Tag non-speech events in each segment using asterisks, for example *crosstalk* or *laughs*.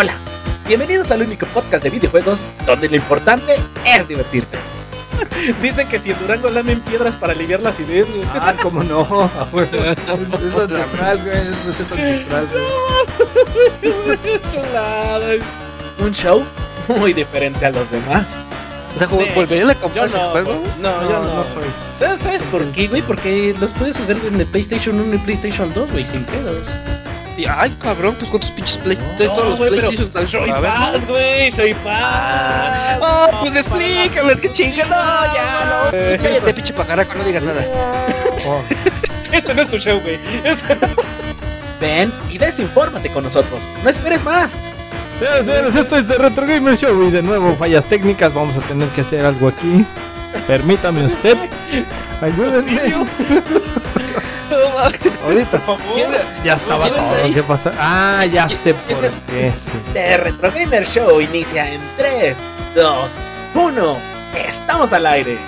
Hola, bienvenidos al único podcast de videojuegos donde lo importante es divertirte. *laughs* Dicen que si en Durango lamen piedras para aliviar la acidez, güey. Ah, cómo no. Eso *laughs* es natural, güey. Eso es natural, güey. Chulada. Un show muy diferente a los demás. O sea, Sí. volvería a Yo comprar ese no, juego. no, yo no. soy. ¿Sabes, ¿Sabes por qué, güey? Porque los puedes jugar en el PlayStation 1 y PlayStation 2, güey, sin pedos. Y, ay, cabrón, pues cuántos pinches Play, todos No, los güey, pero PlayStation están Soy paz, güey, soy paz. Ah, pues explícame, qué chinga, no, ya, no. Cállate, pinche pajaraco, no digas nada. Este no es tu show, güey. Este- Ven y desinfórmate con nosotros. No esperes más. Señores, esto es de Retro Gamer Show y de nuevo fallas técnicas. Vamos a tener que hacer algo aquí. Permítame usted. *laughs* Ayúdenme. *laughs* Ahorita. Ya estaba ¿Quién anda todo. ¿Qué pasa? Ah, ya sé por qué. The Retro Gamer Show inicia en 3, 2, 1. Estamos al aire.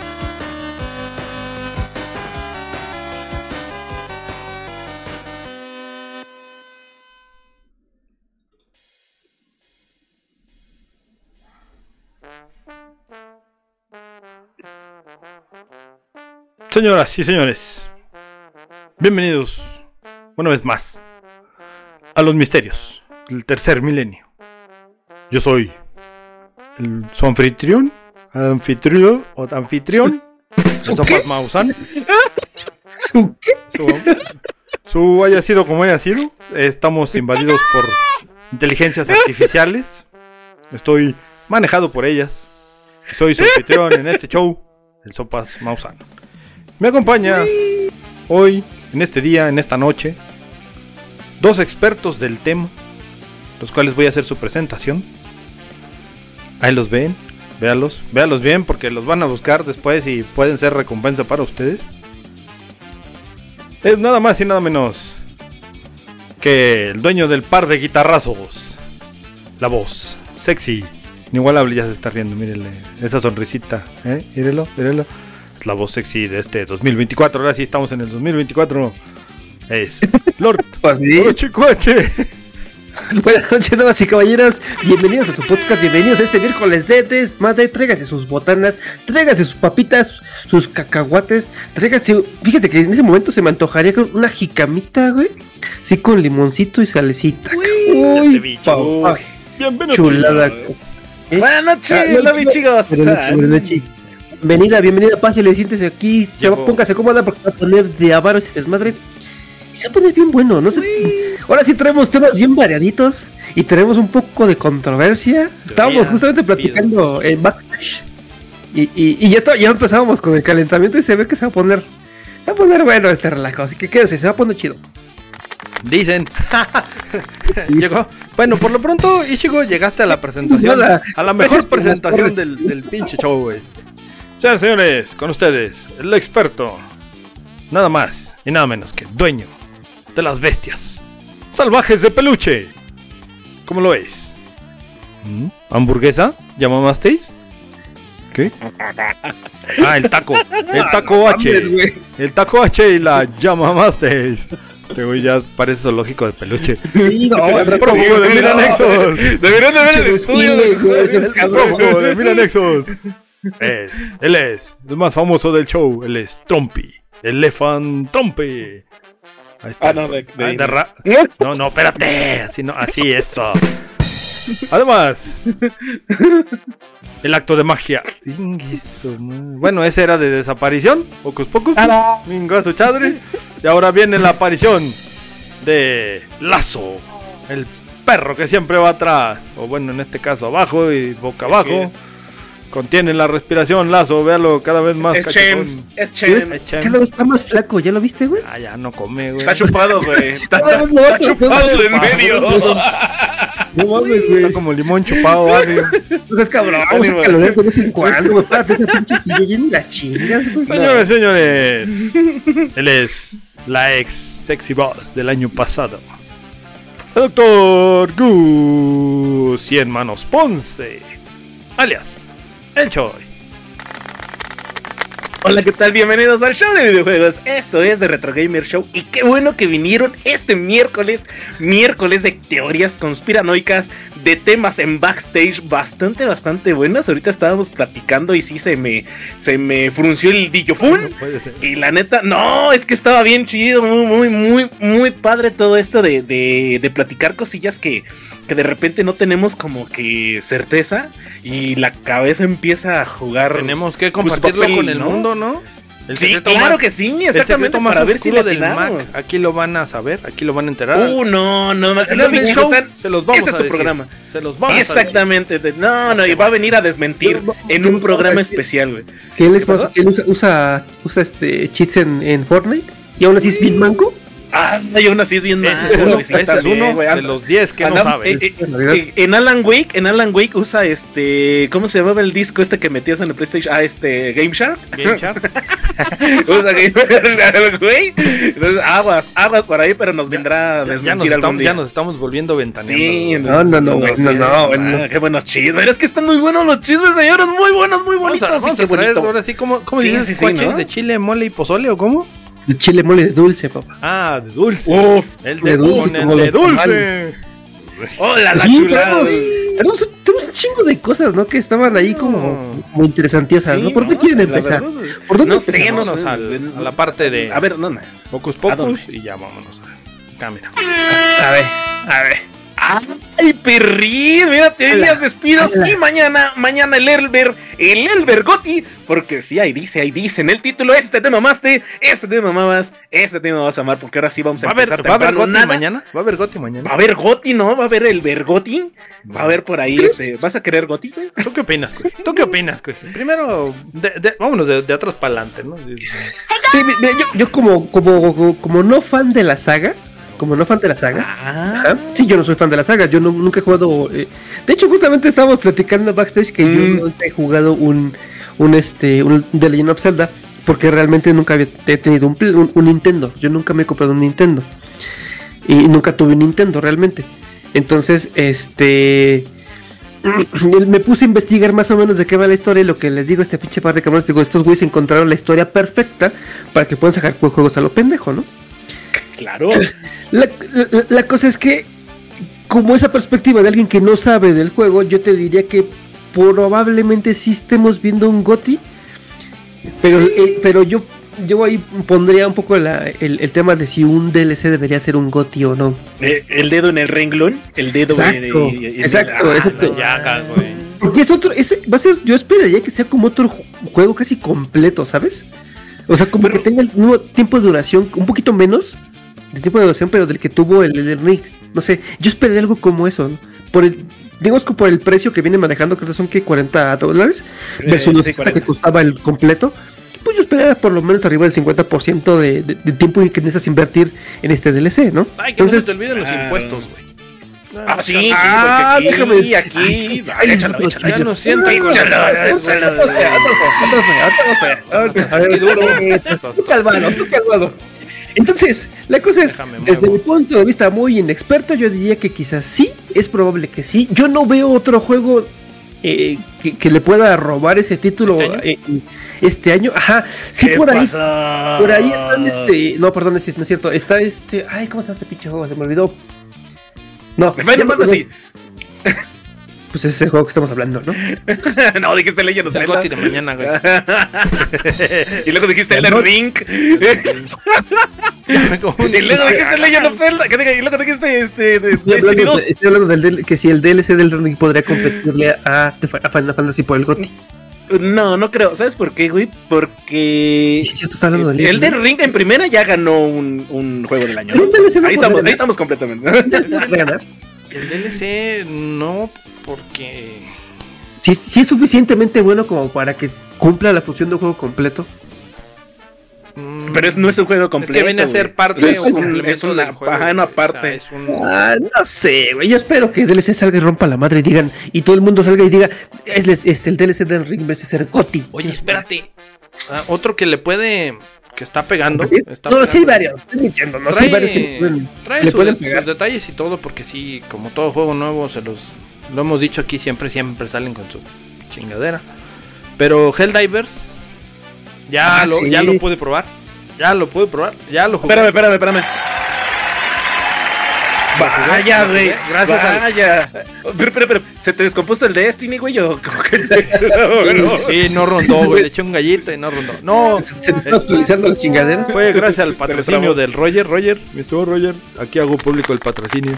Señoras y señores, bienvenidos una vez más a los misterios del tercer milenio. Yo soy el, su anfitrión, anfitrión o anfitrión, el Sopas Mausan. ¿Su qué? Su, su haya sido como haya sido, estamos invadidos por inteligencias artificiales. Estoy manejado por ellas. Soy su anfitrión en este show, el Sopas Mausan. Me acompaña hoy, en este día, en esta noche, dos expertos del tema, los cuales voy a hacer su presentación. Ahí los ven, véalos, véalos bien porque los van a buscar después y pueden ser recompensa para ustedes. Es nada más y nada menos que el dueño del par de guitarrazos, la voz sexy, inigualable, ya se está riendo, mírenle, esa sonrisita, ¿eh? Mírelo, mírelo. Es la voz sexy de este 2024. Ahora sí estamos en el 2024. Es Lord *laughs* Pues. *laughs* Buenas noches, damas y caballeros. Bienvenidos a su podcast. Bienvenidos a este miércoles de desmadre. Tráigase sus botanas, tráigase sus papitas, sus cacahuates. Tráigase. Fíjate que en ese momento se me antojaría con una jicamita, güey. Sí, con limoncito y salecita. Uy, papá, Bienvenido. chulada. ¿Eh? Buenas noches, Ah, no, lobby no, chicos. Noches, buenas noches. Bienvenida, bienvenida, pásale, siéntese aquí. Llegó. póngase cómoda porque va a poner de avaros y desmadre. Y se va a poner bien bueno, no sé. Ahora sí traemos temas bien variaditos y tenemos un poco de controversia. Estábamos justamente platicando en backstage y, y, y ya, está, ya empezábamos con el calentamiento y se ve que se va a poner. Se va a poner bueno este relajo, así que quédese, se va a poner chido. Dicen. *laughs* Llegó. Bueno, por lo pronto, Ichigo, llegaste a la presentación. *laughs* A la mejor presentación del pinche show este. Señores, señores, con ustedes, el experto. Nada más y nada menos que dueño de las bestias. Salvajes de peluche. ¿Cómo lo es? ¿Mm? ¿Hamburguesa? ¿Llamasteis? ¿Qué? *laughs* Ah, el taco. El taco H. El taco H y la llamasteis. Este güey ya parece zoológico de peluche. *laughs* Sí, no, Prófugo de mil anexos. Deberían de ver el estudio. prófugo de mil anexos. *laughs* Es, él es el más famoso del show. Él es Trumpy. Elephant Trumpy. Ahí está. Ah, no, de- de- Ah, de ra- *laughs* no, no, espérate. Así no, así eso. Además, el acto de magia. Bueno, ese era de desaparición. Pocos pocos. Mingo su chadre. Y ahora viene la aparición de Lazo. El perro que siempre va atrás. O bueno, en este caso abajo y boca abajo. Contiene la respiración, Lazo. Véalo cada vez más Es cachetón. James. Es. James. James. Cada vez está más flaco, ¿ya lo viste, güey? Ah, ya no come, güey. Está chupado, güey. *laughs* Está, está chupado no, en medio. No mames, güey. Está como limón chupado, Barry. No seas cabrón, vamos a calorear de vez en cuando, güey. Párate esa pinche silla llena de la chingas, güey. Señores, señores. Él es la ex sexy boss del año pasado. El doctor Gus Cien Manos Ponce. Alias, el Choy. Hola, ¿qué tal? Bienvenidos al show de videojuegos. Esto es de Retro Gamer Show y qué bueno que vinieron este miércoles, miércoles de teorías conspiranoicas, de temas en backstage bastante, bastante buenas. Ahorita estábamos platicando y sí se me, se me frunció el dillofun. y la neta, no, es que estaba bien chido, muy, muy, muy, muy padre todo esto de, de, de platicar cosillas que que de repente no tenemos como que certeza y la cabeza empieza a jugar. Tenemos que compartirlo con el mundo, ¿no? sí, claro que sí, exactamente para ver si lo del Aquí lo van a saber, aquí lo van a enterar. Uh, no, no, no, show, se los vamos ese es tu programa. Se los vamos Exactamente. no, no, y va a venir a desmentir en un programa especial, güey. ¿Qué les pasa? ¿Quién usa, usa, usa este cheats en, en Fortnite? ¿Y aún así es manco? Ah, yo nací Ese es uno, ese es uno de los 10 que no sabes. Eh, eh, en Alan Wake, en Alan Wake usa este, ¿cómo se llamaba el disco este que metías en el PlayStation? Ah, este, Game Shark. Game *laughs* Shark. usa Game Shark, güey. Entonces, aguas, aguas por ahí, pero nos vendrá ya, ya, nos estamos, ya nos estamos volviendo ventaneando. Sí, no, no, no, no, no, no, qué buenos chismes. Es que están muy buenos los chismes, señores, muy buenos, muy bonitos. Vamos a, vamos a traer, ahora sí, ¿cómo, cómo sí, dices? Sí, sí, ¿De chile, mole y pozole o cómo? El chile mole de dulce, papá. Ah, de dulce. Uf, el de, dulce. El de dulce. Hola, la sí, tenemos, tenemos, un chingo de cosas, ¿no? Que estaban ahí como muy interesantes, ¿no? ¿Por dónde quieren empezar? ¿Por dónde no sé, no, a la parte de. A ver, no, no. Pocus Pocus y ya vámonos a cámara. A ver, a ver. ¡Ay, perrín! Mira, te días despidos y mañana, mañana el Elber, el Elber Goti, porque sí, ahí dice, ahí dice en el título, este te mamaste, este te mamabas, este te vas a amar, porque ahora sí vamos a, ¿Va empezar. ¿Va a haber Goti mañana? ¿Va a haber Goti mañana? Va a haber Goti, ¿no? Va a haber el Vergoti, va a haber por ahí, este, ¿vas a querer Goti? ¿Tú qué opinas, güey? ¿Tú qué opinas, güey? Primero, de, vámonos de, de atrás para adelante, ¿no? Sí, yo, yo como, como, como no fan de la saga, como no fan de la saga. Ah. Sí, yo no soy fan de la saga, yo nunca he jugado. Eh, de hecho, justamente estábamos platicando backstage que yo mm. no he jugado un, un este un The Legend of Zelda porque realmente nunca había tenido un, un, Nintendo. Yo nunca me he comprado un Nintendo y nunca tuve un Nintendo realmente. Entonces, este *clears throat* me puse a investigar más o menos de qué va la historia y lo que les digo a este pinche par de cabrones, digo, estos güeyes encontraron la historia perfecta para que puedan sacar juegos a lo pendejo, ¿no? Claro. La, cosa es que, como esa perspectiva de alguien que no sabe del juego, yo te diría que probablemente sí estemos viendo un GOTI. Pero, eh, pero yo, yo ahí pondría un poco el, tema de si un DLC debería ser un GOTI o no. Eh, el dedo en el renglón, el dedo exacto, exacto, exacto. Porque es otro, ese va a ser, yo esperaría que sea como otro juego casi completo, ¿sabes? O sea, como que tenga el mismo tiempo de duración, un poquito menos, de tipo de duración, pero del que tuvo el, el Ring. No sé, yo esperé algo como eso, por el, digamos que por el precio que viene manejando, creo que son que 40 dólares, versus los que costaba el completo. Pues yo esperaría por lo menos arriba del 50% de, de, de, tiempo que necesitas invertir en este DLC, ¿no? Ay, que Entonces, no se te olviden los ah, impuestos, güey. Ah, sí, sí, ah, porque aquí, déjame, aquí, aquí, échalo, échalo, ya no siento échalo, Tú calmado, tú calmado. Entonces, la cosa es, desde mi punto de vista muy inexperto, yo diría que quizás sí, es probable que sí. Yo no veo otro juego eh, que, le pueda robar ese título este año. Eh, este año. Ajá, sí, por ahí. Por ahí están este. No, perdón, no es cierto. Está este. Ay, ¿cómo se llama este pinche juego? Se me olvidó. No, Final Fantasy. Pues ese es el juego que estamos hablando, ¿no? *laughs* no, *laughs* dijiste Legend of Zelda. de mañana, güey. y luego dijiste el Ring. y luego dijiste Legend of Zelda. Y luego dijiste este. Estoy hablando, estoy hablando del que si el DLC del Ring podría competirle a, Final Fantasy por el GOTY. No, no creo. ¿Sabes por qué, güey? Porque. Sí, estás hablando del el del Ring en primera ya ganó un, un juego del año. ¿no? Ahí, estamos, ahí estamos completamente. El DLC no, porque. Si, si es suficientemente bueno como para que cumpla la función de un juego completo. Mm, Pero es, no es un juego completo. Es que viene a ser parte o complemento es una, juego. una parte. es un... ah, no sé, güey. Yo espero que el DLC salga y rompa la madre y digan. Y todo el mundo salga y diga: Es, es el DLC del Ring merece ser Goti. Oye, espérate. Ah, otro que le puede que está pegando. no, sí hay varios, estoy mintiendo, no trae, varios que trae le pueden sus detalles y todo, porque sí, como todo juego nuevo, se los lo hemos dicho aquí, siempre, siempre salen con su chingadera. Pero Helldivers, Ya, Ah, lo, sí. ya lo pude probar. Ya lo pude probar. Ya lo jugué. Espérame, espérame, espérame. Vaya, güey. Gracias al- Vaya. Pero, pero, pero, ¿se te descompuso el Destiny, güey? ¿O cómo que no, no? Sí, no rondó, güey. Le eché un gallito y no rondó. No, Se, se le está actualizando las chingaderas. fue gracias al patrocinio del Roger. Roger, mi estimado Roger. Aquí hago público el patrocinio.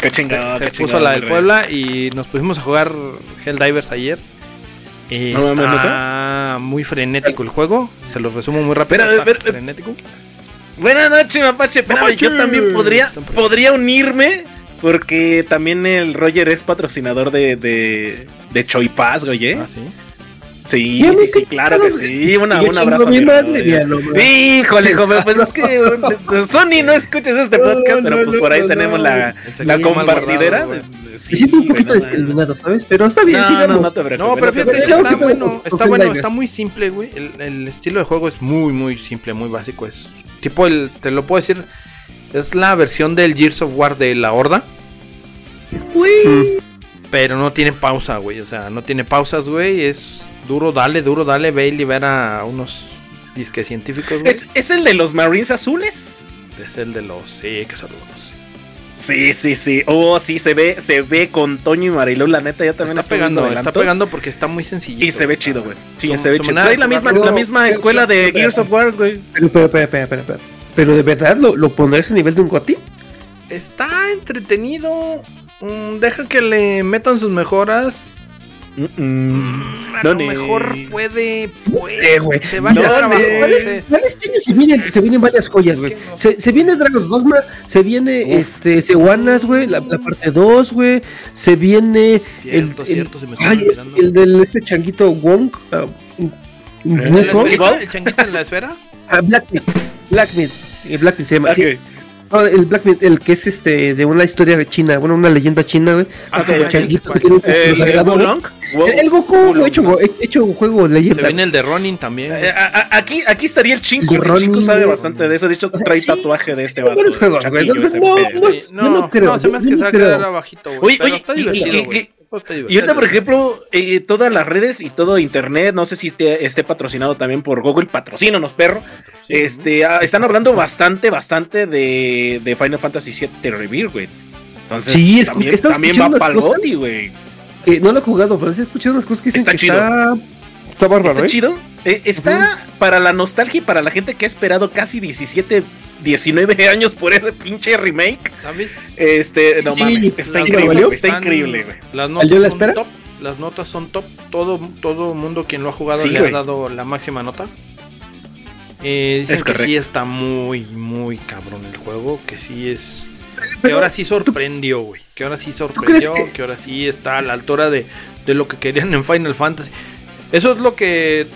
Qué chingado, se qué puso chingado, la del. Puebla y nos pusimos a jugar Helldivers ayer. Y No mames, está muy frenético el juego. Se lo resumo muy rápido. Espera, está espera, frenético. Buenas noches, Mapache. Espérame, Mapache. yo también podría, podría unirme. Porque también el Roger es patrocinador de, de, de Choi Paz, güey, ¿eh? Ah, sí. Sí, sí, sí, claro que sí. Una, un abrazo. mi mi madre. Híjole, joven, pues es que *laughs* eh, Sony no escuches este podcast, pero pues por ahí no, tenemos no. la, la compartidera. Me siento un Sí, poquito discriminado, ¿sabes? Pero está bien, No, sigamos. no, no te preocupes. No, pero te fíjate está ¿qué pedo bueno, está bueno, está muy simple, güey. El, el estilo de juego es muy, muy simple, muy básico. Es tipo el, te lo puedo decir, es la versión del Gears of War de la Horda, Mm. pero no tiene pausa, güey. O sea, no tiene pausas, güey. Es duro, dale, duro, dale, ve y libera a unos disques científicos, güey. ¿Es, ¿Es el de los Marines azules? Es el de los, sí, que saludos. Sí, sí, sí. Oh, sí, se ve, se ve con Toño y Marilu, la neta, ya también Está pegando, está pegando porque está muy sencillo. Y se ve chido, güey. Sí, se ve chido. Trae la misma, la misma escuela de Gears of War, güey. Pero, pero, pero, pero, pero, pero, pero de verdad lo, lo pondrás a nivel de un goti. Está entretenido. Mm, deja que le metan sus mejoras. A lo mejor puede. puede sé, se va a No, quedar abajo. ni- ese. ¿Cuál este año se vienen, se vienen varias joyas, güey? Se, se viene Dragon's Dogma, se viene este Sewanas, güey, la, la parte 2, güey. Se viene Cierto, el, cierto, se me está ay, es- olvidando. el del este changuito Wong. ah, ¿El, changuito en la esfera? Ah. El Blackmeat se llama. Sí. No, el Blackmeat, el que es este de una historia china, bueno, una leyenda china, güey. Ah, como ya, ya changuito sé que tiene un El, güey. Wulong. El, el Goku, Wulong. hecho, hecho un juego Se leyenda. viene el de Ronin también. Eh, a- a- aquí, aquí estaría el Chinco. El sabe bastante de eso. De hecho, O sea, trae sí, tatuaje de sí, este sí, vato. juegos, Entonces, no, no, no creo, se me hace yo que no se va a creo. quedar abajito, güey. Oye, Pero oye, está y- y- divertido, y- güey. y- ahorita, por ejemplo, eh, todas las redes y todo internet, no sé si te- esté patrocinado también por Google, patrocínanos, perro. este, ah, están hablando bastante, bastante de, de Final Fantasy VII Rebirth, güey. Entonces, Sí, también, va para el. Goti, güey. Que no lo he jugado, pero sí he escuchado unas cosas que dicen Está que chido. está, está bárbaro, Está ¿eh? chido. Eh, está para la nostalgia y para la gente que ha esperado casi 17, 19 años por ese pinche remake. ¿Sabes? Este, no Sí, mames, está increíble, está increíble, güey. Las ¿Valió notas la son top. Las notas son top. Todo, todo mundo quien lo ha jugado Sí, le ha dado la máxima nota. Eh, dicen Es que sí correcto. está muy, muy cabrón el juego. Que sí es. Que ahora sí sorprendió, güey. Que ahora sí sorprendió. Que... que- ahora sí está a la altura de, de lo que querían en Final Fantasy. Eso es lo que.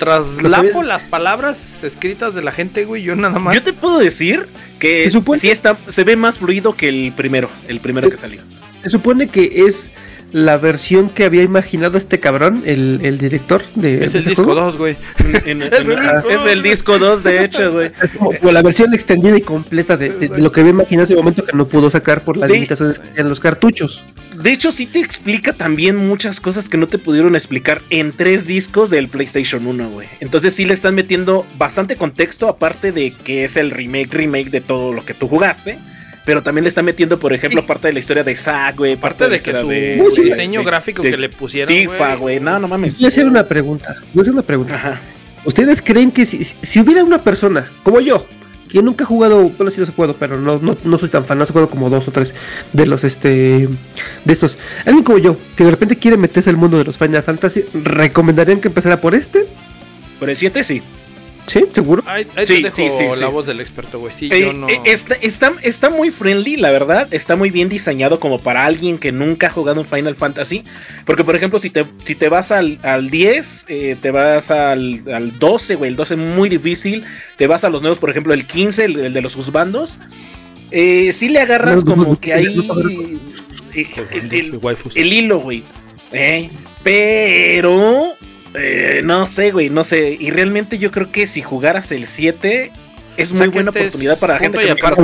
Traslapo las palabras escritas de la gente, güey. Yo nada más. Yo te puedo decir que Se supone- sí está, se ve más fluido que el primero, el primero que salió. Se supone que es la versión que había imaginado este cabrón, el, el director de. Es el ese disco juego. 2, güey. *laughs* En- en- es el disco 2, de hecho, güey. *laughs* Es como, como la versión extendida y completa de, de- de lo que había imaginado en ese momento que no pudo sacar por las Sí. limitaciones que tenían los cartuchos. De hecho, sí te explica también muchas cosas que no te pudieron explicar en tres discos del PlayStation 1, güey. Entonces sí le están metiendo bastante contexto, aparte de que es el remake, remake de todo lo que tú jugaste. Pero también le están metiendo, por ejemplo, parte de la historia de Zack, güey. Parte Aparte de que la su Sí, diseño de- gráfico de que le pusieron. Tifa, güey. No, no mames. Voy a hacer una pregunta. Voy a hacer una pregunta. Ajá. ¿Ustedes creen que si, si- si hubiera una persona como yo, que nunca ha jugado, bueno, sí los he jugado, pero no, no, no soy tan fan, no he jugado como dos o tres de los, este, de estos. Alguien como yo, que de repente quiere meterse al mundo de los Final Fantasy, ¿recomendarían que empezara por este? Por el 7 sí. ¿Sí? ¿Seguro? Ahí, ahí Sí, te dejo sí, sí, la sí. voz del experto, güey. Sí, Eh, yo no. eh, está, está, está muy friendly, la verdad. Está muy bien diseñado como para alguien que nunca ha jugado un Final Fantasy. Porque, por ejemplo, si te, si te vas al, al 10, eh, te vas al, al 12, güey. El 12 es muy difícil. Te vas a los nuevos, por ejemplo, el 15, el, el de los Juzbandos. Eh, sí le agarras No, como no, que ahí. no, no, no. el- el- waifus. el hilo, güey. Eh, pero. Eh, no sé, güey, no sé. Y realmente yo creo que si jugaras el 7, es O sea, muy buena este es oportunidad para la gente que aparte,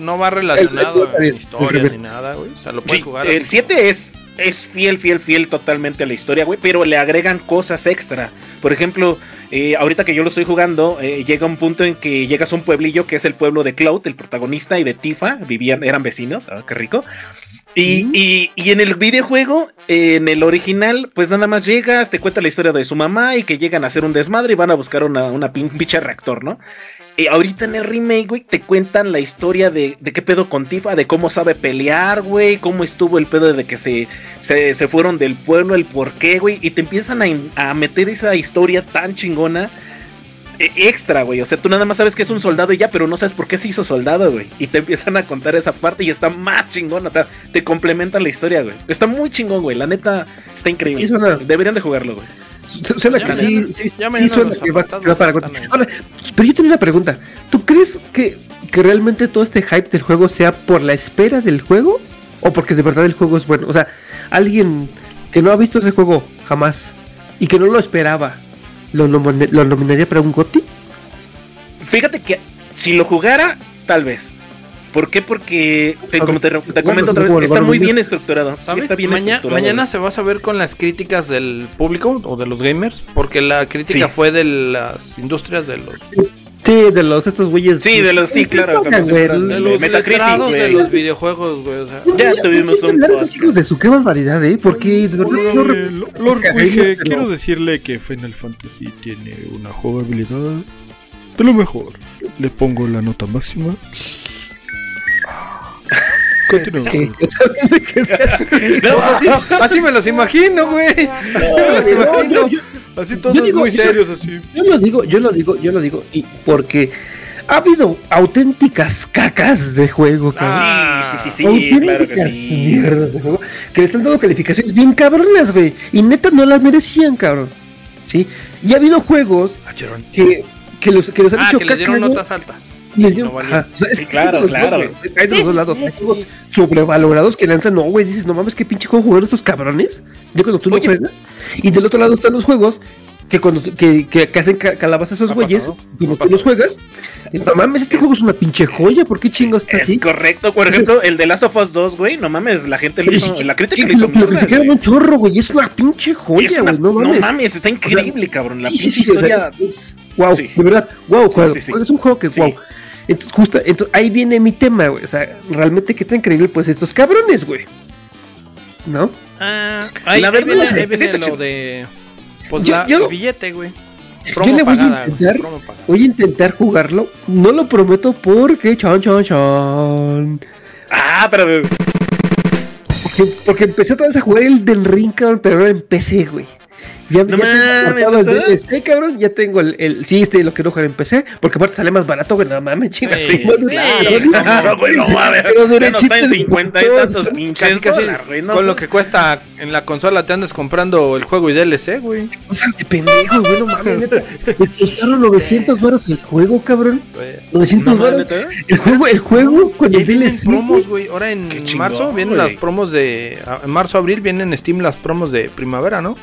no, va relacionado El- el- en historia el- ni nada, güey. O sea, lo puedes Sí, jugar. el así. 7 es, es fiel, fiel, fiel totalmente a la historia, güey, pero le agregan cosas extra. Por ejemplo, eh, ahorita que yo lo estoy jugando, eh, llega un punto en que llegas a un pueblillo que es el pueblo de Cloud, el protagonista, y de Tifa, vivían, eran vecinos, ah, qué rico. Y, y, y, en el videojuego, en el original, pues nada más llegas, te cuenta la historia de su mamá y que llegan a hacer un desmadre y van a buscar una, una pinche reactor, ¿no? Y ahorita en el remake, güey, te cuentan la historia de, de, qué pedo con Tifa, de cómo sabe pelear, güey, cómo estuvo el pedo de que se, se, se fueron del pueblo, el por qué, güey, y te empiezan a, a meter esa historia tan chingona extra, güey. O sea, tú nada más sabes que es un soldado y ya, pero no sabes por qué se hizo soldado, güey. Y te *laughs* empiezan a contar esa parte y está más chingón. O sea, te complementan la historia, güey. Está muy chingón, güey. La neta, está increíble. Suena... Deberían de jugarlo, güey. Suena que sí, sí, sí suena que va, va para Ahora, pero yo tengo una pregunta. ¿Tú crees que, que realmente todo este hype del juego sea por la espera del juego? ¿O porque de verdad el juego es bueno? O sea, alguien que no ha visto ese juego jamás y que no lo esperaba ¿Lo, ¿Lo, nominaría para un GOTI? Fíjate que si lo jugara, tal vez. ¿Por qué? Porque, te, como te, te comento otra vez, está muy bien estructurado. ¿Sabes? está bien Maña, estructurado. Mañana se va a saber con las críticas del público o de los gamers, porque la crítica sí. fue de las industrias de los... Sí, de los estos güeyes. Sí, de los, sí, claro. Tocan, de los Metacritic, de los videojuegos, güey. O sea, ya tuvimos un. esos hijos de su qué barbaridad, ¿eh? Porque de verdad. No, Lord pero... quiero decirle que Final Fantasy tiene una jugabilidad de lo mejor. Le pongo la nota máxima. Continúa. Sí. *laughs* no, así, así, me los imagino, güey. Así me los imagino. Así todos digo, muy serios, yo, así. Yo lo digo, yo lo digo, yo lo digo, y porque ha habido auténticas cacas de juego, cabrón. Ah, sí, sí, sí, sí, auténticas claro que sí. mierdas de juego que le están dando calificaciones bien cabronas, güey. Y neta no las merecían, cabrón. ¿Sí? Y ha habido juegos que, que los, que los han ah, hecho que les dieron notas altas. Les dio, no ajá, o sea, es Sí, que claro, claro. Dos, hay de los dos lados. Hay juegos sobrevalorados que le entran, no, güey, dices, no mames, qué pinche juego jugaron estos cabrones. Ya cuando tú Oye. lo juegas. Y del otro lado están los juegos que cuando que, que, que hacen ca- calabazas a esos güeyes, cuando tú los juegas, no mames, este juego es una pinche joya, ¿por qué chingos está Es así? correcto. Por ejemplo, el de Last of Us 2, güey. No mames, la gente le hizo. La crítica lo, hizo lo criticaron güey. un chorro, güey, es una pinche Es joya, una- güey, no no mames. está increíble, cabrón. La Sí, pinche sí, historia. es, es- wow, Sí. de verdad, wow, Sí, juego. sí, sí. es un juego que Sí. wow. Entonces, justo, entonces, ahí viene mi tema, güey. O sea, realmente qué tan increíble, pues estos cabrones, güey. ¿No? Ah, ahí, La ahí verdad es ahí viene está lo chido. de. Pues Yo- la, yo- el billete, güey. Yo Promo le voy pagada, a güey, intentar, promo voy a intentar jugarlo. No lo prometo porque chon chon chon. Ah, pero. Porque, porque empecé otra vez a jugar el del Ring, cabrón, pero ahora en PC, güey. Ya, No ya tengo mames, comprado el. DLC, cabrón. Ya tengo el, el. Sí, este lo quiero jugar en PC. Porque aparte sale más barato, güey. No mames, chinga. Sí, sí, Claro, güey, no mames. Pero Ya no está en de 50 y tantos pinches Casi, casi, ¿no? con lo que cuesta en la consola te andas comprando el juego y DLC, güey. O sea, de pendejo, güey, no mames, neta. Me costaron 900 varos el juego, cabrón. 900 No varos. mames, ¿neta? El juego, el juego con el DLC. promos, güey. Ahora en marzo vienen las promos de. En marzo, abril vienen en Steam las promos de primavera, ¿no?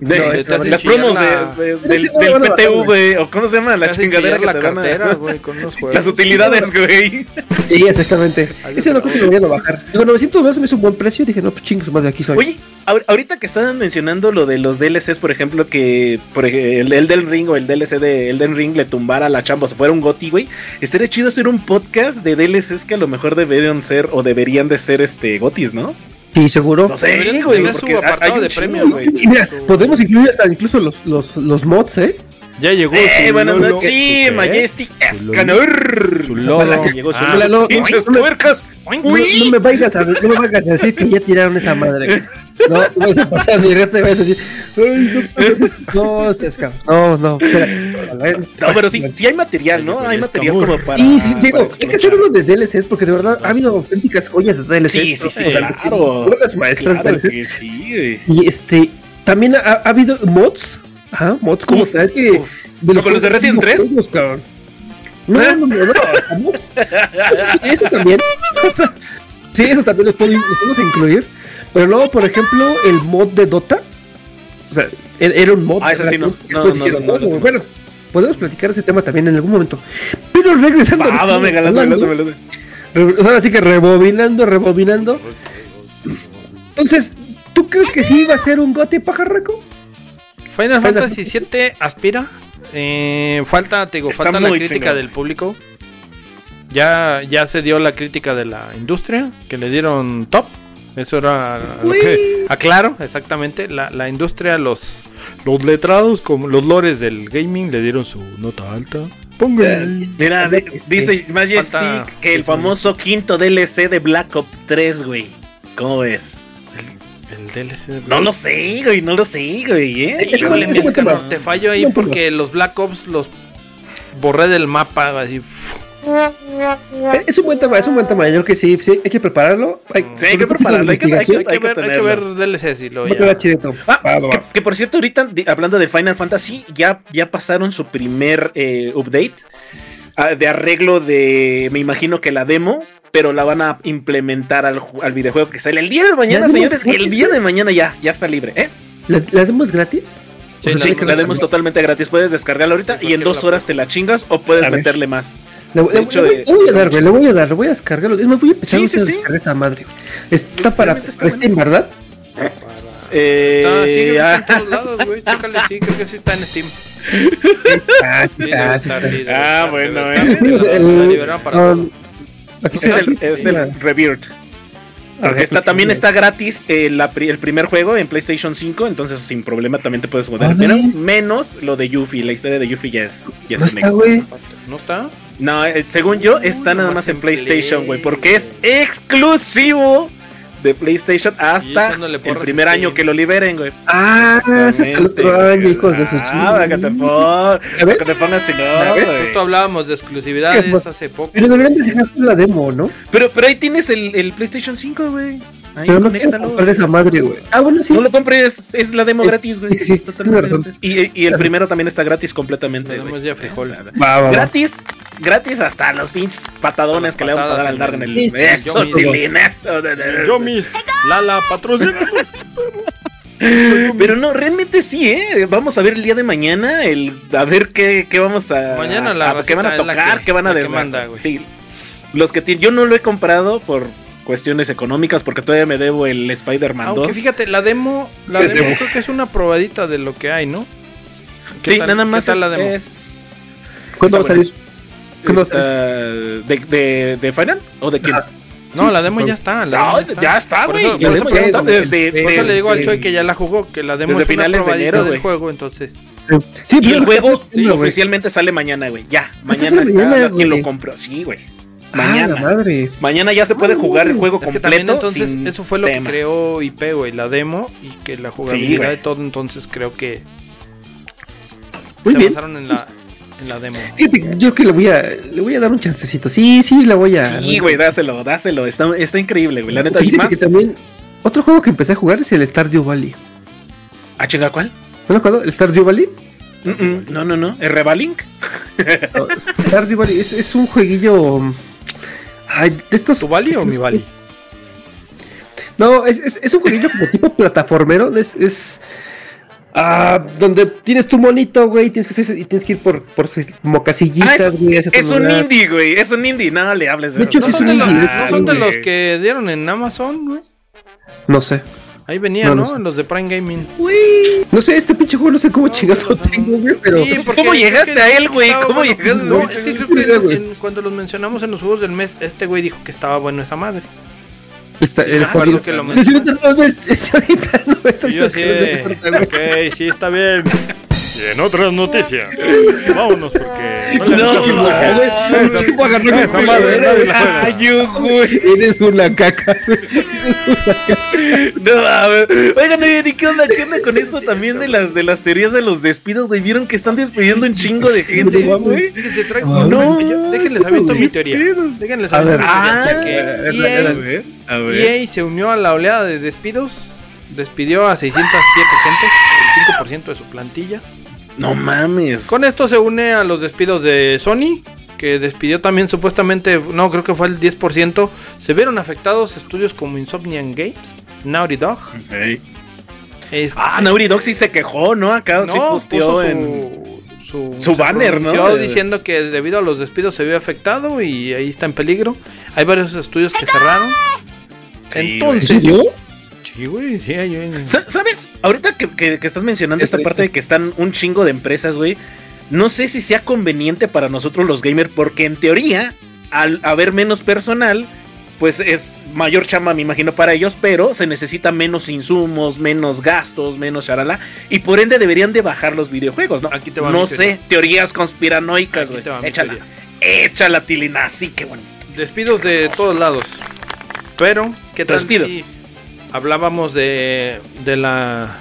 De- No, te hacen las promos la- de, de- Pero del, sí, no, del güey. O cómo se llama la Te chingadera que te la dan a- cartera, *laughs* güey, con unos juegos. Las utilidades, güey. Sí, exactamente. Ese no creo que lo vayan a bajar. Digo, 900 varos me hizo un buen precio. Dije, no, pues chingos, más de aquí soy. Oye, ahor- ahorita que estaban mencionando lo de los DLCs, por ejemplo, que por ej- el Elden Ring o el DLC de Elden Ring le tumbara la chamba o se fuera un goti, güey. Estaría chido hacer un podcast de DLCs que a lo mejor deberían ser o deberían de ser este gotis, ¿no? Sí, seguro. No sé, de güey, su apartado hay un de premios, güey. mira, Su- podemos incluir hasta incluso los, los, los mods, ¿eh? Ya llegó Eh, su buenas Lolo. noches, ¿Qué? Majestic Escanor. Su Lolo. Llegó su Ah, Lolo. Pinches No. No, no me vayas a, no me vayas a decir que ya tiraron esa madre. *laughs* No, te vas a pasar de te vas a decir, ay, no, no, seas cabrón. No, no, espera. No, pero sí, sí hay material, ¿no? Hay material como para. Y sí, digo, para hay que hacer uno de DLCs porque de verdad ha habido auténticas joyas de DLCs. Sí, sí, sí, claro. Obras maestras Claro DLCs. que sí, güey. Y este, también ha, ha habido mods. Ajá, mods como Uf, tal que. uf. De ¿Como los de Resident 3? juegos, cabrón. No, no, no, no. Eso, sí, eso también. Sí, eso también los, los podemos incluir. Pero luego, por ejemplo, el mod de Dota. O sea, era era un mod. Ah, ese sí no. Bueno, podemos platicar ese tema también en algún momento. Pero regresando a lo Va, que va, me estamos galando, me hablando, galando, me galando. re- Ahora sí que rebobinando, rebobinando. Entonces, ¿tú crees que sí iba a ser un gote pajarraco? Final Fantasy VII aspira. Eh, falta, te digo, Está falta la crítica del público. Ya, ya se dio la crítica de la industria, que le dieron top. Eso era lo que aclaro, exactamente. La, la industria, los, los letrados, como los lores del gaming, le dieron su nota alta. Póngale ahí. Mira, Este, dice Majestic que el famoso quinto DLC de Black Ops 3, güey. ¿Cómo ves? El DLC de No lo sé, güey, no lo sé, güey, ¿eh? Híjole, es un escano, tema. te fallo ahí porque los Black Ops los borré del mapa así. Es un buen tema, es un buen tema. Yo creo que sí, sí, hay que prepararlo. Hay, Sí, hay que prepararlo, hay que- hay que- Hay que, ver, hay que ver DLCs y lo. Ah, Va, va, que, va. que por cierto, ahorita hablando de Final Fantasy, ya, ya pasaron su primer eh, update ah, de arreglo de, me imagino que la demo, pero la van a implementar al, al videojuego que sale el día de mañana, ¿La demo señores. El día de mañana ya, ya está libre, ¿eh? ¿La, la demo es gratis? Sí, O sea, la la es demo es totalmente gratis. Puedes descargarla ahorita Sí, y en dos horas te la chingas o puedes A ver. meterle más. Le, De le- hecho, le voy, eh, le voy a dar, güey, le voy a dar, le voy a descargarlo. Es más, voy a empezar Sí, a sí, sí. descargar esa madre. Está para, está Steam, ¿verdad? Eh, sí, creo que ah, está en todos lados, güey. Chécale, sí, creo que sí está en Steam. Ah, sí Sí, está, sí está. sí, Ah, bueno, liberaron para um, es el, es está. el Rebirth. Porque está, también está gratis eh, la el primer juego en PlayStation 5, entonces sin problema también te puedes jugar. Pero menos lo de Yuffie, la historia de Yuffie ya es, ya No está, güey. ¿No está? No, eh, según yo, está nada más en PlayStation, güey, porque es exclusivo de PlayStation hasta el primer a año que lo liberen, güey. Ah, es hasta el otro año, hijos de su Ah, para que te pongas, ¿Ya ves? que te pongas güey. Justo hablábamos de exclusividades hace poco. Pero deberían de dejar la demo, ¿no? Pero, pero ahí tienes el, el PlayStation 5, güey. Ahí, Pero no quiero conéctalo. comprar esa madre, güey. Ah, bueno, sí. No lo compres, es la demo gratis, güey. sí, sí, Totalmente tienes razón. gratis. Y, y el primero también está gratis completamente. Ya frijol. Va, va, va. Gratis, gratis hasta los pinches patadones que le vamos a dar al Dark en el- Eso, yo mis Lala patrocina. Pero no, realmente sí, ¿eh? Vamos a ver el día de mañana, el, a ver qué, qué vamos a. Mañana la a- qué van a tocar, que- qué van a güey. Sí. Los que tienen. Yo no lo he comprado por cuestiones económicas, porque todavía me debo el Spider-Man 2. Aunque fíjate, la demo, la *laughs* demo creo que es una probadita de lo que hay, ¿no? ¿Qué Sí, tal- nada más es, la demo? es- ¿Cuándo va a salir? ¿Cuándo va a Está- ¿De, de, de Final? ¿O de quién? Ah, No, la demo ya está. la No, demo ya está, Por güey. eso- por demo eso- ya está desde, por eso le digo al Choi que ya la jugó, que la demo desde es una finales de probadita enero, del juego, entonces. Sí, Y el juego oficialmente sale mañana, güey. Ya, Pues mañana está mañana, quien lo compró. Sí, güey. Ah, Mañana. la madre. Mañana ya se puede Ah, jugar el juego Es que completo. también entonces sin eso fue lo tema. que creó IP, güey, la demo y que la jugabilidad güey. de todo, entonces creo que Muy se bien. basaron en la, en la demo. Fíjate, yo que le voy a, le voy a dar un chancecito. Sí, sí, la voy a. Sí, güey, dáselo, dáselo. Está, está increíble, güey. La neta, y Fíjate más. que también. Otro juego que empecé a jugar es el Stardew Valley. Ah, chinga, ¿cuál? ¿No lo jugado? ¿El Stardew Valley? Mm, mm, No, no, no. ¿El Revalink? No, Stardew Valley es, es un jueguillo. Ay, de estos. ¿Tu Vali o mi Vali? No, es, es, es un jueguillo como tipo plataformero. Es. es ah, donde tienes tu monito, güey, tienes que, hacer- y tienes que ir por, por sus- como casillitas, Ah, es- güey. Es un lugar. indie, güey. Es un indie. No le hables de De hecho, sí ¿No es son, un de los, indie, no son de los que dieron en Amazon, güey? No sé. Ahí venía, No, ¿no? no sé. En los de Prime Gaming. No sé, este pinche juego no sé cómo No, son- tengo, güey, pero. Sí, porque ¿Cómo llegaste a él, güey? ¿Cómo bueno. llegaste? No, es que creo que en- cuando los mencionamos en los juegos del mes, este güey dijo que estaba bueno esa madre. Está, el Ah, sí, que lo si ahorita no ahorita no ok, sí, está bien. Y en otras noticias, vámonos porque... No, No, el chico agarró Esa madre. Ay, yo, güey. Eres una caca, güey. Eres una caca. No, a ver. Oigan, oye, ¿y qué onda? ¿Qué onda con esto también de las, de las teorías de los despidos, güey? ¿Vieron que están despidiendo un chingo de gente, No güey? Fíjense, traigo... No. déjenles aviento mi ¿Qué teoría. Déjenles A aviento ver. mi teoría. Ah, cheque. a ver, EA, a EA se unió a la oleada de despidos. Despidió a 607 gentes, el 5% de su plantilla. No mames. Con esto se une a los despidos de Sony, que despidió también supuestamente, no, creo que fue el 10%. Se vieron afectados estudios como Insomniac Games, Naughty Dog. Este, Ah, Naughty Dog sí se quejó, ¿no? Acá sí no, posteó puso en. su, banner, ¿no? diciendo que debido a los despidos se vio afectado y ahí está en peligro. Hay varios estudios que cerraron. Sí, Entonces, ¿En serio? Sí, güey, sí, hay- hay- Sa- ¿Sabes? Ahorita que, que- que estás mencionando Es esta triste. parte de que están un chingo de empresas, güey. No sé si sea conveniente para nosotros los gamers, porque en teoría, al haber menos personal, pues es mayor chamba, me imagino, para ellos, pero se necesita menos insumos, menos gastos, menos charala, y por ende deberían de bajar los videojuegos, ¿no? Aquí te va no sé, teoría. teorías conspiranoicas, güey. te va mi Échala, teoría. échala, Tilina, sí, qué bueno. Despidos de todos lados. Pero, ¿qué tal Despidos. si hablábamos de, de la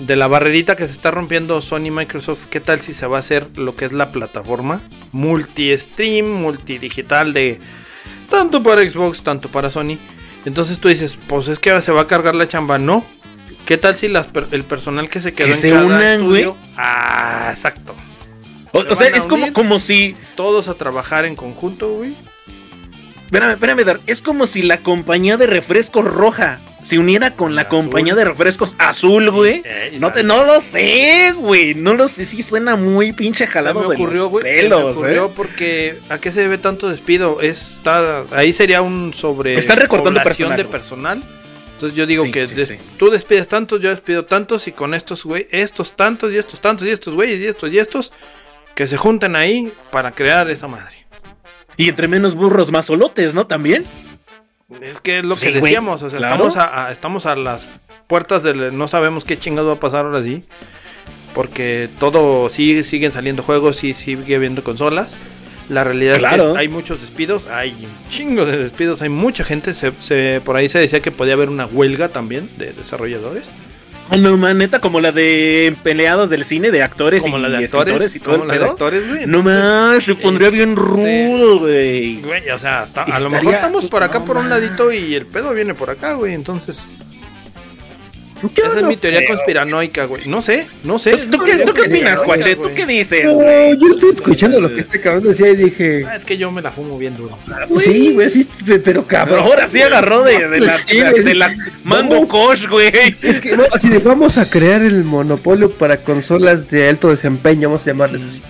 de la barrerita que se está rompiendo Sony y Microsoft? ¿Qué tal si se va a hacer lo que es la plataforma multi-stream, multidigital de tanto para Xbox, tanto para Sony? Entonces tú dices, pues es que se va a cargar la chamba, no. ¿Qué tal si las per- el personal que se quedó Que en se cada unan, estudio? Ah, exacto. O, Se o sea, es como si Todos a trabajar en conjunto, güey. Espérame, espérame, Dar. Es como si la compañía de refrescos roja se uniera con la Azul. compañía de refrescos azul, güey. Eh, No, te, no lo sé, güey. No lo sé. Sí suena muy pinche Se jalado me de ocurrió, los güey. se me ocurrió ¿eh? porque ¿a qué se debe tanto despido? Está ahí sería un sobre Están recortando personal, de personal. Entonces yo digo Sí, que sí, des- sí. tú despides tantos, yo despido tantos y con estos güey, estos tantos y estos tantos y estos güeyes y estos y estos que se junten ahí para crear esa madre. Y entre menos burros, más solotes, ¿no? También. Es que es lo que Sí, decíamos, o sea, claro. estamos, a, a- estamos a las puertas del no sabemos qué chingado va a pasar ahora sí. Porque todo sigue, siguen saliendo juegos, sí sigue habiendo consolas. La realidad es Claro. que hay muchos despidos, hay un chingo de despidos, hay mucha gente. Se, se- por ahí se decía que podía haber una huelga también de desarrolladores. Oh, no, man, neta, como la de peleados del cine, de actores Como y la de actores y todo como el la de pedo. actores, güey. No más, se pondría bien este- rudo, güey. Güey, o sea, hasta- a lo mejor estamos por acá no por un ladito y el pedo viene por acá, güey. Entonces, Yo esa es mi teoría creo. conspiranoica, güey. No sé, no sé. ¿Tú, tú qué, tú qué opinas, Cuache? ¿Tú qué dices, No, güey? yo estoy escuchando lo que este cabrón decía y dije, Ah, es que yo me la fumo bien duro. pues sí, güey, sí, pe- pero Pero cabrón. ahora sí agarró de, de la, Sí, de de la Mango Vamos. Kosh, güey. Es que no, así de vamos a crear el monopolio para consolas de alto desempeño, vamos a llamarles así.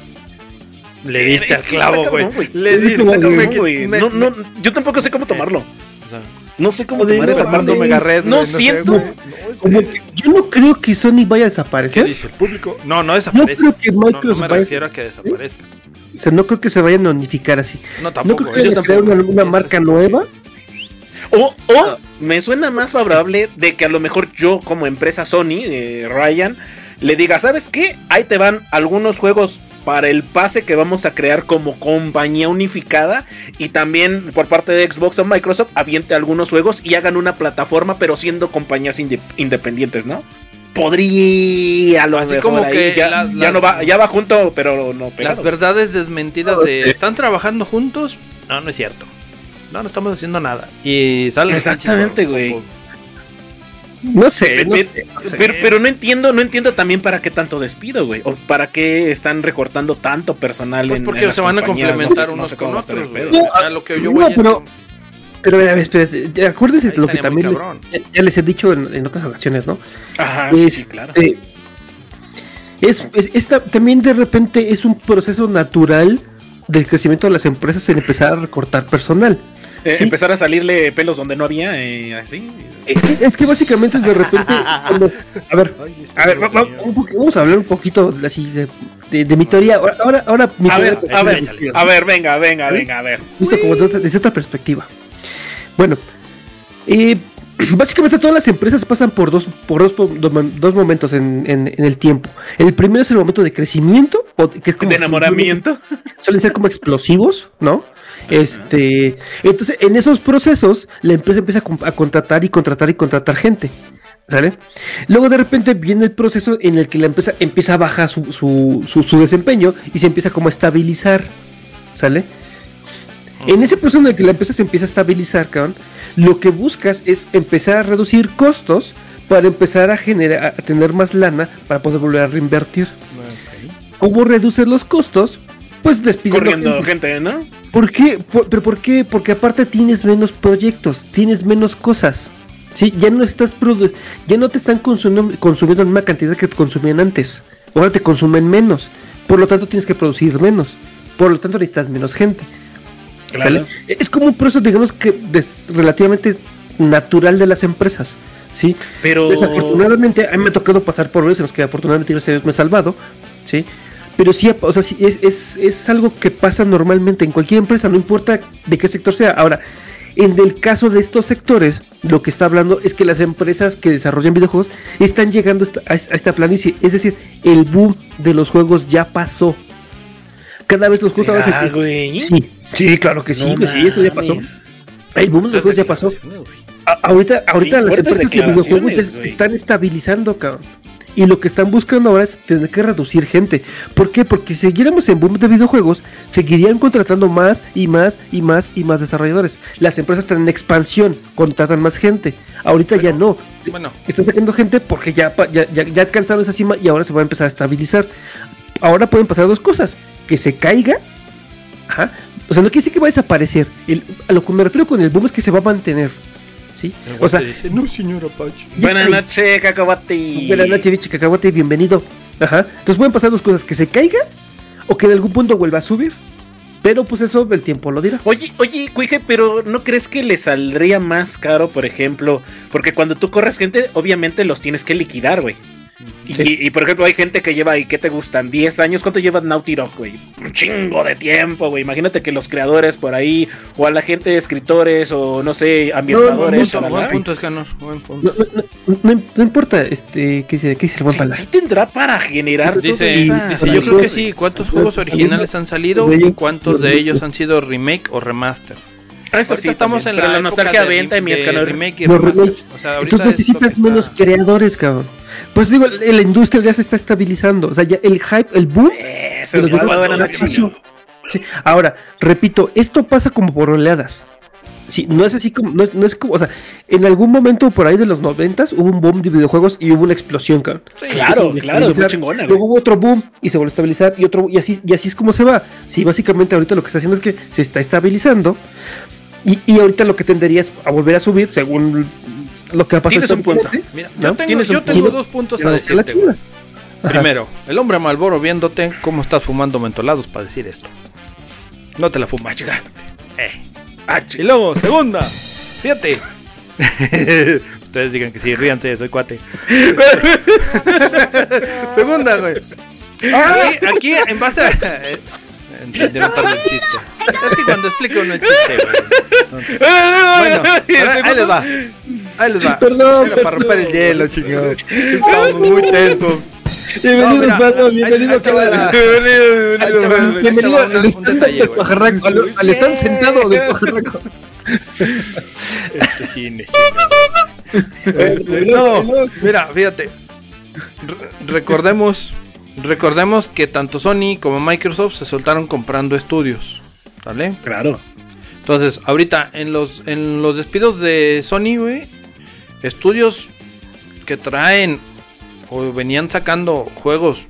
Le diste al clavo, güey. Le diste cabrón, me- güey. No, no, yo tampoco sé cómo tomarlo. o sea, No sé cómo tomar no esa parte. Mega Red, No siento- güey. No, Como que yo no creo que Sony vaya a ¿Qué desaparecer. dice el público? No, no No desaparece. creo que No, no Microsoft me refiero a que desaparezca. O sea, no creo que se vayan a unificar así. No, No tampoco. creo que vayan a crear una, una marca es- nueva. O, o me suena más favorable de que a lo mejor yo, como empresa Sony, eh, Ryan, le diga: ¿Sabes qué? Ahí te van algunos juegos para el pase que vamos a crear como compañía unificada. Y también por parte de Xbox o Microsoft, aviente algunos juegos y hagan una plataforma, pero siendo compañías inde- independientes, ¿no? Podría a lo Así mejor como ahí, que ya, las- ya las- no va, ya va junto, pero no Las pegado. verdades desmentidas de ¿están trabajando juntos? No, no es cierto. No, no estamos haciendo nada. Y sale Exactamente, güey. No sé, no. Pero, pero no entiendo, no entiendo también para qué tanto despido, güey. O para qué están recortando tanto personal Pues en porque en se van a complementar no unos sé con otros. güey. Lo que yo voy es pero- Pero a ver, espérate, acuérdense de lo que también les, ya, ya les he dicho en, en otras ocasiones, ¿no? Ajá, sí, sí, Este, claro. Es, es- esta, también de repente es un proceso natural del crecimiento de las empresas en empezar a recortar personal. Eh, sí. Empezar a salirle pelos donde no había, eh, así. Es que básicamente de repente, *laughs* cuando- a ver, a ver, va- va- un poqu- vamos a hablar un poquito así de, de- de mi teoría. Ahora, ahora, ahora mi A teoría ver, a ver, a ver, venga, venga, ¿Sí? venga, a ver. visto como de otra- desde otra perspectiva. Bueno, eh, *clears throat* básicamente todas las empresas pasan por dos, por dos, po- dos mom- dos momentos en, en- en el tiempo. El primero es el momento de crecimiento, o que es como De enamoramiento. suelen ser como *laughs* explosivos, ¿no? Este, entonces en esos procesos la empresa empieza a, con- a contratar y contratar y contratar gente, ¿sale? Luego de repente viene el proceso en el que la empresa empieza a bajar su, su, su- su desempeño y se empieza como a estabilizar, ¿sale? En ese proceso en el que la empresa se empieza a estabilizar, cabrón, lo que buscas es empezar a reducir costos para empezar a generar, a tener más lana para poder volver a reinvertir. ¿Cómo reduces los costos? Pues despidiendo Corriendo gente. gente, ¿no? ¿Por qué? Por- ¿Pero por qué? Porque aparte tienes menos proyectos, tienes menos cosas. Sí, ya no estás produ- ya no te están consumiendo, consumiendo la misma cantidad que te consumían antes. Ahora te consumen menos. Por lo tanto tienes que producir menos. Por lo tanto necesitas menos gente. ¿sale? Es como un proceso, digamos que relativamente natural de las empresas. ¿sí? Pero. Desafortunadamente, a mí me ha tocado pasar por eso, en los que afortunadamente Dios me he salvado, ¿sí? Pero sí, o sea, sí, es, es, es algo que pasa normalmente en cualquier empresa, no importa de qué sector sea. Ahora, en el caso de estos sectores, lo que está hablando es que las empresas que desarrollan videojuegos están llegando a esta- planicie. Es decir, el boom de los juegos ya pasó. Cada vez los juegos... ¿Será, ahora se- güey? Sí, sí, claro que sí, No que sí, eso ya pasó. El boom de los juegos ya pasó. A- ahorita ahorita las fuertes empresas de videojuegos güey. están estabilizando, cabrón. Y lo que están buscando ahora es tener que reducir gente. ¿Por qué? Porque si siguiéramos en boom de videojuegos, seguirían contratando más y más y más y más desarrolladores. Las empresas están en expansión, contratan más gente. Ahorita ya no. Bueno, Están sacando gente porque ya, ya, ya, ya alcanzaron esa cima y ahora se va a empezar a estabilizar. Ahora pueden pasar dos cosas. Que se caiga. Ajá. O sea, no quiere decir que va a desaparecer. El- a lo que me refiero con el boom es que se va a mantener. ¿Sí? el O sea, dice, no, señor Apache. Buenas noches, Cacahuate. Buenas noches, bicho cacahuate, bienvenido. Ajá. Entonces pueden pasar dos cosas, que se caiga o que en algún punto vuelva a subir. Pero pues eso el tiempo lo dirá. Oye, oye, Cuije, pero ¿no crees que le saldría más caro, por ejemplo? Porque cuando tú corres gente, obviamente los tienes que liquidar, güey. Y, y, por ejemplo, hay gente que lleva, ¿y qué te gustan? ¿10 años? ¿Cuánto lleva Naughty Dog, güey? Un chingo de tiempo, güey. Imagínate que los creadores por ahí, o a la gente de escritores, o no sé, ambientadores. punto, shalala. buen punto, Escanor. Buen punto. No, importa, este, ¿qué dice, qué dice el buen Sí, sí tendrá para generar Dice, esa- dice, yo creo que sí. ¿Cuántos juegos originales han salido y cuántos de ellos han sido remake o remaster? Eso sí, estamos también, en la, época nostalgia de, venta y mi de escanor. remake y Los remaster. remakes. O sea, ahorita Entonces necesitas menos está- creadores, cabrón. Pues digo, la industria ya se está estabilizando. O sea, ya el hype, el boom. Eso es pasó. Sí. Ahora, repito, esto pasa como por oleadas. Sí, no es así como, no es, no es como, o sea, en algún momento por ahí de los noventas hubo un boom de videojuegos y hubo una explosión, cabrón. Sí, claro, claro, es muy estabilizar. chingona. Luego hubo otro boom y se volvió a estabilizar y otro y así y así es como se va. Sí, básicamente ahorita lo que está haciendo es que se está estabilizando y, y ahorita lo que tendería es a volver a subir según lo que ha pasado. Tienes un punto. Mira, ¿No? yo tengo, yo tengo dos puntos a decirte. Primero, el hombre Malboro viéndote cómo estás fumando mentolados para decir esto. No te la fumas, chica. Eh. Ah, Y luego, segunda, fíjate. *laughs* Ustedes digan que sí, ríanse, soy cuate. *laughs* segunda, güey. Aquí, aquí, en base a. eh, Entendieron el chiste. Es que cuando explico uno el chiste, güey. *laughs* Entonces, bueno, ahora, ahí les va. Ahí les va. Perdón, Era para romper el hielo, chingón. Estamos muy tensos. Bienvenido, mira, Pablo, ahí- bienvenido, cabrón. Bienvenido, bienvenido. Bienvenido al stand güey. pajarraco, al, stand sentado del *laughs* pajarraco. Este cine, Este, no, mira, fíjate. Re- recordemos, recordemos que tanto Sony como Microsoft se soltaron comprando estudios, ¿vale? Claro. Entonces, ahorita en los en los despidos de Sony, güey, estudios que traen o venían sacando juegos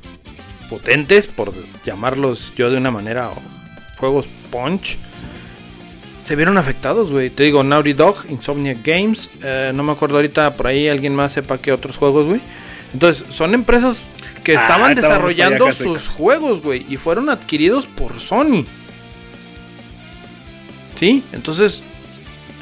potentes, por llamarlos yo de una manera, o juegos punch, se vieron afectados, güey. Te digo, Naughty Dog, Insomnia Games, eh, no me acuerdo ahorita por ahí alguien más sepa que otros juegos, güey. Entonces, son empresas que Ah, estaban desarrollando sus juegos, güey, y fueron adquiridos por Sony. ¿Sí? Entonces,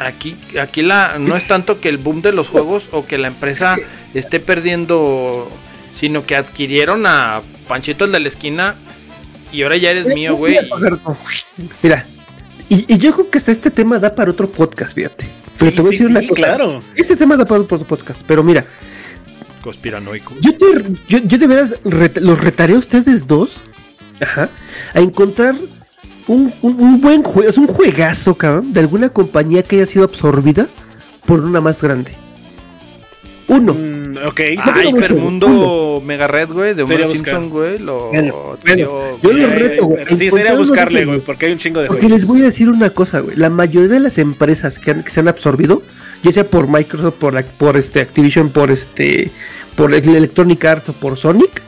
aquí, aquí la, no es tanto que el boom de los juegos o que la empresa esté perdiendo, sino que adquirieron a Panchito el de la esquina y ahora ya eres mío, güey. Mira, y, y yo creo que hasta este tema da para otro podcast, fíjate. Pero Sí, te voy a sí, decir una sí, cosa. claro. Este tema da para otro podcast, pero mira, Conspiranoico. yo, te, yo, yo de veras ret- los retaré a ustedes dos ajá, a encontrar un, un- un buen juego, es un juegazo, cabrón, de alguna compañía que haya sido absorbida por una más grande. Uno. Mm, ok. Ah, mucho. Hypermundo Mega Red, güey, de Homero. Simpson, güey, lo Bueno, dio, bueno, yo lo reto, güey. Sí, sería uno de buscarle, güey, porque hay un chingo de Porque juegos. les voy a decir una cosa, güey. La mayoría de las empresas que, han- que se han absorbido, ya sea por Microsoft, por, este Activision, por este, por el Electronic Arts o por Sonic,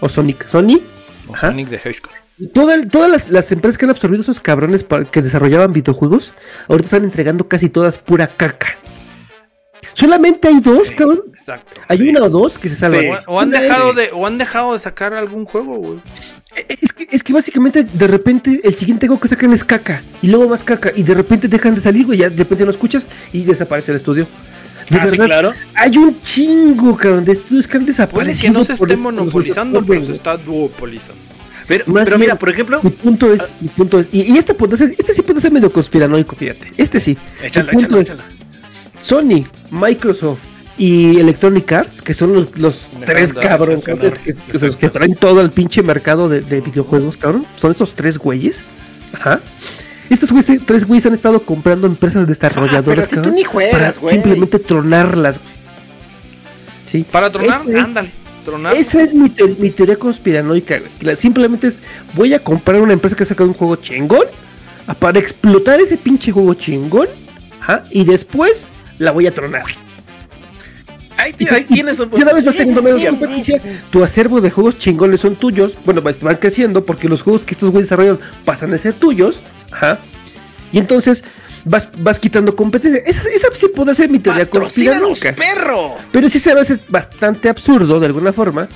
o Sonic, Sony, O Ajá. Sonic the Hedgehog. Toda- todas las, las empresas que han absorbido esos cabrones que desarrollaban videojuegos, ahorita están entregando casi todas pura caca. Solamente hay dos, cabrón. Exacto. Hay sí. una o dos que se salvan. Sí. O, o han dejado de, o han dejado de sacar algún juego, güey. Es que, es que básicamente de repente el siguiente juego que sacan es caca y luego más caca y de repente dejan de salir, güey, ya de repente no escuchas y desaparece el estudio. De Ah, sí, verdad, claro. hay un chingo, cabrón, de estudios que han Puede desaparecido. que no se por esté monopolizando, pero se está duopolizando. Pero, Más pero bien- mira, por ejemplo, Mi punto es, mi punto es, y, y este puede ser, este sí puede ser medio conspiranoico, fíjate. Este sí. échalo, Mi punto échalo, es, échalo. Sony, Microsoft y Electronic Arts, que son los, los tres cabrones que, que, los que traen todo el pinche mercado de, de videojuegos, cabrón. Son estos tres güeyes. Ajá. Estos güeyes, tres güeyes han estado comprando empresas desarrolladoras, Ah, pero si tú cabrón, ni juegas, para güey. simplemente tronarlas. Sí. Para tronar, es- ándale. Tronar. Esa es mi, te- mi teoría conspiranoica. La- Simplemente es, voy a comprar una empresa que ha sacado un juego chingón para explotar ese pinche juego chingón ajá, y después la voy a tronar. Ahí, ti- ahí tienes un Cada vez vas teniendo menos competencia. Tu acervo de juegos chingones son tuyos. Bueno, vas- van creciendo porque los juegos que estos güeyes desarrollan pasan a ser tuyos. Ajá. Y entonces vas, vas quitando competencia. Esa, esa sí puede ser mi teoría ¡Patrocínanos, conspiranoica. perro! Pero sí se me hace bastante absurdo de alguna forma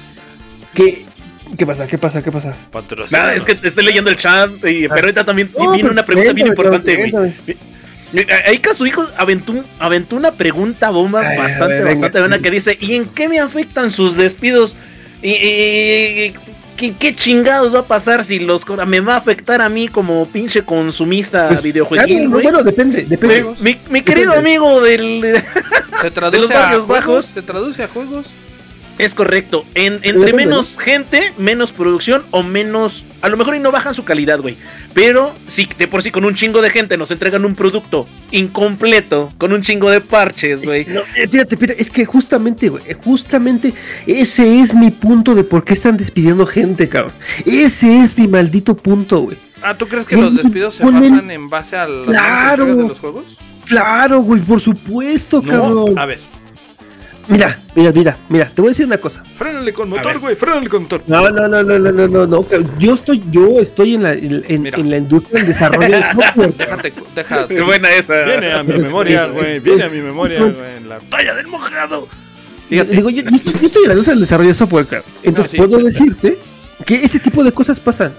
que... ¿Qué pasa? ¿Qué pasa? ¿Qué pasa? Nada, es que estoy leyendo el chat, y, pero ahorita también No, viene una pregunta bien importante, güey. Ahí Kazuhiko aventó, aventó una pregunta bomba Ay, bastante, ver, venga, bastante sí. buena que dice, ¿y en qué me afectan sus despidos? ¿Y, y- ¿qué, qué chingados va a pasar si los me va a afectar a mí como pinche consumista Pues, videojueguil, claro? Bueno, depende, depende. Mi, mi querido Depende. amigo del... Se *laughs* traduce los a barrios juegos, bajos. Se traduce a juegos. Es correcto. En, entre menos gente, menos producción o menos. A lo mejor y no bajan su calidad, güey. Pero si de por sí con un chingo de gente nos entregan un producto incompleto, con un chingo de parches, güey. No, eh, fíjate, fíjate, es que justamente, güey, justamente ese es mi punto de por qué están despidiendo gente, cabrón. Ese es mi maldito punto, güey. Ah, ¿tú crees que los despidos se ponen- basan en base a las Claro. de los juegos? Claro, güey, por supuesto, No, cabrón. a ver, Mira, mira, mira, mira, te voy a decir una cosa. frénale con motor, güey, frénale con motor. No, no, no, no, no, no, no, no. Yo estoy, yo estoy en la, en, en- la industria del desarrollo de software. *laughs* Déjate, déjate. *laughs* Qué buena esa. Viene a mi memoria, güey, viene a mi memoria, güey, la talla del mojado. Fíjate. Digo, yo, yo estoy, yo estoy en la industria del desarrollo de software, cabrón. Entonces sí, puedo decirte que ese tipo de cosas pasan.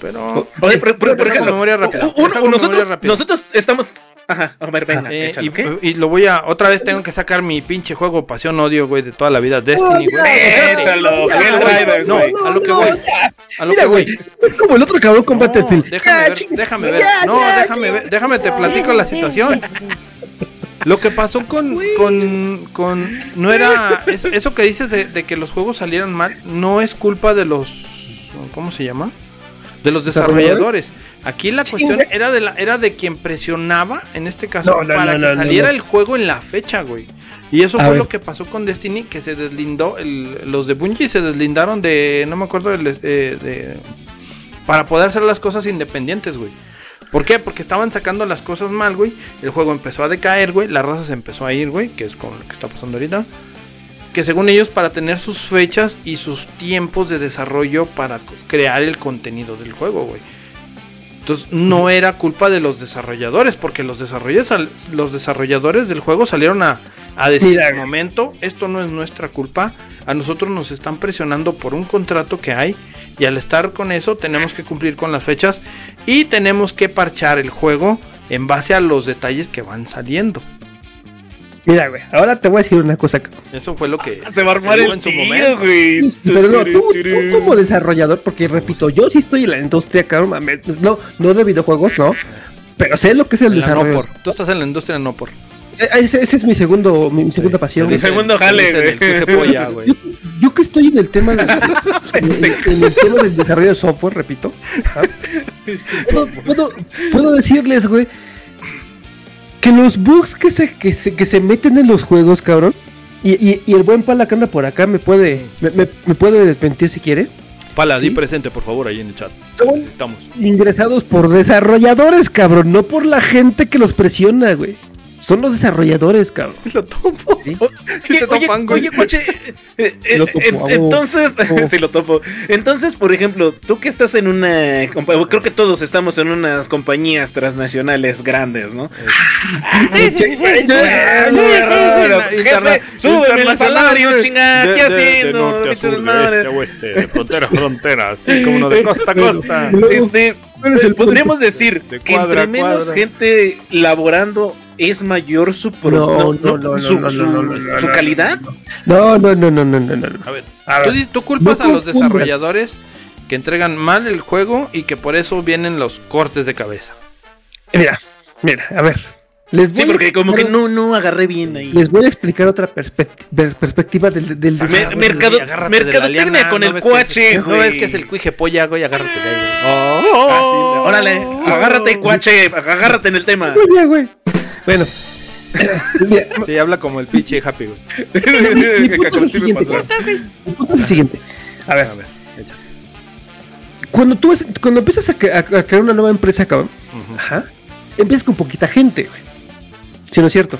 Pero Oye, por, por- por Deja ejemplo, memoria rápida, uno- nosotros, memoria rápida. nosotros estamos. Ajá, a ver, venga, Eh, échalo, y, ¿qué? y lo voy a otra vez tengo que sacar mi pinche juego pasión odio güey de toda la vida Destiny güey Échalo, A lo que Hell voy, Riders, no güey. a lo que voy a lo Mira, que voy es como el otro cabrón con No, Battlefield. déjame ver, déjame ver. No, déjame ver, déjame te platico la situación. Lo que pasó con, con, con no era es- eso que dices de, de que los juegos salieran mal, no es culpa de los ¿cómo se llama? De los desarrolladores. Aquí la cuestión era de la era de quien presionaba, en este caso, No, no, para no, que saliera el juego en la fecha, güey. Y eso A fue ver. lo que pasó con Destiny, que se deslindó, el- los de Bungie se deslindaron de, no me acuerdo, del, eh, de, para poder hacer las cosas independientes, güey. ¿Por qué? Porque estaban sacando las cosas mal, güey. El juego empezó a decaer, güey. La raza se empezó a ir, güey. Que es con lo que está pasando ahorita. Que según ellos, para tener sus fechas y sus tiempos de desarrollo para crear el contenido del juego, güey. Entonces, no era culpa de los desarrolladores, porque los desarrolladores, los desarrolladores del juego salieron a, a decir, "Un momento, esto no es nuestra culpa, a nosotros nos están presionando por un contrato que hay, y al estar con eso tenemos que cumplir con las fechas y tenemos que parchar el juego en base a los detalles que van saliendo. Mira, güey, ahora te voy a decir una cosa. Eso fue lo que Se va a armar el en su momento. güey. Pero no, tú, tú como desarrollador, porque repito, yo sí estoy en la industria, cabrón, mames, no, no de videojuegos, no. Pero sé lo que es el En desarrollo. no por. Tú estás en la industria no por. Eh, Ese, ese es mi segundo, mi, mi segunda pasión. Mi segundo jale, güey. Yo, yo que estoy en el tema de- *laughs* en, en el tema del desarrollo de software, repito. ajá, puedo, puedo- puedo decirles, güey, que los bugs que se, que se, que se meten en los juegos, cabrón. Y, y- y el buen pala que anda por acá me puede, me, me- me puede desmentir si quiere. Pala, di presente, por favor, ahí en el chat. Son Estamos. ingresados por desarrolladores, cabrón, no por la gente que los presiona, güey. Son los desarrolladores, cabrón. Lo topo. ¿sí? Sí te oye, topan, güey. oye, coche, eh, eh, Lo topo, entonces, Oh. *laughs* sí lo topo. Entonces, por ejemplo, tú que estás en una, creo que todos estamos en unas compañías transnacionales grandes, ¿no? Sí, sí, sí, sí, sí, súbeme el salario, internacional, chinga, de- ¿qué haciendo? norte a Pinches sur, de este a oeste, de frontera a frontera, así como uno de costa a costa. Este, ¿cuál es el podríamos decir De que cuadra entre menos cuadra. gente laborando es mayor su pro- No, no, no, no, su, calidad. No, no, no, no, no, no, no. A ver, A tú, ver, di- tú culpas no a los desarrolladores que entregan mal el juego y que por eso vienen los cortes de cabeza. Mira, mira, a ver. Les voy Sí, a porque como que no, no agarré bien ahí. Les voy a explicar otra perspec- per- perspectiva del, del Mer- desarrollo. mercado- Güey, agárrate de la mercadotecnia liana, con ¿no el es- cuache, No güey. ves que es el cuije polla, güey, agárrate de ahí, güey. Ah, sí, órale, agárrate, cuache, agárrate en el tema. Güey. Bueno. *laughs* Sí, habla como el pinche Happy, güey. *laughs* mi punto es el siguiente. es el siguiente. A ver, a ver. Cuando tú ves- cuando empiezas a, cre- a- a crear una nueva empresa, cabrón, ajá, empiezas con poquita gente, güey. ¿Sí no es cierto?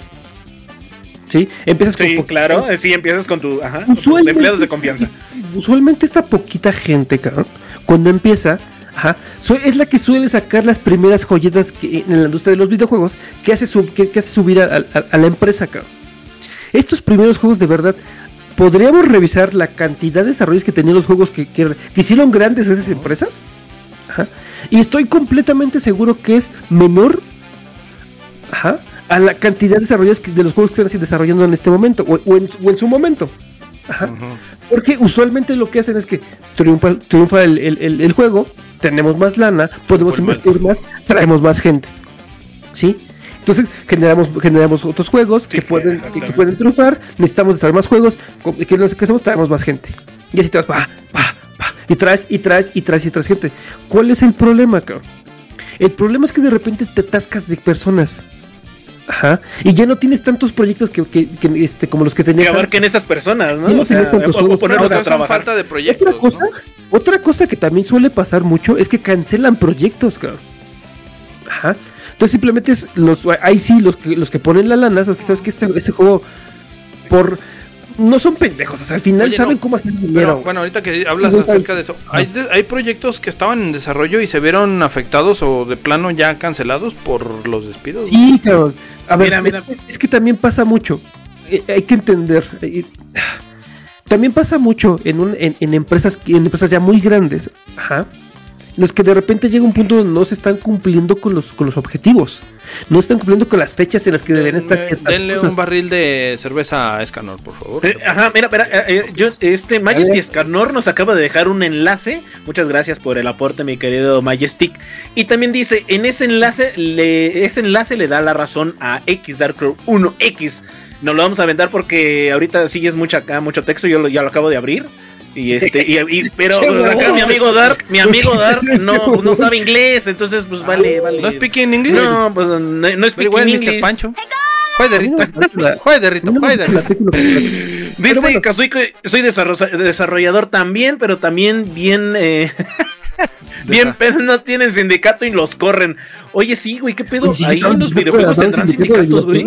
¿Sí? Empiezas con Sí, claro, eh, sí, empiezas con tu, ajá, con tus empleados de confianza. usualmente esta poquita gente, cabrón, cuando empieza, ajá, es la que suele sacar las primeras joyitas que, en la industria de los videojuegos que hace, sub- que, que hace subir a, a- a la empresa, cabrón. Estos primeros juegos de verdad, podríamos revisar la cantidad de desarrollos que tenían los juegos que, que- que hicieron grandes esas empresas. Ajá, y estoy completamente seguro que es menor ajá, a la cantidad de desarrollos que- de los juegos que están desarrollando en este momento o, o en, o en su momento. Ajá. Porque usualmente lo que hacen es que triunfa, triunfa el, el- el- el juego, tenemos más lana, podemos invertir más, traemos más gente. ¿Sí? Entonces generamos, generamos otros juegos Sí, que, pueden, que, exactamente. pueden triunfar, necesitamos desarrollar más juegos, que lo que hacemos, traemos más gente. Y así te vas, va, va, va, y traes, y traes, y traes, y traes gente. ¿Cuál es el problema, cabrón? El problema es que de repente te atascas de personas. Ajá. Y ya no tienes tantos proyectos que, que- que, este, como los que tenías Que abarquen esas personas, ¿no? Ya no O sea, tienes tantos o- o juegos. ponerlos a trabajar. falta de proyectos. Otra cosa, ¿no? otra cosa que también suele pasar mucho es que cancelan proyectos, cabrón. Ajá. Entonces simplemente es los ahí sí los que los que ponen la lana, los que sabes que este, este juego por no son pendejos, o sea, al final Oye, saben no, cómo hacer Pero, dinero. bueno, ahorita que hablas acerca de eso, hay, de- hay proyectos que estaban en desarrollo y se vieron afectados o de plano ya cancelados por los despidos. Sí, cabrón. A ver, Mira, es, mira. que- es que también pasa mucho. Eh, hay que entender. eh, también pasa mucho en, un, en, en empresas en empresas ya muy grandes. Ajá. Los que de repente llega un punto donde no se están cumpliendo con los, con los objetivos. No están cumpliendo con las fechas en las que deberían estar Denle- ciertas denle cosas. un barril de cerveza a Escanor, por favor. Eh, Ajá, mira, mira, eh, eh, yo, este Majesty. Escanor nos acaba de dejar un enlace. Muchas gracias por el aporte, mi querido Majestic. Y también dice, en ese enlace, le, ese enlace le da la razón a X Dark Crow 1X. Nos lo vamos a aventar porque ahorita sí es mucho acá, mucho texto. Yo lo, ya lo acabo de abrir. Y este, y, y- *laughs* pero acá mi amigo Dark, mi amigo Dark *laughs* no, no sabe inglés, entonces pues vale, vale. ¿No speaking English? No, pues no, no Very speaking well, Mr. Pancho. Juegue, A mí no me Rito. la- Juegue, Rito. a mí no me Juegue, parece el Rito. Dice bueno. Kazuhiko, soy desarrolla- desarrollador también, pero también bien. Eh, *laughs* bien, pero no tienen sindicato y los corren. Oye, sí, güey, ¿qué pedo? Sí, Ahí en los videojuegos tendrán sindicatos de güey.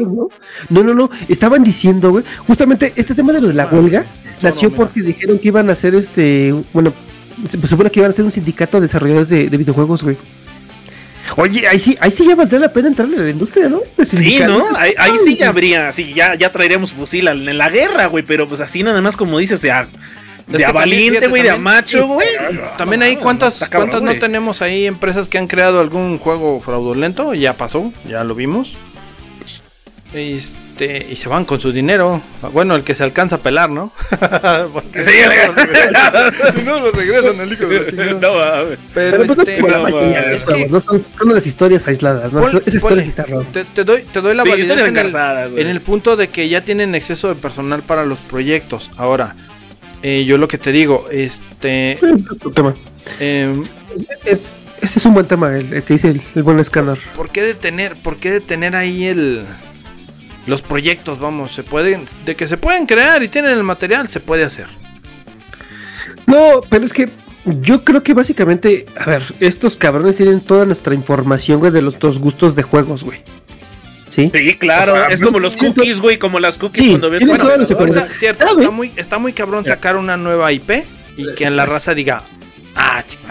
no, no, no. Estaban diciendo, güey. Justamente este tema de lo de la huelga nació porque dijeron que iban a hacer este. Bueno, se supone que iban a hacer un sindicato de desarrolladores de, de videojuegos, güey. Oye, ahí sí, ahí sí ya valdría la pena entrarle a la industria, ¿no? Sí. ¿no? Ahí, ahí sí ya habría, sí, ya, ya traeríamos fusil en la guerra, güey, pero pues así nada más como dices, de a, de que a valiente, güey, de a macho, güey. También ahí, ¿cuántas, cabrón, cuántas no tenemos ahí empresas que han creado algún juego fraudulento? Ya pasó, ya lo vimos. Este, y se van con su dinero. Bueno, el que se alcanza a pelar, ¿no? *laughs* Porque Sí, *laughs* si no lo regresan al hijo de la chingada. No, a ver. Pero, Pero pues no es este, no, de es que- no son, son las historias aisladas, ¿no? Ponle- Esa historia raro. te, te doy, te doy la Sí, validez en el, en el punto de que ya tienen exceso de personal para los proyectos. Ahora, eh, yo lo que te digo, este, ese es otro tema. em, Es, ese es un buen tema, el, el que dice el, el buen escáner. ¿por qué detener, por qué detener ahí el los proyectos? Vamos, se pueden, de que se pueden crear y tienen el material, se puede hacer. No, pero es que yo creo que básicamente, a ver, estos cabrones tienen toda nuestra información, güey, de los dos gustos de juegos, güey. ¿Sí? Sí, claro, O sea, es como los cookies, güey, como las cookies Sí, cuando ves bueno, Ahorita, cierto, Ah, está muy, está muy cabrón sacar una nueva IP y que en la raza diga, ah, chica,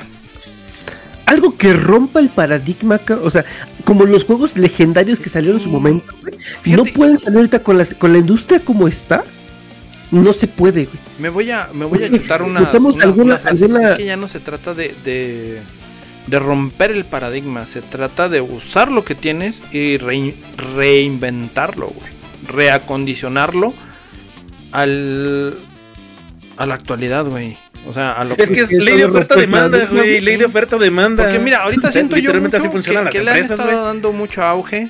Algo que rompa el paradigma, o sea, como los juegos legendarios que salieron en su momento, güey, no pueden salir ahorita con, las, con la industria como está. No se puede, güey. Me voy a, me voy a chutar una. necesitamos una- alguna- una frase. alguna- Es que ya no se trata de, de, de romper el paradigma, se trata de usar lo que tienes y reinventarlo, güey. Reacondicionarlo al, a la actualidad, güey. O sea, a lo es que, es ley de oferta-demanda, güey. Ley de oferta-demanda. Porque mira, ahorita siento yo mucho así funcionan que, las que empresas, le han estado dando mucho auge.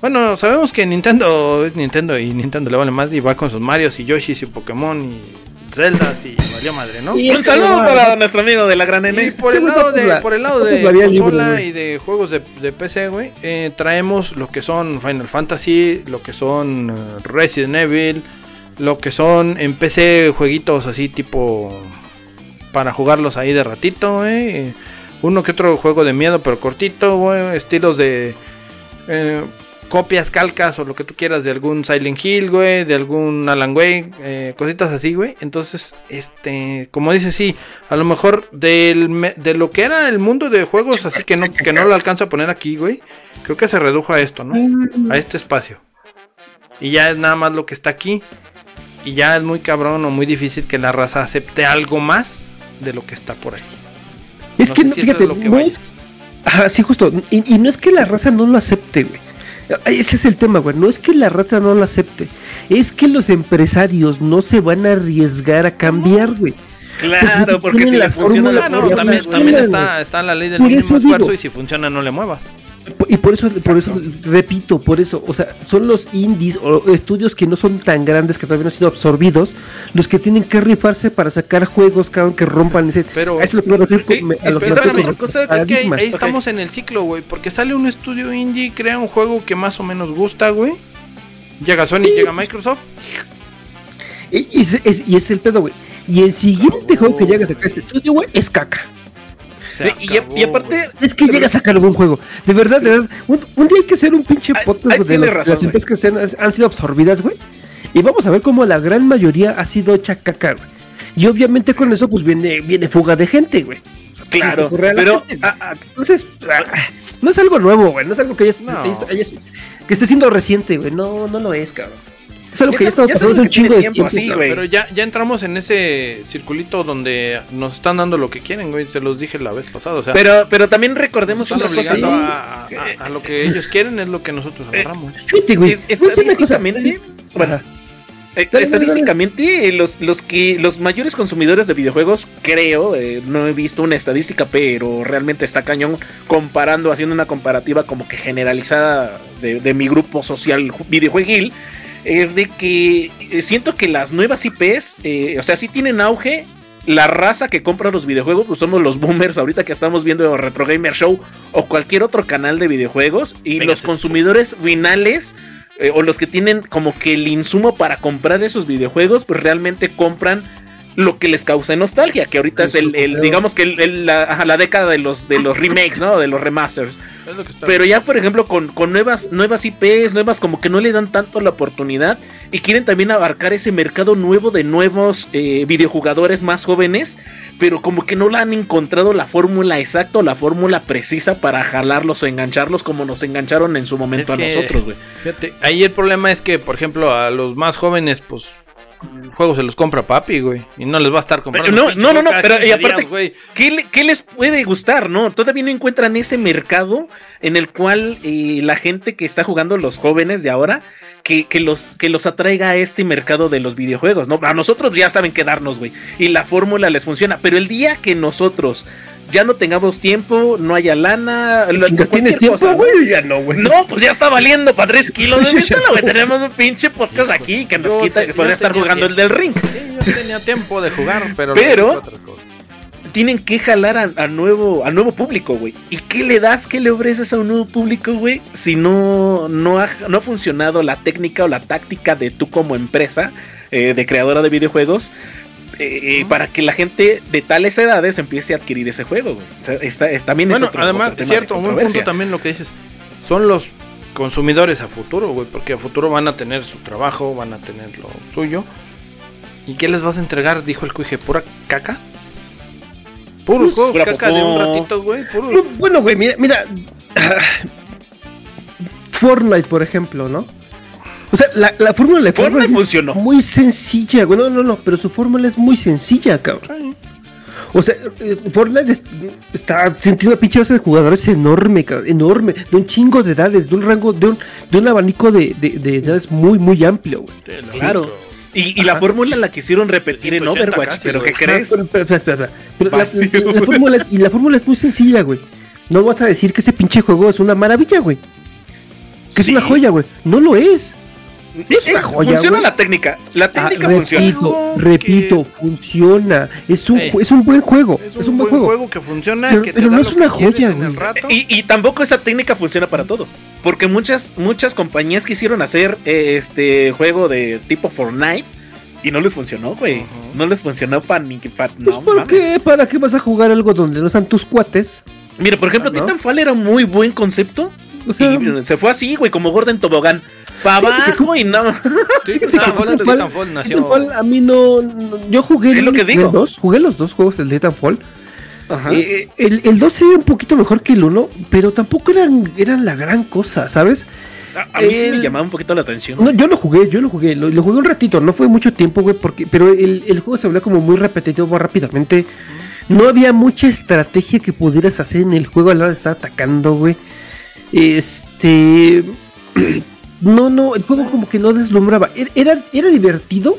Bueno, sabemos que Nintendo es Nintendo y Nintendo le vale más y va con sus Marios y Yoshis y Pokémon y Zelda y valió madre, ¿no? un saludo para nuestro amigo de la gran N. por, el lado de, por el lado de consola y de juegos de, de PC, güey, eh, traemos lo que son Final Fantasy, lo que son uh, Resident Evil, lo que son en PC jueguitos así tipo para jugarlos ahí de ratito, güey. Uno que otro juego de miedo, pero cortito, güey. Estilos de eh, copias, calcas o lo que tú quieras de algún Silent Hill, güey, de algún Alan Wake, eh, cositas así, güey. Entonces, este, como dice, sí, a lo mejor del, de lo que era el mundo de juegos, así que no, que no lo alcanzo a poner aquí, güey. Creo que se redujo a esto, ¿no? A este espacio. Y ya es nada más lo que está aquí. Y ya es muy cabrón o muy difícil que la raza acepte algo más de lo que está por ahí. Es que, fíjate, no es... sí, justo. Y, y no es que la raza no lo acepte, güey ese es el tema, güey. No es que la raza no lo acepte. Es que los empresarios no se van a arriesgar a cambiar, güey. Claro, porque, si las fórmulas. también, también está, está, la ley del mínimo esfuerzo y si funciona no le muevas. Y por eso, por eso, repito, por eso, o sea, son los indies o estudios que no son tan grandes, que todavía no han sido absorbidos, los que tienen que rifarse para sacar juegos cada que rompan ese. Pero, eso es lo que me a que es que ahí, estamos en el ciclo, güey, porque sale un estudio indie, crea un juego que más o menos gusta, güey. Llega Sony, llega Microsoft. Y, y, es, el pedo, güey. Y el siguiente juego que llega a sacar este estudio, güey, es caca y, aparte. Es que llega a sacar algún juego. De verdad, de verdad. Un, día hay que hacer un pinche podcast de las empresas que han, sido absorbidas, güey. Y vamos a ver cómo la gran mayoría ha sido hecha caca, güey. Y obviamente con eso, pues viene, viene fuga de gente, güey. Claro, pero. entonces, no es algo nuevo, güey. No es algo que, que esté siendo reciente, güey. No, no lo es, cabrón. Es algo que ya estaba pasando hace un chingo de tiempo. Así, pero ya, ya entramos en ese circulito donde nos están dando lo que quieren, güey. Se los dije la vez pasada. O sea, pero, pero también recordemos una cosa. A, a, lo que ellos quieren es lo que nosotros eh, agarramos. Fíjate, güey. Estadísticamente, bueno, eh, estadísticamente los, los que los mayores consumidores de videojuegos, creo, eh, no he visto una estadística, pero realmente está cañón comparando, haciendo una comparativa como que generalizada de, de mi grupo social videojueguil es de que eh, siento que las nuevas IPs, eh, o sea, sí tienen auge. La raza que compra los videojuegos, pues somos los boomers ahorita que estamos viendo Retro Gamer Show o cualquier otro canal de videojuegos. Y los consumidores finales, eh, o los que tienen como que el insumo para comprar esos videojuegos, pues realmente compran lo que les causa nostalgia, que ahorita es el, digamos que la, la, década de los, de los remakes, ¿no? De los remasters. Pero ya, por ejemplo, con, con, nuevas, nuevas IPs, nuevas como que no le dan tanto la oportunidad y quieren también abarcar ese mercado nuevo de nuevos eh, videojugadores más jóvenes, pero como que no la han encontrado la fórmula exacta o la fórmula precisa para jalarlos o engancharlos como nos engancharon en su momento a nosotros, güey. Fíjate, ahí el problema es que, por ejemplo, a los más jóvenes, pues el juego se los compra papi, güey. Y no les va a estar comprando. no, no, no, no, pero y aparte, ¿qué, les puede gustar, no? Todavía no encuentran ese mercado en el cual eh, la gente que está jugando, los jóvenes de ahora, que, los, que los atraiga a este mercado de los videojuegos, ¿no? A nosotros ya saben qué darnos, güey. Y la fórmula les funciona. Pero el día que nosotros ya no tengamos tiempo, no haya lana. ¿No tienes tiempo, güey? Ya no, güey. No, pues ya está valiendo para 3 kilos *laughs* de vista, güey. Tenemos un pinche podcast aquí que nos quita, que podría estar jugando el del ring. yo tenía tiempo de jugar, pero. Pero. Tienen que jalar a, nuevo, a nuevo público, güey. ¿Y qué le das, qué le ofreces a un nuevo público, güey? Si no, no, ha, no ha funcionado la técnica o la táctica de tú como empresa eh, de creadora de videojuegos eh, para que la gente de tales edades empiece a adquirir ese juego. está, también bueno, además, es cierto, un punto también lo que dices, son los consumidores a futuro, güey, porque a futuro van a tener su trabajo, van a tener lo suyo. ¿Y qué les vas a entregar? Dijo el cuije, pura caca. Puros pues, juegos caca de un ratito, güey. Bueno, güey, mira, mira. *sighs* Fortnite, por ejemplo, ¿no? O sea, la, la fórmula de Fortnite funcionó. muy sencilla, güey. No, no, no, pero su fórmula es muy sencilla, cabrón. O sea, eh, Fortnite es- está tiene una pinche base de jugadores enorme, cabrón, enorme, de un chingo de edades, de un rango, de un, de un abanico de, de- de edades muy, muy amplio, güey. Claro. Y, y la fórmula la quisieron repetir en 180 Overwatch, casi, pero. ¿qué crees? Ah, pero, la, Vale. la- la fórmula es, y la fórmula es muy sencilla, güey. No vas a decir que ese pinche juego es una maravilla, güey. Que Sí. es una joya, güey. No lo es. Es una Eh, joya, funciona la técnica. La Ah, técnica funciona. repito, repito, funciona. Es un, Eh. es un buen juego. Es un, buen juego. que funciona, Pero- que no es una joya, en el güey. rato. Y, y tampoco esa técnica funciona para todo. Porque muchas, muchas compañías quisieron hacer eh, este juego de tipo Fortnite y no les funcionó, güey. No les funcionó para ni para Pues no, ¿por mames. qué? ¿Para qué vas a jugar algo donde no están tus cuates? Mira, por ejemplo, Ah, ¿no? Titanfall era un muy buen concepto. O sea, y se fue así, güey, como Gordon Tobogán. Pa' Fíjate que- abajo y no. Sí, que Titanfall, nació. A mí no, no- Yo jugué el lo que jugué digo. el 2, jugué los dos juegos del Titanfall. Ajá. Eh, el, el 2 era un poquito mejor que el 1, pero tampoco eran, eran la gran cosa, ¿sabes? A, a mí sí me el- llamaba un poquito la atención. No, yo lo jugué, yo lo jugué, lo, lo jugué un ratito, no fue mucho tiempo, güey, porque, pero el, el juego se volvió como muy repetitivo muy rápidamente. No había mucha estrategia que pudieras hacer en el juego a la hora de estar atacando, güey. Este. *clears throat* No, no, el juego como que no deslumbraba. Er- Era, era divertido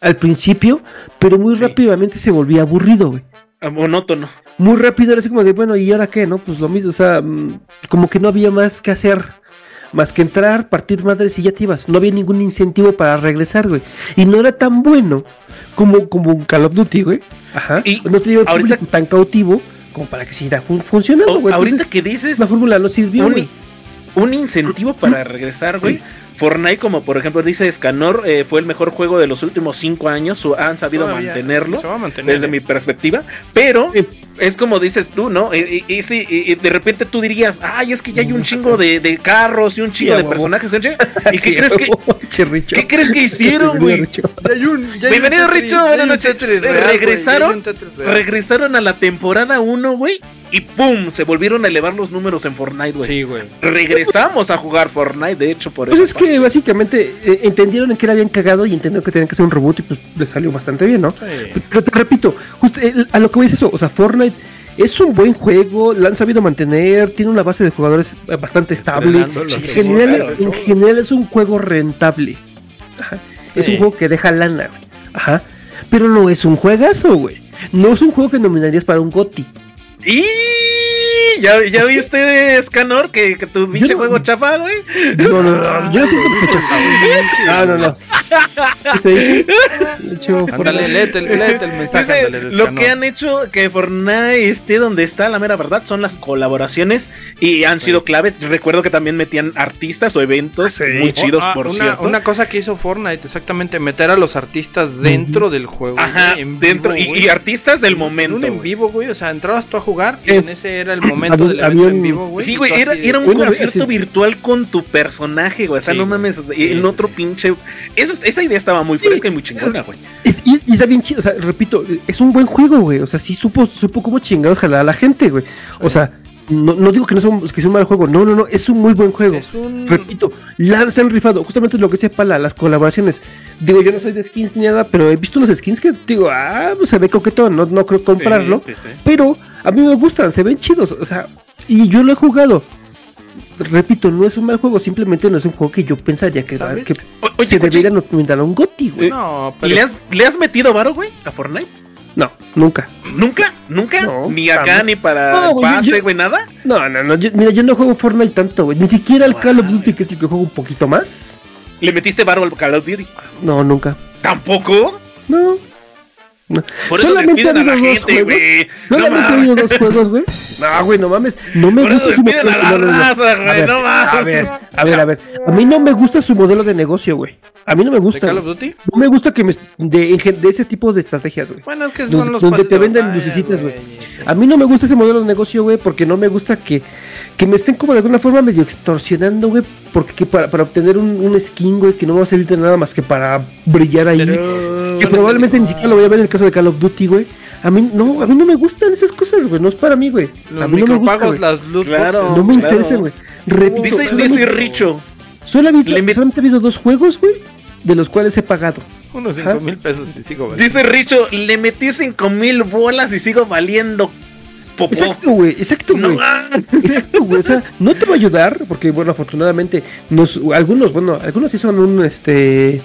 al principio, pero muy Sí. rápidamente se volvía aburrido, güey. Ah, Monótono. Muy rápido era así como de, bueno, ¿y ahora qué? ¿No? Pues lo mismo, o sea, mm, como que no había más que hacer. Más que entrar, partir madres y ya te ibas. No había ningún incentivo para regresar, güey. Y no era tan bueno como, como un Call of Duty, güey. Ajá. Y no tenía un ahorita- tan cautivo como para que siguiera fun- funcionando, güey. ahorita Entonces, que dices la fórmula no sirvió, güey. Un incentivo para regresar, güey. Fortnite, como por ejemplo dice Scanor, eh, fue el mejor juego de los últimos cinco años. su- Han sabido Todavía mantenerlo. Se va a mantener. desde eh. mi perspectiva, pero es como dices tú, ¿no? Y, y- y sí, y- y de repente tú dirías, ay, es que ya hay un chingo de, de carros y un chingo Sí, de personajes. ¿eh? *laughs* ¿Y Sí, qué crees que, qué crees que hicieron, güey? Bienvenido, Richo, buenas noches. Regresaron, regresaron a la temporada 1, güey, y ¡pum! Se volvieron a elevar los números en Fortnite, güey. Sí, güey. Regresamos a jugar Fortnite, de hecho, por Pues eso. es que básicamente eh, entendieron en que la habían cagado y entendieron que tenían que hacer un reboot y pues les salió bastante bien, ¿no? Sí. Pero te repito, justo, a lo que voy es eso, o sea, Fortnite es un buen juego, la han sabido mantener, tiene una base de jugadores bastante estable. En general, en general es un juego rentable. Ajá. Es un juego que deja lana, güey. Ajá. Pero no es un juegazo, güey. No es un juego que nominarías para un GOTY. Y ya, ya viste, Scanor, que, que tu pinche no- juego chafa, güey. No, no, no. Yo no sé chafa, güey. No, *laughs* no, no. Sí. Ándale, léete, el- léete el mensaje. Dice, ándale, del lo que han hecho que Fortnite esté donde está la mera verdad son las colaboraciones y han sido clave. Recuerdo que también metían artistas o eventos muy chidos, Oh, ah, por una, cierto. Una cosa que hizo Fortnite, exactamente, meter a los artistas dentro del juego. Ajá, güey, en dentro vivo, y, güey. y artistas del En momento. un en vivo, güey. O sea, entrabas tú a jugar y Eh, en ese era el momento del evento en vivo, güey. Sí, güey, era, un vez, concierto virtual con tu personaje, güey. O sea, Sí, no mames, Sí, en sí, otro pinche. Esa, esa idea estaba muy fresca y muy chingona, güey. Y está bien chido, o sea, repito, es un buen juego, güey. O sea, sí supo, supo cómo chingados jalar a la gente, güey. O sea, no, no digo que no sea un, que sea un mal juego, no, no, no, es un muy buen juego. Es un- Repito, se han rifado, justamente lo que decía Pala, las colaboraciones. Digo, yo no soy de skins ni nada, pero he visto unos skins que digo, ah, pues se ve coquetón, no, no creo comprarlo. Sí, sí, sí. Pero a mí me gustan, se ven chidos, o sea, y yo lo he jugado. Repito, no es un mal juego, simplemente no es un juego que yo pensaría que, ¿Sabes? que O- Oye, se debería nominar a un GOTY, güey. No, pero. ¿le, has, ¿le has metido varo, güey, a Fortnite? No, nunca. ¿Nunca? ¿Nunca? No, Ni acá, jamás. ni para No, pase, güey, nada. No, no, no. yo- mira, yo no juego Fortnite tanto, güey. Ni siquiera el Call of Duty, que es el que juego un poquito más. ¿Le metiste varo al Call of Duty? No, nunca. ¿Tampoco? No. No. Por eso Solamente despiden a ha la habido dos gente, juegos. güey. No Solamente habido dos juegos, güey. No, güey, no mames. No me Por eso gusta su despiden a la no, no, no. raza, A güey, ver, no mames. A ver, a ver, a ver. A mí no me gusta su modelo de negocio, güey. A mí no me ¿De gusta. Call of. Duty? No me gusta que me. De, de ese tipo de estrategias, güey. Bueno, es que Donde- son los donde te de venden lucecitas, güey. A mí no me gusta ese modelo de negocio, güey, porque no me gusta que, que me estén como de alguna forma medio extorsionando, güey, porque que para, para obtener un, un skin, güey, que no me va a servir de nada más que para brillar ahí. Pero- que probablemente ni siquiera lo voy a ver en el caso de Call of Duty, güey. A mí no, a mí no me gustan esas cosas, güey, no es para mí, güey. Los A mí no me gusta, micropagos, güey. las loot Claro. boxes. No me claro. interesan, güey. Repito, Dice, solamente- dice Richo. solo ha habido- Le met- solamente ha habido dos juegos, güey, de los cuales he pagado. Unos 5 mil pesos y sigo valiendo. Dice Richo, le metí 5 mil bolas y sigo valiendo popó. Exacto, güey, exacto, No, güey. ah. Exacto, güey. O sea, no te va a ayudar, porque bueno, afortunadamente, nos, algunos, bueno, algunos sí son un este.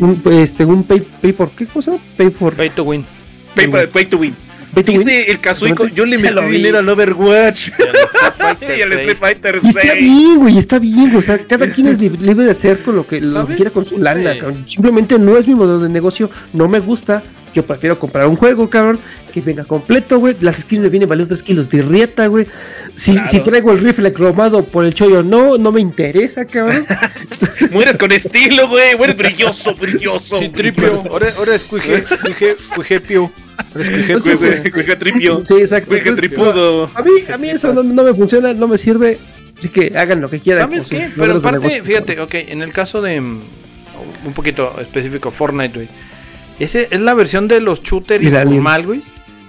Un, este, un pay, pay por qué cosa? Pay for. Pay to win. Pay, pay- pay to win. pay to win. Dice el yo le metí dinero al Overwatch. Y al Street *laughs* 6. Fighter Y está 6. bien, güey, está bien, güey. O sea, cada quien es lib- libre de hacer con lo que, lo quiera con su lana, cabrón. Simplemente no es mi modelo de negocio, no me gusta. Yo prefiero comprar un juego, cabrón, que venga completo, güey. Las skins me vienen valiendo 3 kilos de rieta, güey. Si, Claro. si traigo el rifle cromado por el chollo, no, no me interesa, cabrón. *laughs* Mueres con estilo, güey. Mueres brilloso, brilloso. Sí, tripio. Ahora, ahora es cuije, cuije, cuijepio. Cuije, Entonces, güey, *laughs* tripio. Sí, exacto. Entonces, tripudo. A mí, a mí eso no, no me funciona, no me sirve. Así que hagan lo que quieran. ¿Sabes qué? Pero aparte, fíjate, ok, en el caso de mm, un poquito específico, Fortnite, güey. Ese es la versión de los shooter Mira, informal, güey.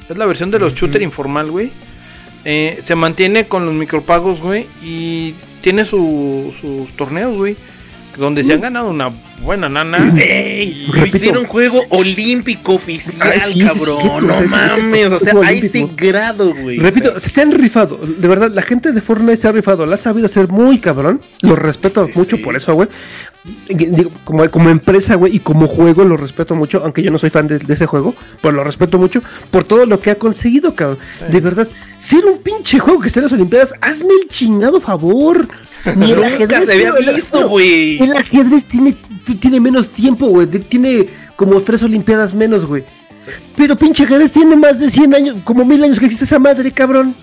Es la versión de los shooter informal, güey. Eh, se mantiene con los micropagos, güey. Y tiene su- sus torneos, güey. Donde se han ganado una buena nana. Ey, *laughs* Repito. hicieron juego olímpico oficial, sí, sí, cabrón. sí, no sí, sí, sí, mames, o sea, a ese grado, güey. Repito, se han rifado. De verdad, la gente de Fortnite se ha rifado. La ha sabido hacer muy cabrón. Lo respeto Sí, mucho sí. por eso, güey. Digo, Como, como empresa, güey, y como juego lo respeto mucho, aunque yo no soy fan de, de ese juego, pero lo respeto mucho por todo lo que ha conseguido, cabrón. De verdad, si era un pinche juego que está en las Olimpiadas, hazme el chingado favor. *laughs* Ni el Nunca ajedrez, se había visto, güey. El ajedrez tiene, tiene menos tiempo, güey. Tiene como tres Olimpiadas menos, güey. Pero pinche ajedrez tiene más de 100 años, como mil años que existe esa madre, cabrón.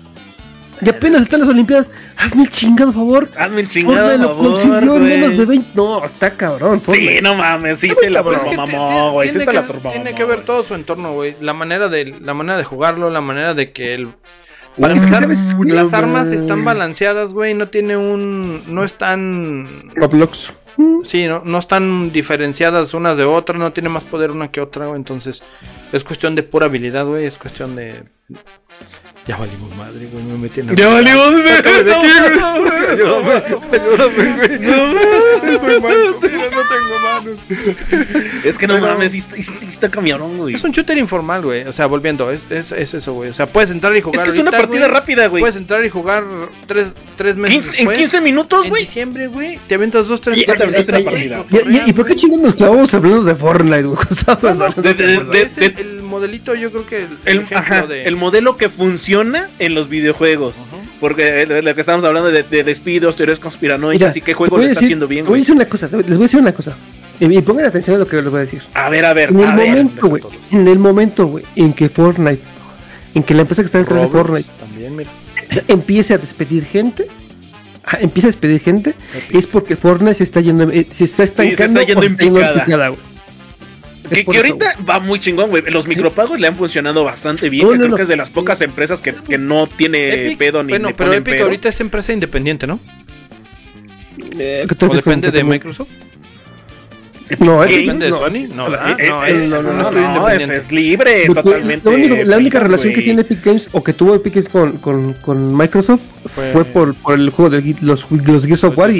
Y apenas están las Olimpiadas. Hazme el chingado favor. Hazme el chingado lo favor, consiguió en menos de 20. No, está cabrón. Sí, no mames, sí se la mamó, güey. Sí la que, tiene que ver todo su entorno, güey. La manera de la manera de jugarlo, la manera de que el para Es que empezar, sabes qué, las güey. armas están balanceadas, güey, no tiene un no están Roblox. sí, no, no están diferenciadas unas de otras, no tiene más poder una que otra, güey, entonces es cuestión de pura habilidad, güey, es cuestión de ya valimos madre, güey, me metí en el- Ya valimos, de güey. Ayúdame, ayúdame, güey. Manco, mira, no tengo manos. Es que no mames, sí, está- sí está güey. Es un shooter informal, güey. O sea, volviendo, es, es, es eso, güey. O sea, puedes entrar y jugar. Es que es una ahorita, partida güey. rápida, güey. Puedes entrar y jugar tres, tres meses. 15 en después. 15 minutos, En güey. diciembre, güey. Te aventas dos, tres Y ya te aventaste la partidas, partida. güey, ¿Y, y, y por qué chingados nos clavamos hablando de Fortnite, güey? No, no, de- de- de- el modelito, yo creo que el, el El, ejemplo ajá, de. el modelo que funciona en los videojuegos. Porque eh, de lo que estamos hablando de, de despidos, teorías conspiranoicas Mira, y qué juego le está decir- haciendo bien, te Voy a güey. decir una cosa, les voy a decir una cosa. Y, pongan atención a lo que les voy a decir. A ver, a ver, En el a ver. momento, güey, en el momento, güey, en que Fortnite, en que la empresa que está detrás de Fortnite También, mira. empiece a despedir gente, ah, empieza a despedir gente, es porque Fortnite se está yendo, eh, se está estancando está yendo o se en está yendo picada, Que, eso, ahorita va muy chingón, güey. Los micropagos le han funcionado bastante bien. No, que no, creo no. que es de las pocas empresas que, que no tiene Epic, pedo ni bueno, pero Epic ahorita es empresa independiente, ¿no? Eh, ¿qué te O depende de Microsoft. No, es- Games, ¿Depende de no. Sony? No, Eh, eh, no, eh, es no, no, estudio no, es, libre, Lo que- totalmente. lo único- la única relación que tiene Epic Games o que tuvo Epic Games con, con, con Microsoft fue, Fue- por, por el juego de los, los Gears of War y,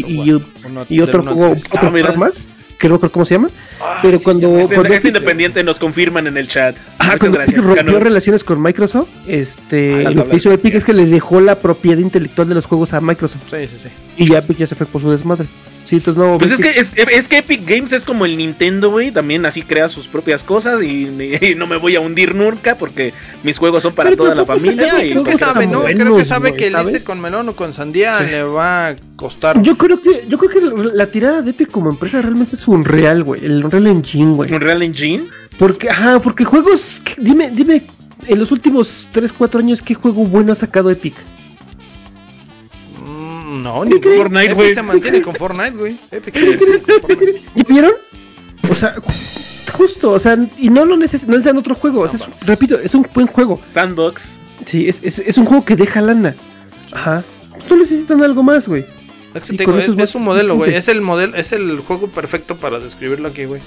y, otro juego, otro Ah, más, que no recuerdo cómo se llama. Ah, pero sí, cuando, Es, cuando es Epic- independiente, nos confirman en el chat. Ah, cuando gracias. Epic rompió relaciones con Microsoft, este, Ah, lo que hizo Epic es que le dejó la propiedad intelectual de los juegos a Microsoft. Sí, sí, sí. Y ya Epic ya se fue por su desmadre. Sí, entonces no. Pues es que, es, es que Epic Games es como el Nintendo, güey. También así crea sus propias cosas y, y no me voy a hundir nunca porque mis juegos son para Pero toda la familia. saca- y Creo que sabe, ¿no? buenos, Creo que sabe que el irse con melón o con sandía Sí. le va a costar. Yo creo que, yo creo que la, tirada de Epic como empresa realmente es Unreal, güey. El Unreal Engine, güey. Unreal Engine. Porque, ajá, porque juegos. Dime, dime, en los últimos 3, 4 años, ¿qué juego bueno ha sacado Epic? No, ni Fortnite, güey. se mantiene con Fortnite, güey. *laughs* ¿Ya vieron? O sea, ju- justo, o sea, y no lo necesitan, no necesitan otro juego. o sea, es- repito, es un buen juego. Sandbox. Sí, es, es, es un juego que deja lana. Ajá. No necesitan algo más, güey. Es que Sí, te con digo, esos es, es un modelo, güey. Es el modelo, es el juego perfecto para describirlo aquí, güey.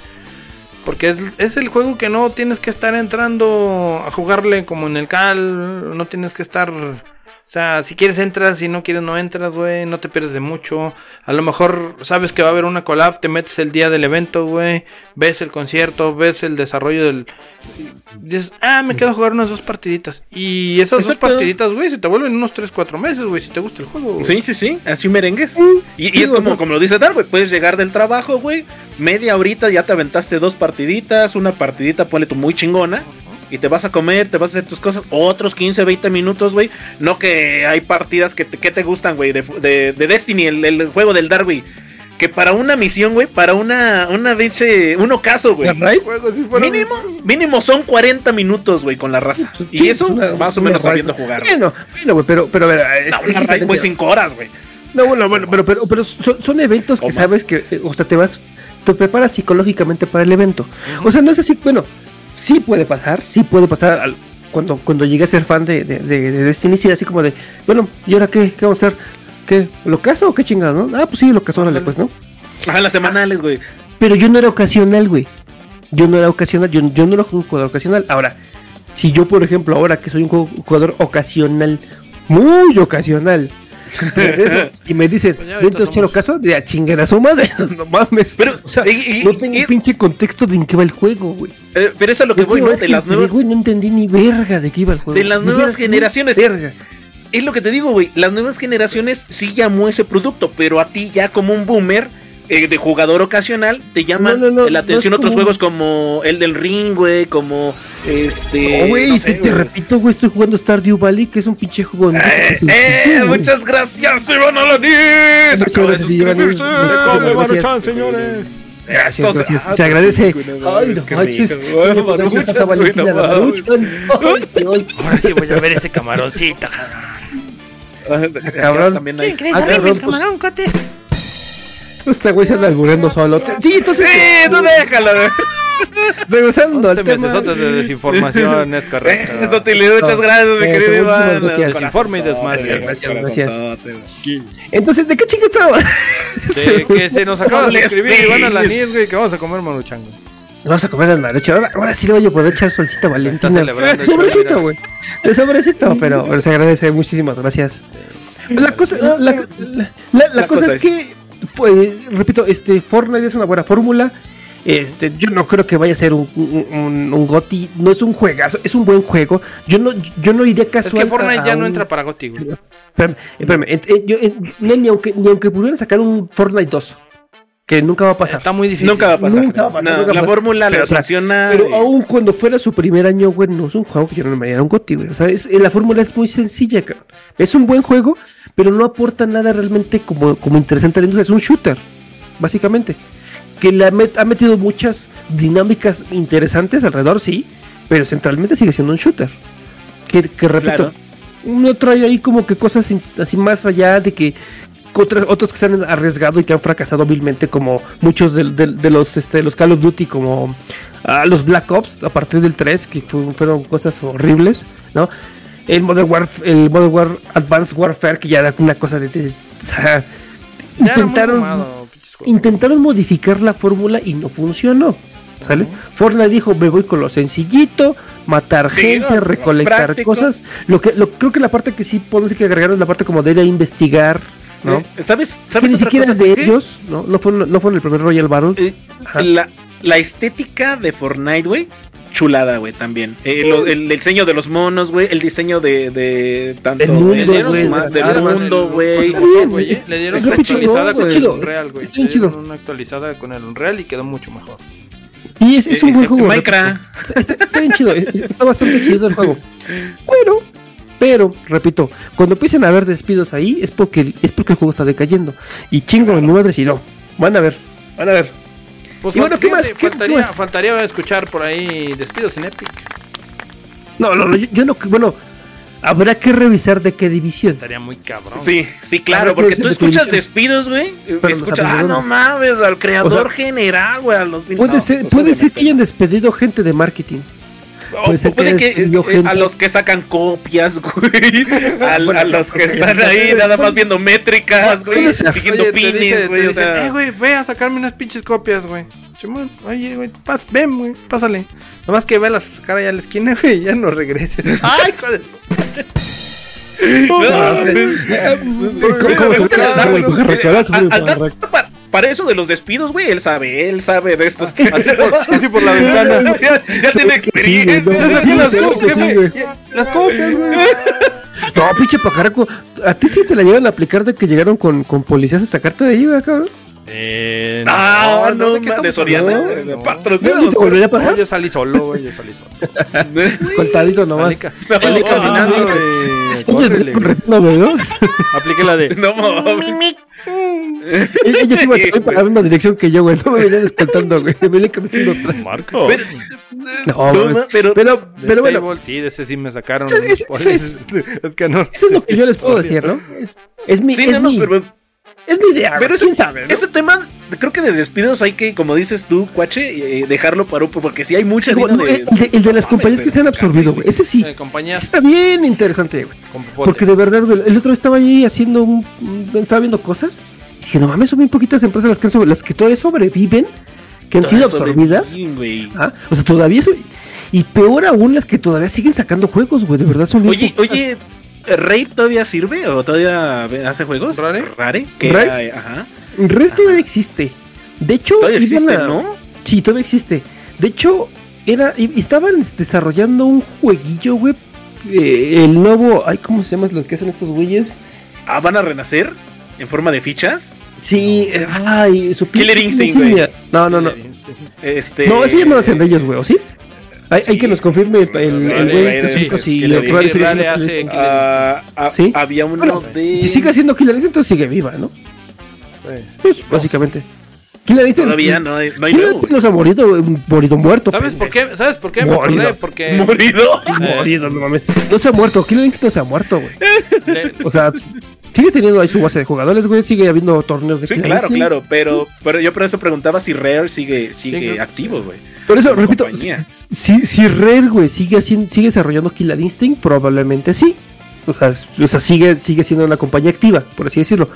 Porque es, es el juego que no tienes que estar entrando a jugarle como en el cal, no tienes que estar O sea, si quieres entras, si no quieres no entras, güey, no te pierdes de mucho. A lo mejor sabes que va a haber una collab, te metes el día del evento, güey, ves el concierto, ves el desarrollo del... Dices, ah, me quedo a jugar unas dos partiditas. Y esas Exacto. dos partiditas, güey, se te vuelven unos 3, 4 meses, güey, si te gusta el juego. güey. Sí, sí, sí, así merengues. Y, es como, como lo dice Dar, güey, puedes llegar del trabajo, güey, media horita ya te aventaste dos partiditas, una partidita, ponle tú muy chingona, y te vas a comer, te vas a hacer tus cosas, otros 15, 20 minutos, güey. No que hay partidas que te, que te gustan, güey, de, de- de Destiny, el, el juego del Darby. Que para una misión, güey, para una, una un ocaso, güey. Mínimo, mínimo son 40 minutos, güey, con la raza. Y eso una- más o menos sabiendo jugar. Bueno, bueno, güey, pero, pero a ver, es, No, una raid, diferente. güey, 5 horas, güey. No, bueno, bueno, pero, pero, pero son, son eventos O que más. sabes que, eh, o sea, te vas, te preparas psicológicamente para el evento. O sea, no es así, bueno, sí puede pasar, sí puede pasar al- cuando, cuando llegué a ser fan de, de, de, de Destiny, sí, así como de, bueno, ¿y ahora qué? ¿Qué vamos a hacer? ¿Qué? ¿Lo caso o qué chingados, no? Ah, pues sí, lo caso, órale, pues, ¿no? Ajá, las semanales, güey. Pero yo no era ocasional, güey. Yo no era ocasional, yo, yo no era un jugador ocasional. Ahora, si yo, por ejemplo, ahora que soy un ju- jugador ocasional, muy ocasional, *laughs* y me dicen, Pues ya ahorita ¿vente a echar somos- ocaso? De a chingar a su madre, *laughs* no mames. Pero, o sea, y- y- no tengo y- pinche contexto de en qué va el juego, güey. Eh, pero eso es lo que voy, ¿no? es De que las nuevas, güey, no entendí ni verga de qué iba el juego. De las nuevas generaciones. Verga. es lo que te digo, güey. Las nuevas generaciones sí llamó ese producto, pero a ti ya como un boomer eh, de jugador ocasional te llaman No, no, no, la atención otros como juegos como el del ring, güey, como este. No, güey, sé, te, te repito, güey, estoy jugando Stardew Valley, que es un pinche juego. Eh, eh, muchas gracias, Iván Alanis. Acaba de suscribirse. Gracias. Señores. Esos- gracias. ah, Se agradece. Ay, no manches. *laughs* Dios. Ahora sí voy a ver ese camaroncito, cabrón. Cabrón. También hay. Ah, cabrón, pues, *laughs* Este güey se anda albureando solo. Sí, entonces. Sí, no déjalo, güey. Regresando al 11 tema. de desinformación es *laughs* correcto. Eso te le muchas gracias, mi Eso, querido Iván. Desinforme y desmadre. Gracias. Entonces, ¿de qué chingo estaba? *laughs* Sí, que se nos acaba de Doble suscribir speed. Iván Alanis, güey, que vamos a comer maruchan, güey. Vamos a comer las maruchas. Ahora, ahora sí le voy a poder echar solcita a Valentina. Sobrecito, güey. De sobrecito, pero, pero se agradece. Muchísimas gracias. La cosa, la, la- la- la La cosa cosa es que, pues, repito, este Fortnite es una buena fórmula. Este, yo no creo que vaya a ser un, un, GOTY, no es un juegazo, es un buen juego. Yo no, yo no iría Es casual. que Fortnite ya no entra para Goti, güey. Espérame, espérame, yo, no, ni aunque ni aunque pudieran sacar un Fortnite 2, que nunca va a pasar. Está muy difícil. Nunca va a pasar. Nunca va a pasar, No, nunca la fórmula sea, funciona. Pero y- aún cuando fuera su primer año, güey, no es un juego que yo no me diera un GOTY, güey. O sea, es- la fórmula es muy sencilla, cabrón. Es un buen juego, pero no aporta nada realmente como, como interesante a la industria. Es un shooter, básicamente. Que le ha, met- ha metido muchas dinámicas interesantes alrededor, sí, pero centralmente sigue siendo un shooter. Que, que repito, Claro. no trae ahí como que cosas así más allá de que otras, otros que se han arriesgado y que han fracasado vilmente, como muchos de, de- de los, este, los Call of Duty, como ah, los Black Ops a partir del 3, que fu- fueron cosas horribles, ¿no? El Modern Warfare, el Modern War Advanced Warfare, que ya era una cosa de... de- o sea, intentaron, fumado, intentaron modificar la fórmula y no funcionó. ¿Sale? Fortnite dijo, me voy con lo sencillito, matar Sí, gente, no, recolectar práctico. cosas. Lo que, lo, creo que la parte que sí podemos que agregaron es la parte como de ir a investigar, ¿no? Eh, ¿Sabes? que ¿Sabes ni siquiera cosa? es de ellos, ¿no? No fue, no fue en el primer Royal Battle. Eh, la, la estética de Fortnite, güey. Chulada, güey, también. Eh, lo- el, el diseño de los monos, güey. El diseño de, de tanto Del mundo, de- Le dieron güey, del armas, mundo, güey. Le dieron una actualizada con Chido, el Unreal, güey. está bien Le dieron chido. Una actualizada con el Unreal y quedó mucho mejor. Y es, es un buen juego. Minecraft. Está, está bien chido, es- está bastante chido el juego. *laughs* Pero, pero, repito, cuando empiecen a haber despidos ahí es porque, es porque el juego está decayendo. Y chingo en mi madre si no. Van a ver, van a ver. Pues Y bueno, ¿qué más? fíjate, ¿Qué- qué faltaría, más? faltaría escuchar por ahí despidos en Epic. No, no, no, yo, yo no, bueno, habrá que revisar de qué división. Estaría muy cabrón. Sí, sí, claro, porque tú de escuchas despidos, güey. Escuchas, ah, no mames, al creador O sea, general, güey. a los- Puede no, ser, pues, puede ser que hayan despedido gente de marketing. Que que eh, a los que sacan copias, güey. A, Bueno, a los que están ahí nada más viendo métricas, güey. Siguiendo Oye, te dice- pines, güey. O dicen, sea, eh, güey, ve a sacarme unas pinches copias, güey. Simón, oye, güey, pas, ven, güey, pásale. Nomás que ve a sacar allá a la esquina, güey, y ya no regreses. Ay. Darwin, Bujarra, para, eso de los despidos, güey, él sabe, él sabe de estos Así por, así por la ventana. ya, ya tiene experiencia. Las copias, güey. No, pinche pajaraco. A ti sí te la llegan a aplicar de que llegaron con, con policías a sacarte de ahí, güey, cabrón. Eh, Ah, no, ¿de qué ma- estamos de Soriana, No. patrocinado. ¿No te volvería a No, pasar? yo salí solo, güey, yo salí solo. *laughs* Escoltadito nomás. Salí, ca- salí caminando, güey. ¿no? Apliqué la de. *laughs* No mames. Ellos iban también para la misma dirección que yo, güey. No me venían escoltando, güey. *laughs* Me venían caminando atrás. Marco. Pero, No, no, pero, Pero, pero bueno, sí, de ese sí me sacaron. Es que no. eso es lo que yo les puedo decir, ¿no? Es, mi, sí, es, no, no, mi, pero, es mi idea, pero güey. ese, ¿Quién sabe, no? ese tema, creo que de despidos hay que, como dices tú, cuache, eh, dejarlo para un porque si hay mucha Como, vida no, de, el, de, el de las compañías que se han absorbido, güey. Ese sí. Eh, compañías Ese está bien interesante, güey. Porque de verdad, güey, el otro día estaba ahí haciendo un. Estaba viendo cosas. Y dije, no mames, son bien poquitas empresas las que, han sobre- las que todavía sobreviven, que han sido absorbidas. Ah, O sea, todavía. Y peor aún las que todavía siguen sacando juegos, güey. De verdad son bien Oye, poquitas. ¿Raid todavía sirve o todavía hace juegos? ¿Rare? Rare, que ajá. Red todavía existe. De hecho, Todavía existe, a- ¿no? Sí, todavía existe. De hecho, era y- estaban desarrollando un jueguillo, güey. eh, el nuevo. Ay, ¿cómo se llama lo que hacen estos güeyes? Ah, van a renacer en forma de fichas. Sí, eh, ay, su Killer Instinct, insignia. No, no, no. Este. No, ese ya no lo hacen de ellos, güey, ¿o sí? Hay, hay que nos confirme el, el güey que sí, sí, si hace Killer Instinct. Ah, ¿Sí? Había uno Bueno, de. Si sigue haciendo Killer Instinct, entonces sigue viva, ¿no? Pues, básicamente. Killer Instinct. Todavía no hay, no hay Killer nuevo, Instinct no se ha morido, morido muerto. ¿Sabes por qué? ¿Sabes por qué? Me Morido. acordé porque Morido. *laughs* Morido, no mames. No se ha muerto, Killer Instinct no se ha muerto, güey. *laughs* O sea, sigue teniendo ahí su base de jugadores, güey. Sigue habiendo torneos de Sí, claro, claro. Pero, pero yo por eso preguntaba si Rare sigue, sigue activo, güey. Por eso, repito, compañía. si, si Rare, güey, sigue, sigue desarrollando Killer Instinct, probablemente sí. O sea, o sea, sigue, sigue siendo una compañía activa, por así decirlo.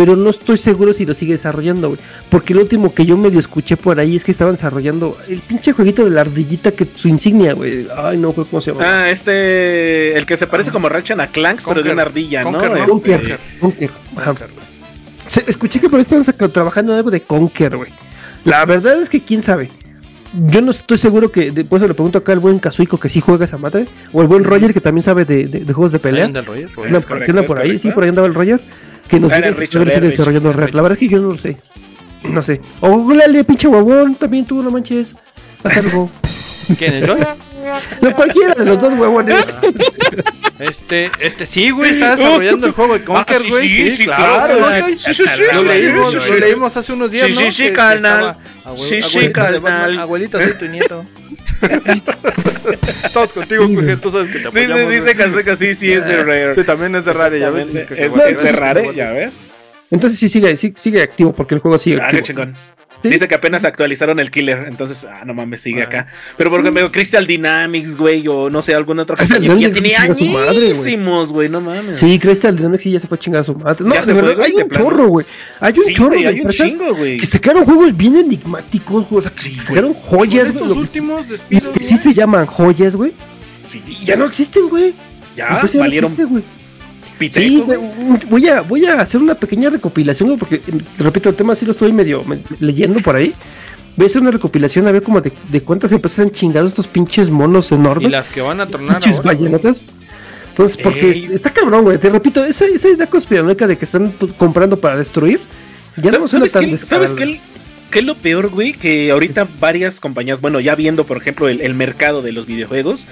Pero no estoy seguro si lo sigue desarrollando, güey. Porque lo último que yo medio escuché por ahí es que estaban desarrollando el pinche jueguito de la ardillita que su insignia, güey. Ay, no, güey, ¿cómo se llama? Ah, este. El que se parece como Ratchet a Clanks, pero de una ardilla, ¿no? Conker, ¿no? Este, Conker. Conker. Ajá. Se- escuché que por ahí estaban trabajando en algo de Conker, güey. La verdad es que quién sabe. Yo no estoy seguro que, de- por eso le pregunto acá al buen Kazuiko que sí juega esa madre, o el buen Roger que también sabe de, de- de juegos de pelea. Anda el Roger, Es por, correcto, que anda es por ahí, correcto. sí, por ahí andaba el Roger. Que nos diga si desarrollando Red. La verdad es que yo no lo sé. No sé. O googleale, pinche huevón, también tú, no manches. Haz algo. *laughs* ¿Quién es? No, cualquiera de los dos huevones. *laughs* Este, este sí, güey, está desarrollando el juego de Conker, Ah, sí, güey. sí, sí, claro, claro. sí, sí, sí, sí, Lo sí, leímos, sí, lo sí. leímos hace unos días, Sí, ¿no? sí, sí, carnal. Sí, sí, carnal. Batman, Abuelita, soy tu nieto. *laughs* Estamos contigo, porque tú sabes que te Dice, apoyamos. dice Kazuka, sí, sí, es de Rare. Sí, también es de Rare, ya ves. Que- Es, que- de Rare, ya ves. Entonces sí sigue, sí, sigue activo porque el juego sigue Ah, qué activo. chingón. Sí. Dice que apenas actualizaron el killer, entonces, ah, no mames, sigue Ah. acá. Pero por ejemplo, Crystal Dynamics, güey, o no sé, alguna otra Crystal compañía que ya Dynamics tiene añísimos, güey, no mames. Sí, Crystal Dynamics sí ya se fue a chingar a su madre. No, de verdad, hay un chorro, güey. Hay un Sí, chorro güey, de hay un chingo, güey. que sacaron juegos bien enigmáticos, güey. O sea, que Sí, sacaron joyas, Estos lo últimos despidos, que sí güey. se llaman joyas, güey. Sí, ya no existen, güey. ya Pues ya no valieron existe, Sí, voy a, voy a hacer una pequeña recopilación, porque, eh, repito, el tema sí lo estoy medio me- leyendo por ahí. Voy a hacer una recopilación a ver como de, de cuántas empresas han chingado estos pinches monos Y enormes. las que van a tornar pinches ahora. ballenatas. Entonces, porque Ey. está cabrón, güey. Te repito, esa, esa idea conspiranoica de que están comprando para destruir, ya no ¿Sabes, suena ¿sabes tan qué, ¿Sabes qué, qué es lo peor, güey? Que ahorita varias compañías, bueno, ya viendo, por ejemplo, el, el mercado de los videojuegos,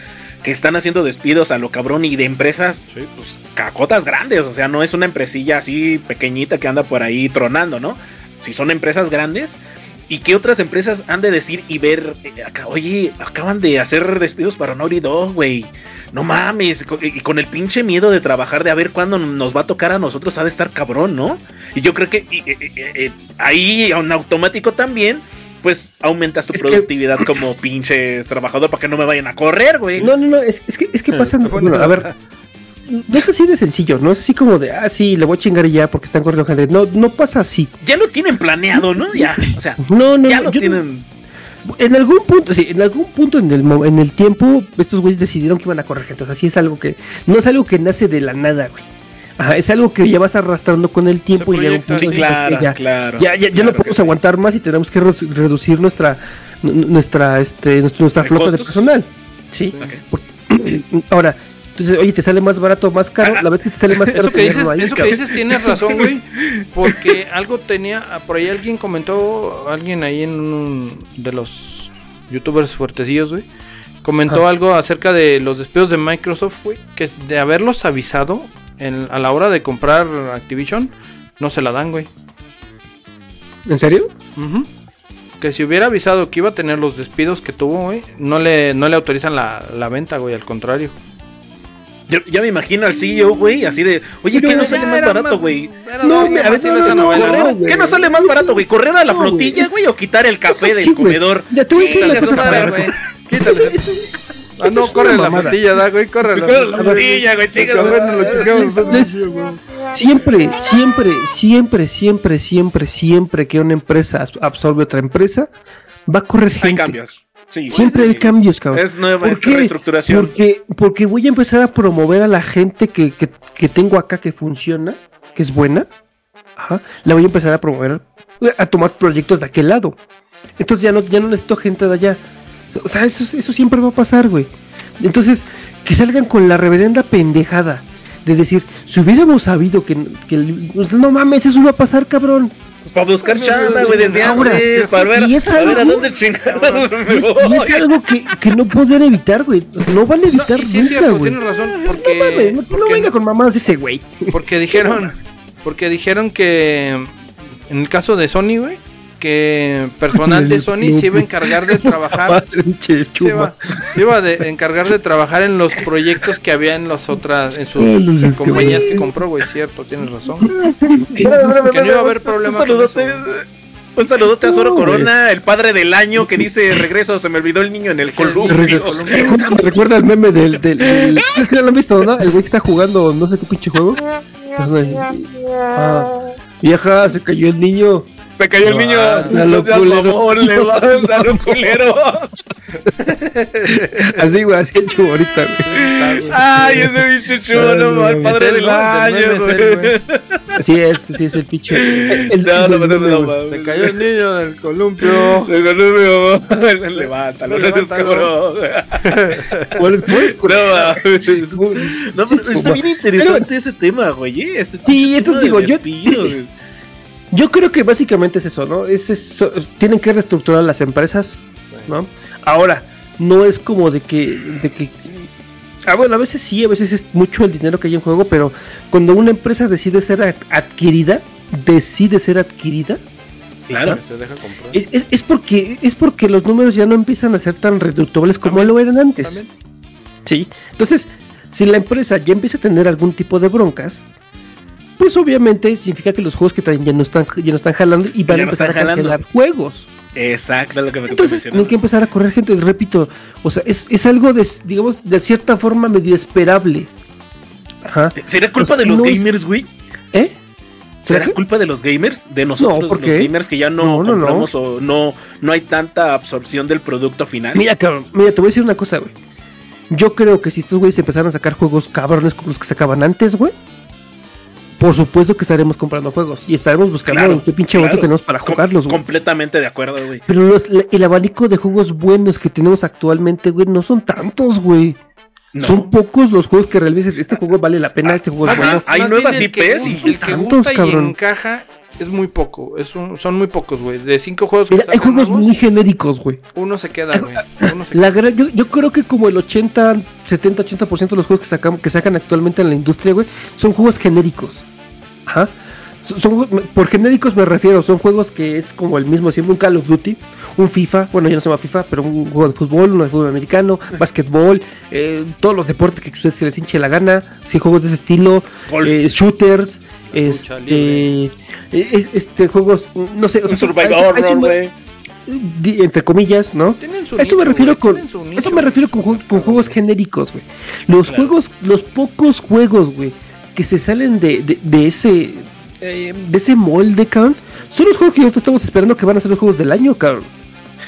que están haciendo despidos a lo cabrón y de empresas, pues, cacotas grandes. O sea, no es una empresilla así pequeñita que anda por ahí tronando, ¿no? Si son empresas grandes. ¿Y qué otras empresas han de decir y ver? eh, acá, oye, acaban de hacer despidos para Naughty Dog, güey. No mames. Y con el pinche miedo de trabajar, de a ver cuándo nos va a tocar a nosotros, ha de estar cabrón, ¿no? Y yo creo que y- y- ahí en automático también, pues aumentas tu Es que- productividad como pinches trabajador para que no me vayan a correr, güey. No, no, no, es, es que, es que pasa. bueno, a ver, no es así de sencillo, no es así como de, ah, sí, le voy a chingar y ya porque están corriendo gente. No, no pasa así. Ya lo tienen planeado, ¿no? Ya, o sea, No, no, ya no, lo yo, tienen. En algún punto, sí, en algún punto en el, mo- en el tiempo, estos güeyes decidieron que iban a correr gente. O sea, sí es algo que. No es algo que nace de la nada, güey. Ajá, es algo que ya vas arrastrando con el tiempo y llega un punto Sí, que ya, claro. ya, ya, ya Claro no podemos sí. aguantar más y tenemos que redu- reducir nuestra nuestra este nuestra, nuestra ¿De flota de personal. Sí. Porque- *clears throat* ahora, entonces, oye, te sale más barato, más caro. La vez que te sale más *laughs* caro Eso que dices, ahí, eso que dices tienes razón, güey. *laughs* Porque algo tenía, ah, por ahí alguien comentó, alguien ahí en un de los youtubers fuertecillos, güey. Comentó Ajá. algo acerca de los despidos de Microsoft, güey. Que es de haberlos avisado en- a la hora de comprar Activision, no se la dan, güey. ¿En serio? Que si hubiera avisado que iba a tener los despidos que tuvo, güey, no le, no le autorizan la, la venta, güey, al contrario. Yo, ya me imagino al CEO, güey, así de, oye, ¿qué no sale más barato, güey? No, a no, esa no, novela. ¿Qué no sale más barato, güey? ¿Correr a la flotilla, güey? ¿O quitar el café del comedor? Ya te voy a decir su cosa, madre, güey. güey. Quítale. Ah, no, corre la flotilla, da, güey, corre la Corre la flotilla. flotilla, güey, les- Siempre, siempre, siempre, siempre, siempre, siempre que una empresa absorbe otra empresa, va a correr gente. Hay cambios. Sí, Siempre sí, hay sí. cambios, cabrón. Es nueva ¿Por qué? reestructuración. Porque, porque voy a empezar a promover a la gente que, que, que tengo acá que funciona, que es buena. Ajá. La voy a empezar a promover, a tomar proyectos de aquel lado. Entonces ya no, ya no necesito gente de allá. O sea, eso, eso siempre va a pasar, güey. Entonces, que salgan con la reverenda pendejada de decir, si hubiéramos sabido que, que el- pues, no mames, eso va a pasar, cabrón. Pues para buscar chamba, güey, desde Ahora, antes, para ver, y es a ver a algo- dónde chingados me Y es, y es algo que, que no pueden evitar, güey. No van a No, evitar y sí nunca, cierto, güey. tienes razón, No mames, no, no porque, venga con mamadas ese güey. porque dijeron, porque dijeron que en el caso de Sony, güey, que personal de Sony se iba a encargar de *laughs* trabajar, se iba, se iba a de- encargar de trabajar en los proyectos que había en las otras, en sus Ah, compañías que compró, güey, cierto, tienes razón. *laughs* Que no iba a haber problema Un saludote, eso. un saludote a Zoro. Corona, el padre del año que dice regreso, se me olvidó el niño en el columpio. Recuerda, *laughs* recuerda el meme del. del, del- ¿sí lo han visto, no? El güey que está jugando no sé qué pinche juego. Ah, vieja, se cayó el niño. Se cayó el niño. No seas culero. mamón, levántalo, culero. *laughs* Así, güey, así hecho ahorita, güey. Ay, ese bicho chulo, no, el padre del. Del año, güey. Así es, sí es el el- *laughs* el- No, no, el no, no, Se cayó el niño del columpio. Se cayó el niño. Levántalo, no seas cabrón. *laughs* ¿Cuál es- cuál es- No, pero está bien interesante ese tema, güey. ¿eh? Este Sí, entonces digo, yo-. Yo creo que básicamente es eso, ¿no? Es eso, tienen que reestructurar las empresas, ¿no? Ahora, no es como de que, de que ah, bueno, a veces sí, a veces es mucho el dinero que hay en juego, pero cuando una empresa decide ser ad- adquirida, decide ser adquirida, Claro. Se deja comprar. es, es- es porque es porque los números ya no empiezan a ser tan reductibles como También, lo eran antes. También. Sí. Entonces, si la empresa ya empieza a tener algún tipo de broncas, pues obviamente significa que los juegos que traen ya no están, ya no están jalando y van a no empezar a jalando. cancelar juegos. Exacto, es lo que me Entonces tienen que empezar a correr gente, repito, o sea, es, es algo de, digamos, de cierta forma medio esperable. Ajá. ¿Sería culpa Pues de los no gamers, güey? ¿Eh? ¿Será ¿Será culpa de los gamers? ¿De nosotros, ¿por los gamers, que ya no, No, no, no. compramos o no, no hay tanta absorción del producto final? Mira, cabrón, mira, te voy a decir una cosa, güey. Yo creo que si estos güeyes empezaran a sacar juegos cabrones como los que sacaban antes, güey, por supuesto que estaremos comprando juegos y estaremos buscando Claro, en qué pinche claro. momento tenemos para Com- jugarlos, güey. completamente de acuerdo, güey. Pero los- el abanico de juegos buenos que tenemos actualmente, güey, no son tantos, güey. No. Son pocos los juegos que realmente este juego vale la pena, este juego es bueno. hay Más nuevas bien el que IPs y el que tantos, gusta y cabrón. encaja es muy poco. Es un- son muy pocos, güey. De cinco juegos que Mira, hay juegos nuevos, muy genéricos, güey. uno se queda, güey. *laughs* Yo, yo creo que como el 80, 70, 80% de los juegos que, sacan, que sacan actualmente en la industria, güey, son juegos genéricos. Ajá. Son, por genéricos me refiero, son juegos que es como el mismo siempre, un Call of Duty, un FIFA, bueno, ya no se llama FIFA, pero un juego de fútbol, uno de fútbol americano, *laughs* básquetbol, eh, todos los deportes que a ustedes se les hinche la gana, sí, juegos de ese estilo, eh, shooters, este, eh, es- este, juegos, no sé, o sea, Horror, entre comillas, ¿no? Tienen su Eso me nicho, refiero con su eso nicho. me refiero con, ju- con juegos genéricos, güey. Los Claro. juegos, los pocos juegos, güey, que se salen de, de, de ese eh, de ese molde, cabrón, son los juegos que nosotros estamos esperando que van a ser los juegos del año, cabrón.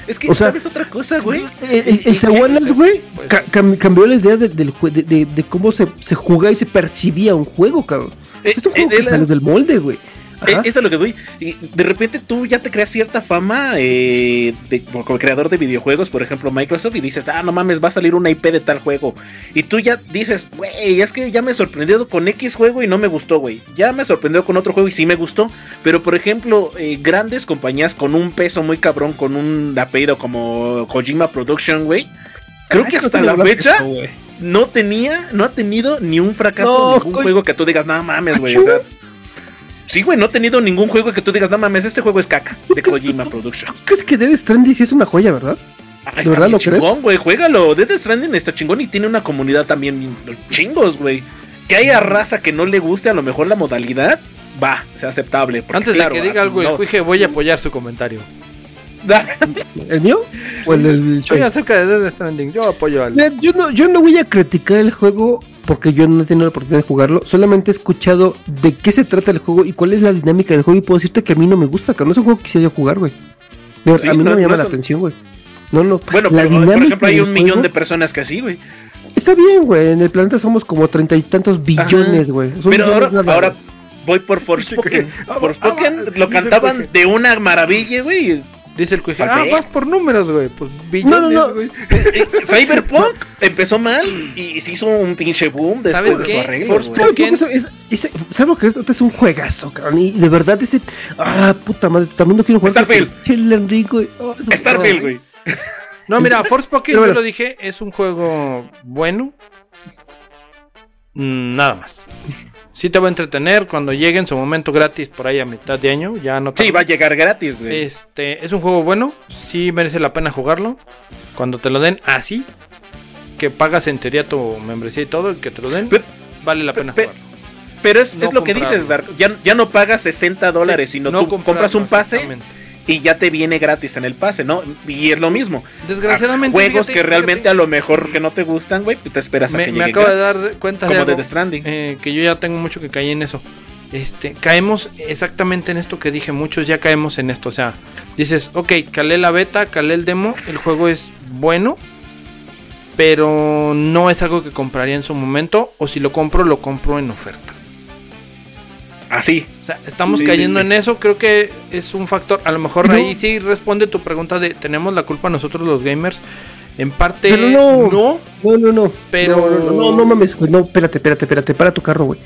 Es que, O sea, ¿sabes otra cosa, güey? El, el. Sewanas, güey, Pues- ca- cam- cambió la idea de- de cómo se, se jugaba y se percibía un juego, cabrón. Eh, Es un juego eh, que del molde, güey. Eh, Ajá. Eso es lo que voy. De repente tú ya te creas cierta fama eh, de, como creador de videojuegos, por ejemplo, Microsoft, y dices, ah, no mames, va a salir una IP de tal juego. Y tú ya dices, güey, es que ya me he sorprendido con X juego y no me gustó, güey. Ya me sorprendió con otro juego y sí me gustó. Pero, por ejemplo, eh, grandes compañías con un peso muy cabrón, con un apellido como Kojima Production, güey. Creo que hasta la fecha no tenía, no ha tenido ni un fracaso, No, ningún coño. juego que tú digas, no mames, güey. Achú. O sea, sí, güey, no ha tenido ningún juego que tú digas, no mames, este juego es caca de Kojima Production. ¿Crees que Dead Stranding sí es una joya, verdad? Ah, ¿De está verdad bien lo crees? chingón, güey, juégalo. Death Stranding está chingón y tiene una comunidad también chingos, güey. Que haya raza que no le guste a lo mejor la modalidad, va, sea aceptable. porque, Antes claro, de que diga ah, algo, no. el voy a apoyar su comentario. *laughs* ¿El mío? ¿O el del Soy acerca de Death Stranding, yo apoyo al. Yo no, yo no voy a criticar el juego porque yo no he tenido la oportunidad de jugarlo. Solamente he escuchado de qué se trata el juego y cuál es la dinámica del juego. Y puedo decirte que a mí no me gusta, que no es un juego que quisiera yo jugar, güey. Sí, a mí no, no- me llama no la atención, güey. No, no. Bueno, la pero, por ejemplo, hay un millón juego de personas que así, güey. Está bien, güey. En el planeta somos como treinta y tantos billones, güey. Pero ahora, nada, ahora voy por *laughs* Forspoken. Forspoken ah, lo cantaban de una maravilla, güey. Dice el Cuije, ¿Para ah, qué? vas por números, güey. Pues No, no, billones, no. güey. *laughs* Eh, Cyberpunk *laughs* empezó mal y se hizo un pinche boom después ¿Sabes de qué? su arreglo. ¿Sabes que es? Este es un juegazo, cabrón. Y de verdad ese. Ah, puta madre. También no quiero jugar. Starfield. Güey. Oh, Starfield, güey. No, mira, Forspoken, *laughs* yo lo dije, es un juego bueno. Mm, Nada más. Sí te va a entretener cuando llegue en su momento gratis por ahí a mitad de año. Ya no Sí, tarda. va a llegar gratis, güey. Este, es un juego bueno, sí merece la pena jugarlo. Cuando te lo den así, que pagas en teoría tu membresía y todo, que te lo den, vale la pena pe- jugarlo. Pero es, no es lo que dices, Dark. Ya, ya no pagas 60 dólares, Sí, sino no tú compras un pase. Y ya te viene gratis en el pase, ¿no? Y es lo mismo. Desgraciadamente, Juegos fíjate, que realmente fíjate, a lo mejor que no te gustan, güey, pues te esperas a me, que me acabo de dar cuenta de Como algo, de The Stranding. eh, que yo ya tengo mucho que caí en eso. Este, caemos exactamente en esto que dije, muchos ya caemos en esto, o sea, dices, ok, calé la beta, calé el demo, el juego es bueno, pero no es algo que compraría en su momento, o si lo compro, lo compro en oferta. Así. Sea, estamos Sí, cayendo sí. en eso, creo que es un factor, a lo mejor No. ahí sí responde tu pregunta de, ¿tenemos la culpa nosotros los gamers? En parte, Pero no. no, No, no, no. Pero- No, no, no, no mames, güey. No, espérate, espérate, espérate. Para tu carro, güey.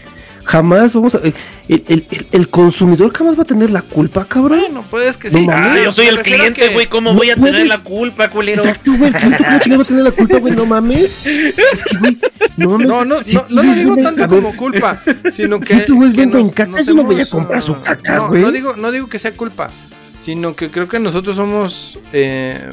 Jamás vamos a. El, el, el- el consumidor jamás va a tener la culpa, cabrón. Bueno, puedes que No sí. mames. Ah, yo soy el cliente, güey, ¿cómo no voy a tener puedes- la culpa, culero? Exacto, güey. El cliente ¿cómo *laughs* chingado va a tener la culpa, güey? No mames. Es que, güey. No mames. No, no, si no, no lo digo tanto como culpa, sino que. Si güeyes que venden nos- caca, yo no voy a comprar su caca, no, güey. No digo, no digo que sea culpa, sino que creo que nosotros somos. eh,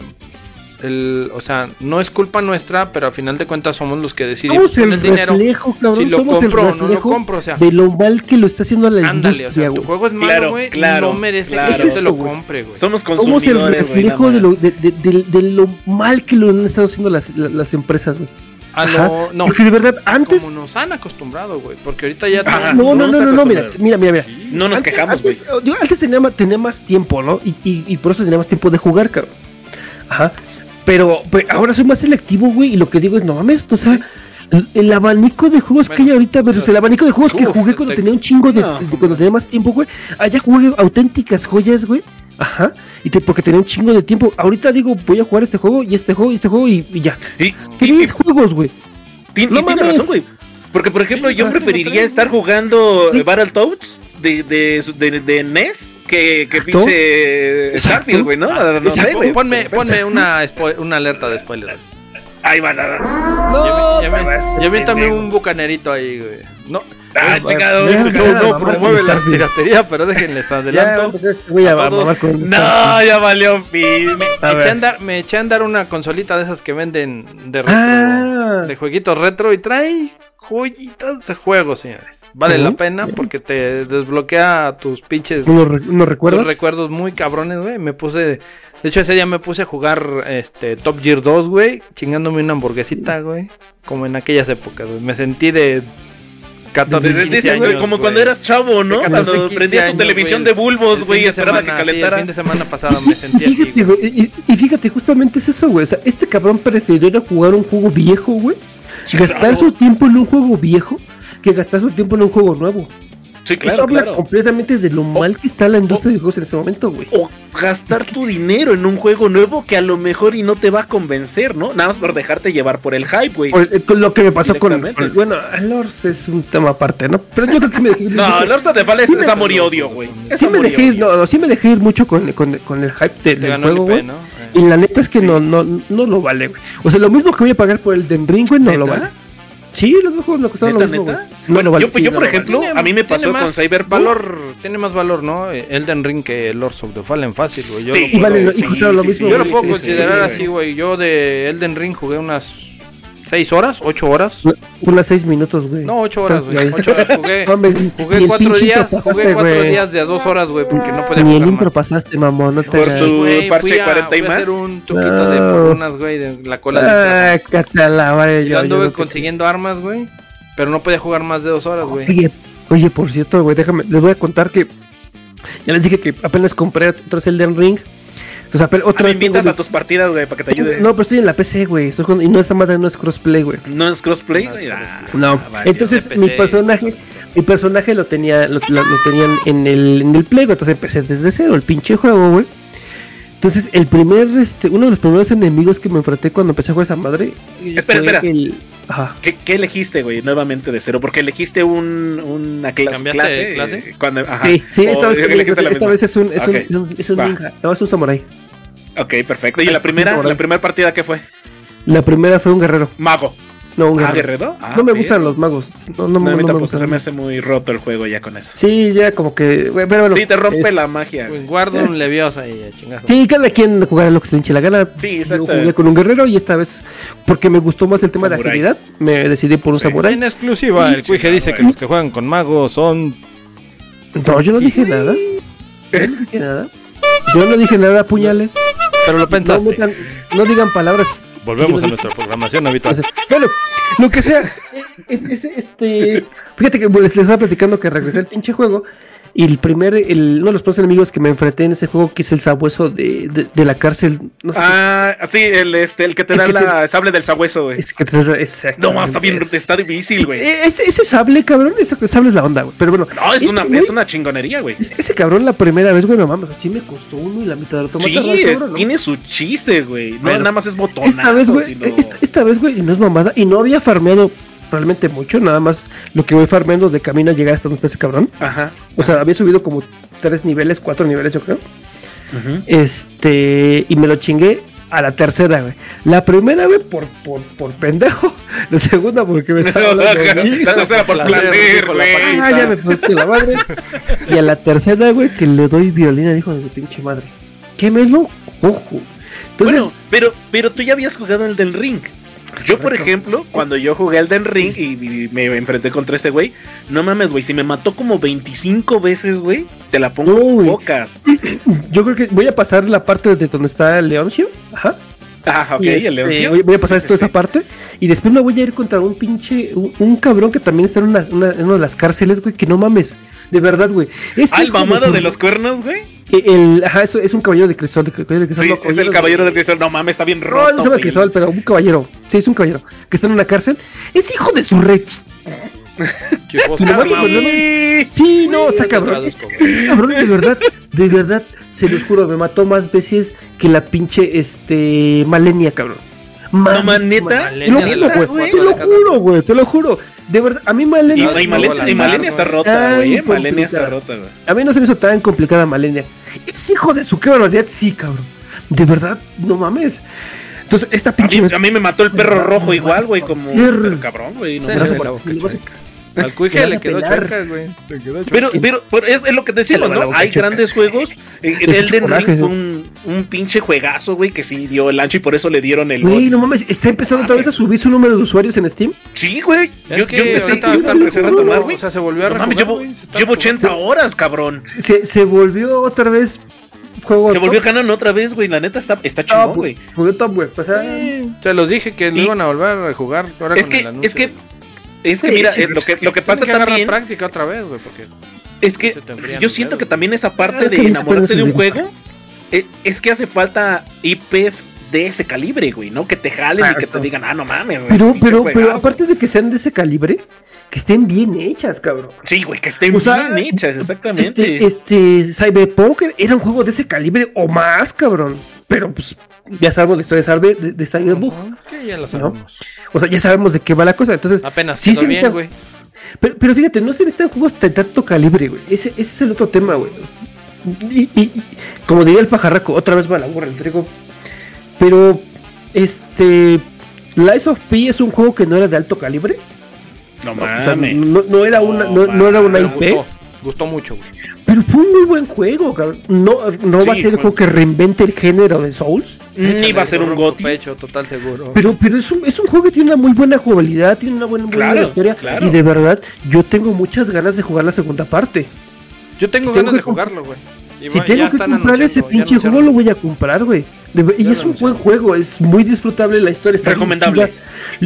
el, o sea, no es culpa nuestra, pero a final de cuentas somos los que decidimos Somos el dinero. reflejo, cabrón. si lo somos el compro o no lo compro, o sea. de lo mal que lo está haciendo la Ándale, o industria, sea, tu juego es malo, Claro, güey, claro, no merece claro. que Es te lo eso, güey. compre, güey. Somos Somos el consumidores, reflejo de lo, de, de- de- de lo mal que lo han estado haciendo las, la- las empresas, güey. A Ajá. lo, no, Porque de verdad, antes. como nos han acostumbrado, güey, porque ahorita ya Ajá. todo- No, no, no no, no, mira, mira, mira, mira. No nos Antes- quejamos, güey. antes, yo antes tenía, tenía más tiempo, ¿no? Y, y, y por eso tenía más tiempo de jugar, cabrón. Ajá. Pero, pero ahora soy más selectivo, güey, y lo que digo es, no mames, o sea, el, abanico de juegos que hay ahorita versus el abanico de juegos que jugué cuando te- tenía un chingo de, No. de- cuando tenía más tiempo, güey. Allá jugué auténticas joyas, güey. Ajá. Y te, porque tenía un chingo de tiempo. Ahorita digo, voy a jugar este juego y este juego y este juego y, y ya. Y, Tres y- juegos, güey. no tiene mames. razón, güey. Porque, por ejemplo, yo ¿para qué no preferiría estar jugando Battletoads de, de, de, de NES que, que pinche. Starfield, güey, ¿no? Ah, No sé, güey. ponme, ponme una, spo- una alerta de spoiler. Ahí van a No, me, este ya me también un bucanerito ahí, güey. No, Ah, Pues, chingado, ya, chingado. ya, no, no promueve la piratería, pero déjenles Ya, adelanto. pues este güey a, a con No, ya valió. Me, A eché ver. a andar, me eché a andar una consolita de esas que venden de retro, Ah. de jueguitos retro y trae joyitas de juegos, señores. Vale la pena porque te desbloquea tus pinches ¿Unos, re- unos tus recuerdos? recuerdos muy cabrones, güey. Me puse, de hecho ese día me puse a jugar este Top Gear 2, güey, chingándome una hamburguesita, güey, como en aquellas épocas, güey. Me sentí de 14, Desde- 15 dice, güey, años, como güey. cuando eras chavo, ¿no? De 14, Cuando 15 prendías tu años, televisión güey. de bulbos, güey, que semana, sí, calentara. el fin de semana pasado me *laughs* Y sentí así. fíjate, güey. güey, y, y fíjate, justamente es eso, güey. O sea, este cabrón prefirió ir a jugar un juego viejo, güey. gastar claro. su tiempo en un juego viejo que gastar su tiempo en un juego nuevo. Sí, Eso claro, habla claro. completamente de lo mal que está la industria de juegos en este momento, güey. O gastar tu dinero en un juego nuevo que a lo mejor y no te va a convencer, ¿no? Nada más por dejarte llevar por el hype, güey. Por- eh, con lo que me pasó con, Bueno, Lors es un tema aparte, ¿no? Pero yo creo que sí me *laughs* dejé. No, Lords of the Fallen Sí es, amor y odio, güey. Sí me dejé ir, odio. no, sí me dejé ir mucho con, con, con el hype del juego, güey. ¿no? Eh. Y la neta es que Sí. no, no, no lo vale, güey. O sea, lo mismo que voy a pagar por el Den Ring, güey, no lo vale. Sí, los dos juegos me costaron lo ¿Neta, mismo, neta? güey. No Bueno, lo vale. yo, pues, sí, yo, por lo ejemplo, Tiene- a mí me pasó con Cyberpunk. Valor, tiene más valor, ¿no? Elden Ring que Lords of the Fallen fácil, güey. Yo Sí, lo puedo- vale, lo- lo mismo. Yo lo puedo considerar sí, así, güey. Yo de Elden Ring jugué unas 6 horas, 8 horas. Unas seis minutos, güey. No, 8 horas, güey. 8 horas jugué. *laughs* Jugué el 4 pinche días, pasaste, jugué 4 güey. días de a 2 horas, güey, porque no podía Ni el jugar intro más. pasaste, mamón, no te Por tu- parche fui a- 40 y fui a más. hacer un truquito de No. unas, güey, de la cola del Ah, Yo anduve no te- consiguiendo armas, güey. Pero no podía jugar más de 2 horas, güey. Oye, oye, por cierto, güey, déjame, les voy a contar que ya les dije que apenas compré otro Elden Ring. Ah, otra me tengo invitas a tus partidas, güey, para que te ayude. No, pero estoy en la PC, güey. estoy jugando- Y no, esa madre no es crossplay, güey. ¿No es crossplay? No es. Ah, No. Entonces, mi personaje, mi personaje lo tenía, lo, lo- lo tenían en el, en el Play, güey. Entonces empecé desde cero, el pinche juego, güey. Entonces, el primer, este, uno de los primeros enemigos que me enfrenté cuando empecé a jugar esa madre. Espera, fue espera. el- Ajá. ¿Qué, qué elegiste, güey? Nuevamente de cero. Porque elegiste un, una clas- ¿Cambiaste clase. clase? Cuando, ajá. Sí, sí, esta, vez, esta es un, es un, Ok. es un, es un ninja. No, es un samurai. Ok, perfecto. ¿Y la primera, la primera partida qué fue? La primera fue un guerrero. Mago. No, un Ah, guerrero. ¿guerrero? Ah, no me gustan los magos. No, no, No, me- a mí no me gustan. Se me hace muy roto el juego ya con eso. Sí, ya como que. bueno, Sí, te rompe es- la magia. Güey, Guardo un leviosa y a chingazo. Sí, cada quien jugará lo que se le hinche la gana. Sí, Yo exacto. jugué con un guerrero y esta vez, porque me gustó más el tema de agilidad, me decidí por un Sí. samurai. En exclusiva, el Cuije dice que los que juegan con magos son. No, yo no Sí, dije sí. nada. Yo no dije nada. Yo no dije nada, puñales. Pero lo No, pensaste. metan- no digan palabras. Volvemos a nuestra programación habitual. Bueno, lo que sea. Es, es- este, fíjate que pues, les estaba platicando que regresé al pinche juego. Y el primer, el, uno de los primeros enemigos que me enfrenté en ese juego, que es el sabueso de, de, de la cárcel. No sé Ah, sí, el, este, el que te El da que la sable del sabueso, qué- güey. es que te- exacto, No, más está bien, es- está difícil, Sí, güey. e- ese, ese sable, cabrón, ese sable es la onda, güey. Pero bueno, No, es ese una, es una chingonería, güey. ese, cabrón la primera vez, güey, no mames, así me costó uno y la mitad del Sí, automata. eh, cabrón, ¿no? tiene su chiste, güey. No, Bueno, nada más es botonazo, Esta vez, güey, sino- esta, esta vez, güey, y no es mamada, y no había farmeado realmente mucho, nada más lo que voy farmeando de camino a llegar hasta donde está ese cabrón. Ajá. O sea, había subido como tres niveles, cuatro niveles, yo creo. Ujú. Este, y me lo chingué a la tercera, güey. La primera, güey, por, por, por pendejo. La segunda, porque me *laughs* estaba hablando mí. La tercera por placer, güey. Ah, ya me puse la madre. Y a la tercera, güey, que le doy violina, dijo de pinche madre. ¿Qué me lo cojo? Entonces, bueno, pero, pero tú ya habías jugado el del ring. Yo, por ejemplo, cuando yo jugué el del ring y, y me enfrenté contra ese güey, no mames, güey, si me mató como 25 veces, güey, te la pongo güey. pocas. *clears throat* yo creo que voy a pasar la parte de donde está el Leoncio. Ajá. Ah, ok, Y, este, el leoncio. Voy, voy a pasar Sí, toda sí, esa parte. Y después me voy a ir contra un pinche. Un, un cabrón que también está en una, una- en una de las cárceles, güey. Que no mames. De verdad, güey. Ese Ah, el de mamado su- de los cuernos, güey. El, ajá, eso es un caballero de cristal. De, caballero de cristal, Sí, no, es el de- caballero del cristal. No mames, está bien No, roto. no se llama güey. cristal, pero un caballero. Sí, es un caballero. Que está en una cárcel. Es hijo de su rech. Sí. No, está cabrón. Ese cabrón, de verdad, de verdad, se los juro, me mató más veces que la pinche, este, Malenia, cabrón. Más No, man, ¿neta? man. Te lo Malenia de juro, la güey. cuatro Te lo juro, güey, te lo juro. De verdad, a mí Malenia. Y Malenia, no, y Malenia está rota, güey. eh, Malenia está rota, güey. A mí no se me hizo tan complicada Malenia. Es hijo de su qué barbaridad, sí, cabrón. De verdad, no mames. Entonces, esta A pinche. mí, a mí me mató el perro Me rojo igual, güey, como pero cabrón, güey. no Me me a- Al *laughs* Te Cuije van le quedó chueca, güey. Pero, pero, pero es, es lo que la ¿no? Hay chueca. grandes juegos. *laughs* En El Elden Ring fue un, un pinche juegazo, güey, que sí dio el ancho y por eso le dieron el. Güey, no mames, está empezando otra vez a subir su número de usuarios en Steam. Sí, güey. Es Yo, que yo empecé, empecé a retomar, O güey. sea, se volvió a No rejugar, llevo, llevo rejugando. 80 horas, cabrón. Se, se volvió otra vez juego. Se top. volvió canon otra vez, güey. La neta está, está Top, chingón, güey. Volvió top, güey. O sea, Sí, Se los dije que lo Y- iban a volver a rejugar. Ahora Es con que, el anuncio. es que Es que Sí, mira, sí, eh, lo que, lo que pasa que práctica otra vez, güey, porque es que yo siento que también esa parte Claro de enamorarte de un juego eh, es que hace falta IPs de ese calibre, güey, ¿no? Que te jalen y que te digan, ah, no mames, güey. Pero, pero, pero juegazo". aparte de que sean de ese calibre, que estén bien hechas, cabrón. Sí, güey, que estén O sea, bien hechas, exactamente. Este, este Cyberpunk era un juego de ese calibre o más, cabrón. Pero pues ya sabemos la historia de, de, de Cyberpunk. Ujú, Sí, ya lo sabemos. O sea, ya sabemos de qué va la cosa. Entonces, Apenas sí quedó se bien, necesita- güey. Pero, pero fíjate, no se necesitan juegos de tanto calibre, güey. Ese, ese es el otro tema, güey. Y, y- y, como diría el pajarraco, otra vez va la burra el trigo. Pero, este. Lies of P es un juego que no era de alto calibre. no O sea, mames. no, no era una, no, no era una IP. gustó, gustó mucho, güey. Pero fue un muy buen juego, cabrón. No, no va a ser el juego que reinvente el género de Souls. Ni va a ser un goti. pecho, total seguro. Pero, pero es, un, es un juego que tiene una muy buena jugabilidad, tiene una buena, muy buena Claro, historia. claro. Y de verdad, yo tengo muchas ganas de jugar la segunda parte. Yo tengo si ganas tengo de jugarlo, güey. Si tengo que comprar ese pinche juego, lo voy a comprar, güey. De Y es un buen juego, es muy disfrutable la historia. Está Recomendable.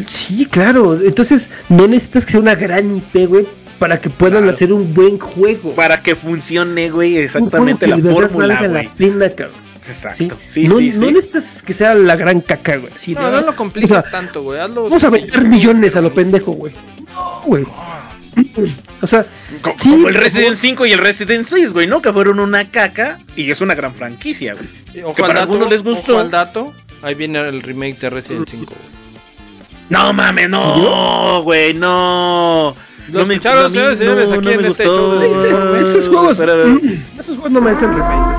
Sí, claro. Entonces, no necesitas que sea una gran IP, güey, para que puedan Claro. hacer un buen juego. Para que funcione, güey, exactamente la fórmula, valga güey. la pena, cabrón. Exacto. Sí, no, sí, no sí. necesitas que sea la gran caca, güey. Sí, No, no lo compliques O sea, tanto, güey. Vamos a meter millones a lo pendejo, güey. No, güey. O sea, Co- Sí, como el por Resident 5 y el Resident 6, güey, ¿no? Que fueron una caca y es una gran franquicia, güey. Sí, Ojo que al para dato, algunos les gustó. ojo al dato. Ahí viene el remake de Resident 5, güey. No mames, no, güey, no. ¿Lo no me escucharon ustedes, señores, no, aquí no en me este show sí, esos, esos juegos. Pero- mm, esos juegos no merecen remake.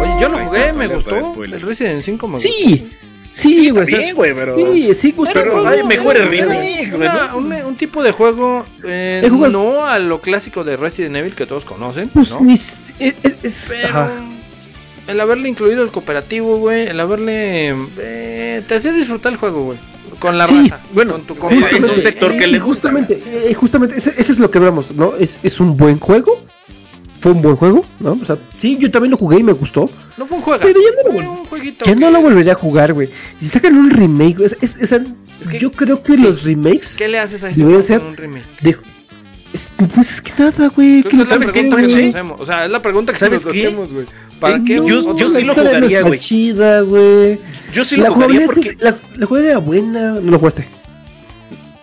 Oye, yo lo jugué, me gustó. spoiler. El Resident 5 me gustó. Sí, sí, Sí, güey. bien, güey, pero- Sí, sí, gusta. Pero juego, hay mejores remakes, güey, una- ¿no? un, un tipo de juego eh, no a lo clásico de Resident Evil que todos conocen, Pues ¿no? es, es- es- Pero ajá. el haberle incluido el cooperativo, güey, el haberle eh, te hacía disfrutar el juego, güey, con la Sí, raza, bueno, con tu es compa. un Justamente, sector que le gusta, Justamente, eh, justamente, ese, ese es lo que hablamos, ¿no? Es, es un buen juego. Fue un buen juego, ¿no? O sea, sí, yo también lo jugué y me gustó. No fue un juego, Pero ya no lo un jueguito. Ya no lo volvería a jugar, güey. Si sacan un remake, es, es- es- que- yo creo que sí. los remakes ¿Qué le haces a ser- con un remake? de- es- pues es que nada, güey. Que lo es la ¿sabes qué, pregunta que nos hacemos. O sea, es la pregunta que ¿Sabes nos qué? hacemos, güey. ¿Para Eh, qué? no, Yo- yo sí la lo jugaría, güey. chida, güey. Yo sí la lo jugaría jugabilidad porque la, la era buena. No lo jugaste.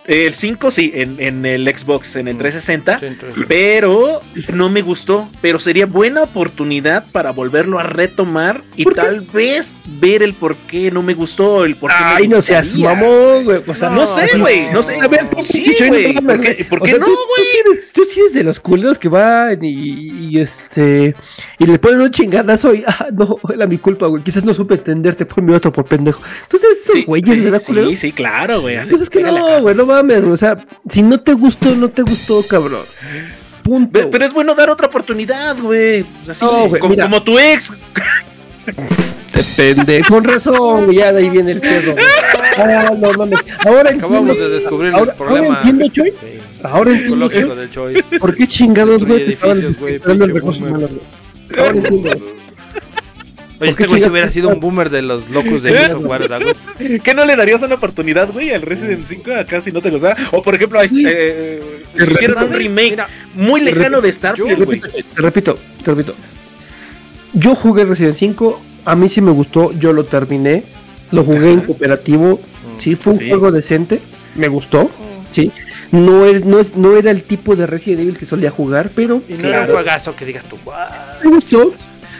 El 5 sí, en, en el Xbox, en el 360. Sí, entonces- Pero no me gustó. Pero sería buena oportunidad para volverlo a retomar y ¿Por qué? tal vez ver el por qué no me gustó, el por qué me Ay, no seas mamón, güey. O sea, No sé, así- güey, no sé. A ver, Sí, güey, no mames, ¿por qué- güey. por O qué sea, no, tú- güey? Tú sí, eres, tú sí eres de los culeros que van y, y este. Y le ponen un chingadazo y. Ah, no, era mi culpa, güey. Quizás no supe entenderte por mi otro por pendejo. Entonces, esos Sí, güeyes, sí, ¿verdad, culero? sí, sí, claro, güey. así, Pues es que no, güey, no mames, güey. O sea, si no te gustó, no te gustó, cabrón. Punto. Pero es bueno dar otra oportunidad, güey. Así, No, güey, como, tu ex. Depende. Con razón, güey, ya de ahí viene el pedo. Ah, no mames. Ahora Acabamos entiendo. de descubrir ahora, el problema ahora entiendo, Choy. sí, Ahora entiendo, Choy. del. ¿Por qué chingados, güey, te estaban esperando el güey? Ahora entiendo. Oye, ¿Por qué este güey hubiera sido un *laughs* boomer de los locos de Gears of War. ¿Qué no le darías una oportunidad, güey, al Resident 5 acá si no te gustara? O por ejemplo, Sí. eh, hicieran un remake mira, muy lejano de Starfield, güey. te repito, te repito. Yo jugué Resident 5, a mí sí me gustó, yo lo terminé, lo jugué en cooperativo, sí, fue un Sí. juego decente, me gustó, sí. No, es, no, es, no era el tipo de Resident Evil que solía jugar, pero Y no era un Claro. juegazo que digas tú, "Guau". me gustó.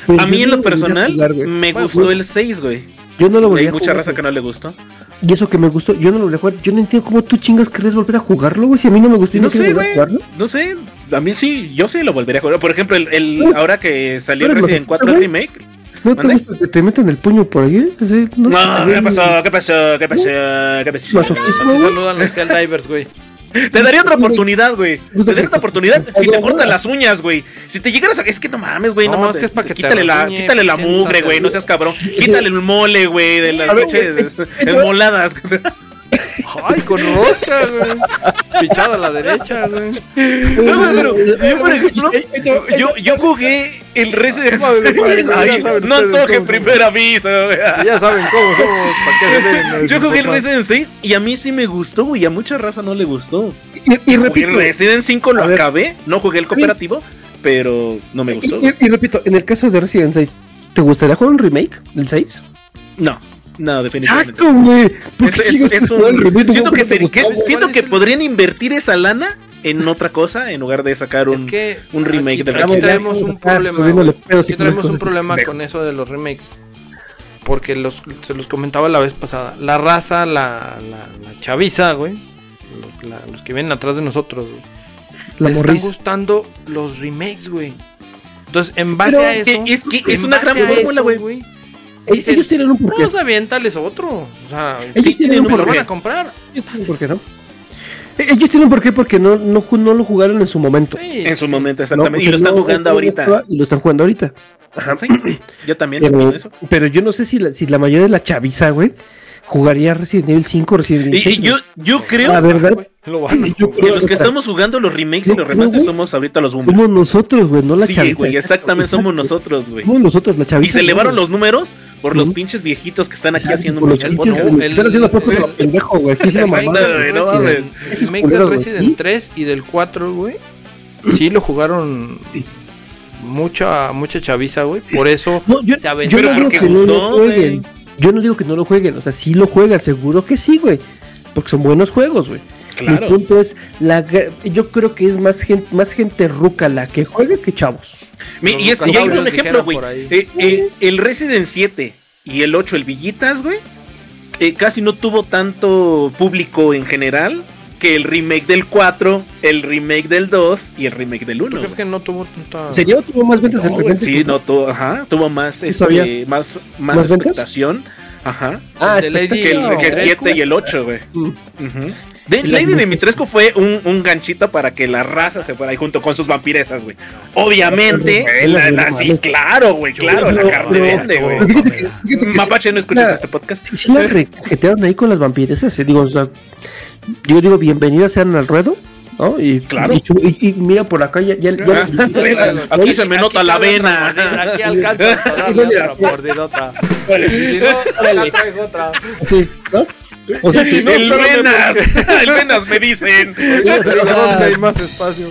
Pero A mí en lo personal jugar, me Bueno, gustó el 6, güey. Yo no lo volví Hay a mucha jugar, raza güey. que no le gustó. Y eso que me gustó, yo no lo volví a jugar. Yo no entiendo cómo tú chingas querés volver a jugarlo, güey. Si a mí no me gustó y no, No sé, volver a güey. jugarlo. No sé. A mí sí, yo sí lo volvería a jugar. Por ejemplo, el, el- Pues, ahora que salió el Resident los- 4 güey. Remake. ¿No te gusta que te metan el puño por ahí? No, No, ¿qué pasó? ¿Qué pasó? ¿Qué pasó? ¿Qué pasó? Así güey. saludan los Helldivers, güey. Te daría otra oportunidad, güey. Te daría otra oportunidad si te cortan las uñas, güey. Si te llegaras a. Es que no mames, güey. No, No, mames. es que es pa' que te quítale, la, quítale la mugre, güey. No seas cabrón. Quítale el mole, güey. De las A ver, *laughs* Ay, con rosca, güey. Pichada a la derecha, güey. No, pero yo, por ejemplo, yo, yo jugué el Resident Evil. No antoje primer aviso, güey. Ya saben cómo somos, para qué. Yo jugué el Resident 6 y a mí sí me gustó, güey. A mucha raza no le gustó. Y, y repito, Resident 5 lo acabé, no jugué el cooperativo, pero no me y, gustó. y- y repito, en el caso de Resident 6, ¿te gustaría jugar un remake del 6? No, no, definitivamente. Exacto, güey. ¿Por Es, es- un, siento ¿Cómo que, podrían invertir esa lana en otra cosa en lugar de sacar un, Es que un remake aquí, de Resident traemos Evil. un Estamos problema. Aquí traemos un problema con eso de los remakes. Porque los, se los comentaba la vez pasada. La raza, la, la, la chaviza, güey. Los, la- los que vienen atrás de nosotros, güey. La les están gustando los remakes, güey. Entonces, en base Pero a es eso. que- es que es una gran fórmula, güey. Ellos, dicen, ellos tienen un porqué. Pues aviéntales otro. O sea, Ellos sí, tienen un lo van porqué. a comprar. Ellos tienen un porqué, ¿no? Ellos tienen un porqué porque no, no, no lo jugaron en su momento. Sí, en su sí. momento, ¿no? exactamente. Y lo están no- jugando ahorita. estaba- Y lo están jugando ahorita. Ajá. Sí, *clears throat* yo también Pero, eso. pero yo no sé si la, si la mayoría de la chaviza, güey, jugaría Resident Evil 5 o Resident Evil Y, 6. y yo, yo creo La verdad, Güey, *laughs* Lo van a yo que los que estamos jugando los remakes y Yo los remasters güey, somos ahorita los boomers. somos nosotros, güey, no la Sí, chaviza. güey, exacto, exactamente somos exacto. nosotros, güey. Somos nosotros, la chaviza. Y se elevaron los números por los pinches viejitos que están aquí Exacto, haciendo güey, el- Están haciendo fotos a lo *laughs* pendejo, güey. Aquí Exacto, no del güey, Resident ¿sí? 3 y del 4, güey. Sí lo jugaron mucha mucha chaviza, güey. Por eso No, yo, se aventó. yo no digo porque que no lo jueguen. Yo no digo que no lo jueguen. O sea, sí lo juegan, seguro que sí, güey. Porque son buenos juegos, güey. Mi Claro. punto es, la, yo creo que es más gente, más gente ruca la que juega que chavos. Mi- y, es, y hay un ejemplo, güey. Eh, eh, el Resident 7 y el 8, el Villitas, güey, eh, casi no tuvo tanto público en general que el remake del 4, el remake del 2 y el remake del 1. ¿Tú crees que no tuvo tanta. ¿Sería tuvo más ventas No, repente? sí, no, tuvo, ajá, tuvo más, este, más, más, ¿Más ventas? expectación. Ajá. Ah, Que el espectacular. que ¿Dimitrescu? 7 y el 8, güey. Mm. Y la Lady Dimitrescu. Dimitrescu fue un, un ganchito para que la raza se fuera ahí junto con sus vampiresas, güey. Obviamente, la- sí, claro, güey, claro, la carne vende, güey. Mapache, no escuchas la- este podcast. Sí la rejetearon ahí con las vampiresas. eh, Digo, o sea, yo digo, bienvenidas sean al ruedo. ¿no? Y, Claro. Y, chu- y- y mira por acá, ya. ya, ya- Aquí *laughs* se me nota la vena. Aquí *laughs* alcanza a darle otra mordidota. Y si no, ya traigo otra. sí, ¿no? O sea, si no, el venas, *laughs* *laughs* el venas me dicen. *laughs* ¿Dónde hay más espacio?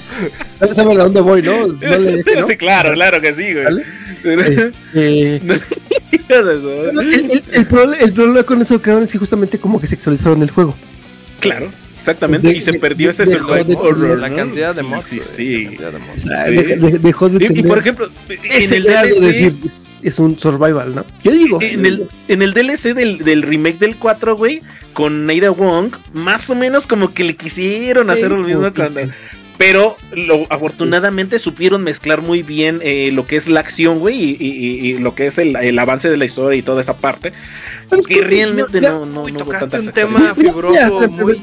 ¿Sabes a dónde voy, no? No le ¿no? Sí, claro, claro que sí, güey. ¿Vale? Este, su- el, el- el proble- el problema con eso, cabrón, es que justamente como que sexualizaron el juego. Claro, exactamente. De- y se de- perdió ese de- horror, La ¿no? cantidad de Sí, mods. Sí, güey, sí. Sí. de- de- dejó de Y, por ejemplo, en el DLC, decir, es, es un survival, ¿no? Yo digo. en el, en el DLC del, del remake del 4, güey, con Neida Wong, más o menos como que le quisieron hacer lo mismo con... Pero lo, afortunadamente supieron mezclar muy bien eh, lo que es la acción, güey, y, y- y- y lo que es el, el avance de la historia y toda esa parte. Es que que, realmente mira, no, no, no hubo tocaste tanta un tema fibroso, muy...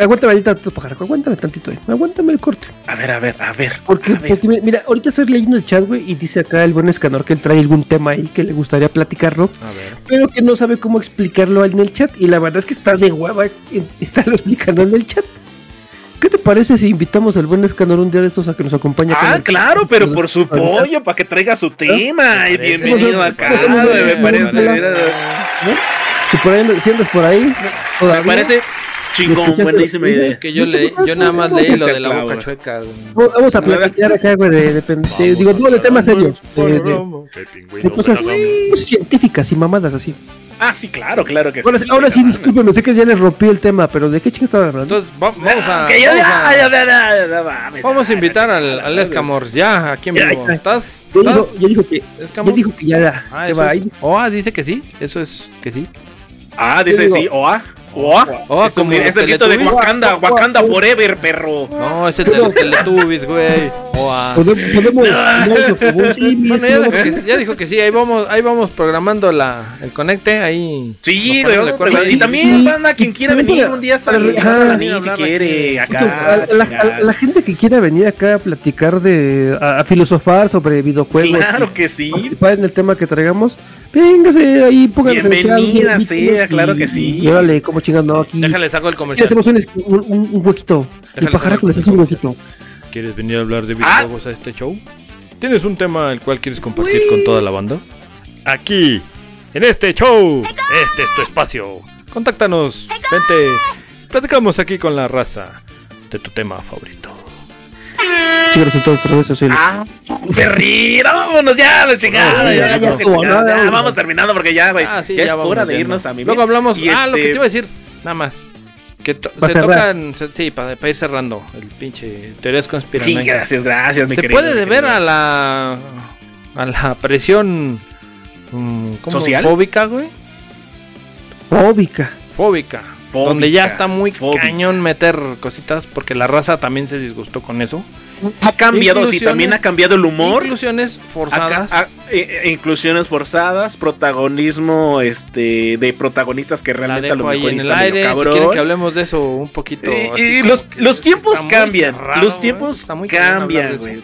Aguántame ahí tantito, pájaro, aguántame tantito ahí. Aguántame el corte. A ver, a ver, a ver. Porque, a ver. porque, mira, mira, ahorita estoy leyendo el chat, güey, y dice acá el buen escanor que él trae algún tema ahí que le gustaría platicarlo, A ver. pero que no sabe cómo explicarlo en el chat. Y la verdad es que está de en- estarlo explicando en el chat. ¿Qué te parece si invitamos al buen escanor un día de estos a que nos acompañe? Ah, el- claro, pero por su Para estar- pollo, para que traiga su tema. Y parece. bienvenido acá, me parece. Si, por ahí, si andas por ahí, Me parece chingón, buenísima idea. Es que yo, le, yo nada más leí lo de la boca chueca. güey. vamos- a platicar acá, güey, de, digo, no de temas serios, de, de- de cosas cosas científicas y mamadas así. Ah, sí, claro, claro que Ahora, sí. ahora sí, cabrón. discúlpenme, sé que ya les rompí el tema, pero ¿de qué chingas estaban hablando? Entonces, va- vamos a. Que yo Vamos ya, a, ya, ya, ya, ya, mames, vamos a ya, invitar ya, al, ya, al ya, Escamor. Ya, aquí en Ya, vivo. ¿Estás? Yo digo, ¿Estás? yo digo que, ya ¿Escamor? dijo que ya da. Ah, que eso va es- ahí. Ah, dice que sí. Eso es que sí. Ah, dice sí, oa, oa. Oa, como es el grito de. Wakanda, Oa, oa, Wakanda oa. Forever, perro. No, es el de los Teletubbies, güey. Podemos, podemos, sí, *laughs* Bueno, ya que, ya dijo que sí. Ahí vamos, ahí vamos programando la, el conecte. Ahí. Sí, güey. Y también, Sí. banda, quien quiera venir un día hasta venir si quiere, Justo, acá. a, la, a la gente que quiera venir acá a platicar de a, a filosofar sobre videojuegos Claro que sí. participar en el tema que traigamos véngase ahí pónganse el Bienvenida sea, claro que sí. y órale como chingas no aquí Déjale, saco el comercial. hacemos un, un, un- huequito Déjale el pajaraco saber. les hace un huequito ¿Quieres venir a hablar de Ah. videojuegos a este show? ¿Tienes un tema el cual quieres compartir con toda la banda? Aquí, en este show, este es tu espacio. Contáctanos, vente, platicamos aquí con la raza. de tu tema favorito. Sí, resultó otra vez así. Ah, perrito, vámonos ya, la chingada. No, ya, ya, ya, vamos terminando porque ya, güey. Ah, sí, ya, es vamos hora de irnos a mi Luego hablamos. Y Ah, lo que este- te iba a decir, nada más. Que to- Pa' se cerrar. tocan. se- sí, para ir cerrando el pinche teorías Sí, conspiranoicas. gracias, gracias, mi se querido, puede deber querido. a la. a la presión. mm, ¿cómo? ¿Social? Fóbica, güey. Fóbica. Fóbica. Fóbica, Donde ya está muy fóbica. cañón meter cositas porque la raza también se disgustó con eso. Ha cambiado, sí, también ha cambiado el humor. Inclusiones forzadas. A- eh, eh, inclusiones forzadas, protagonismo este de protagonistas que realmente a lo mejor en el aire. Si cabrón. quieren que hablemos de eso un poquito. Eh, así los, los tiempos cambian, cerrado, los güey. tiempos Está muy cambian, güey.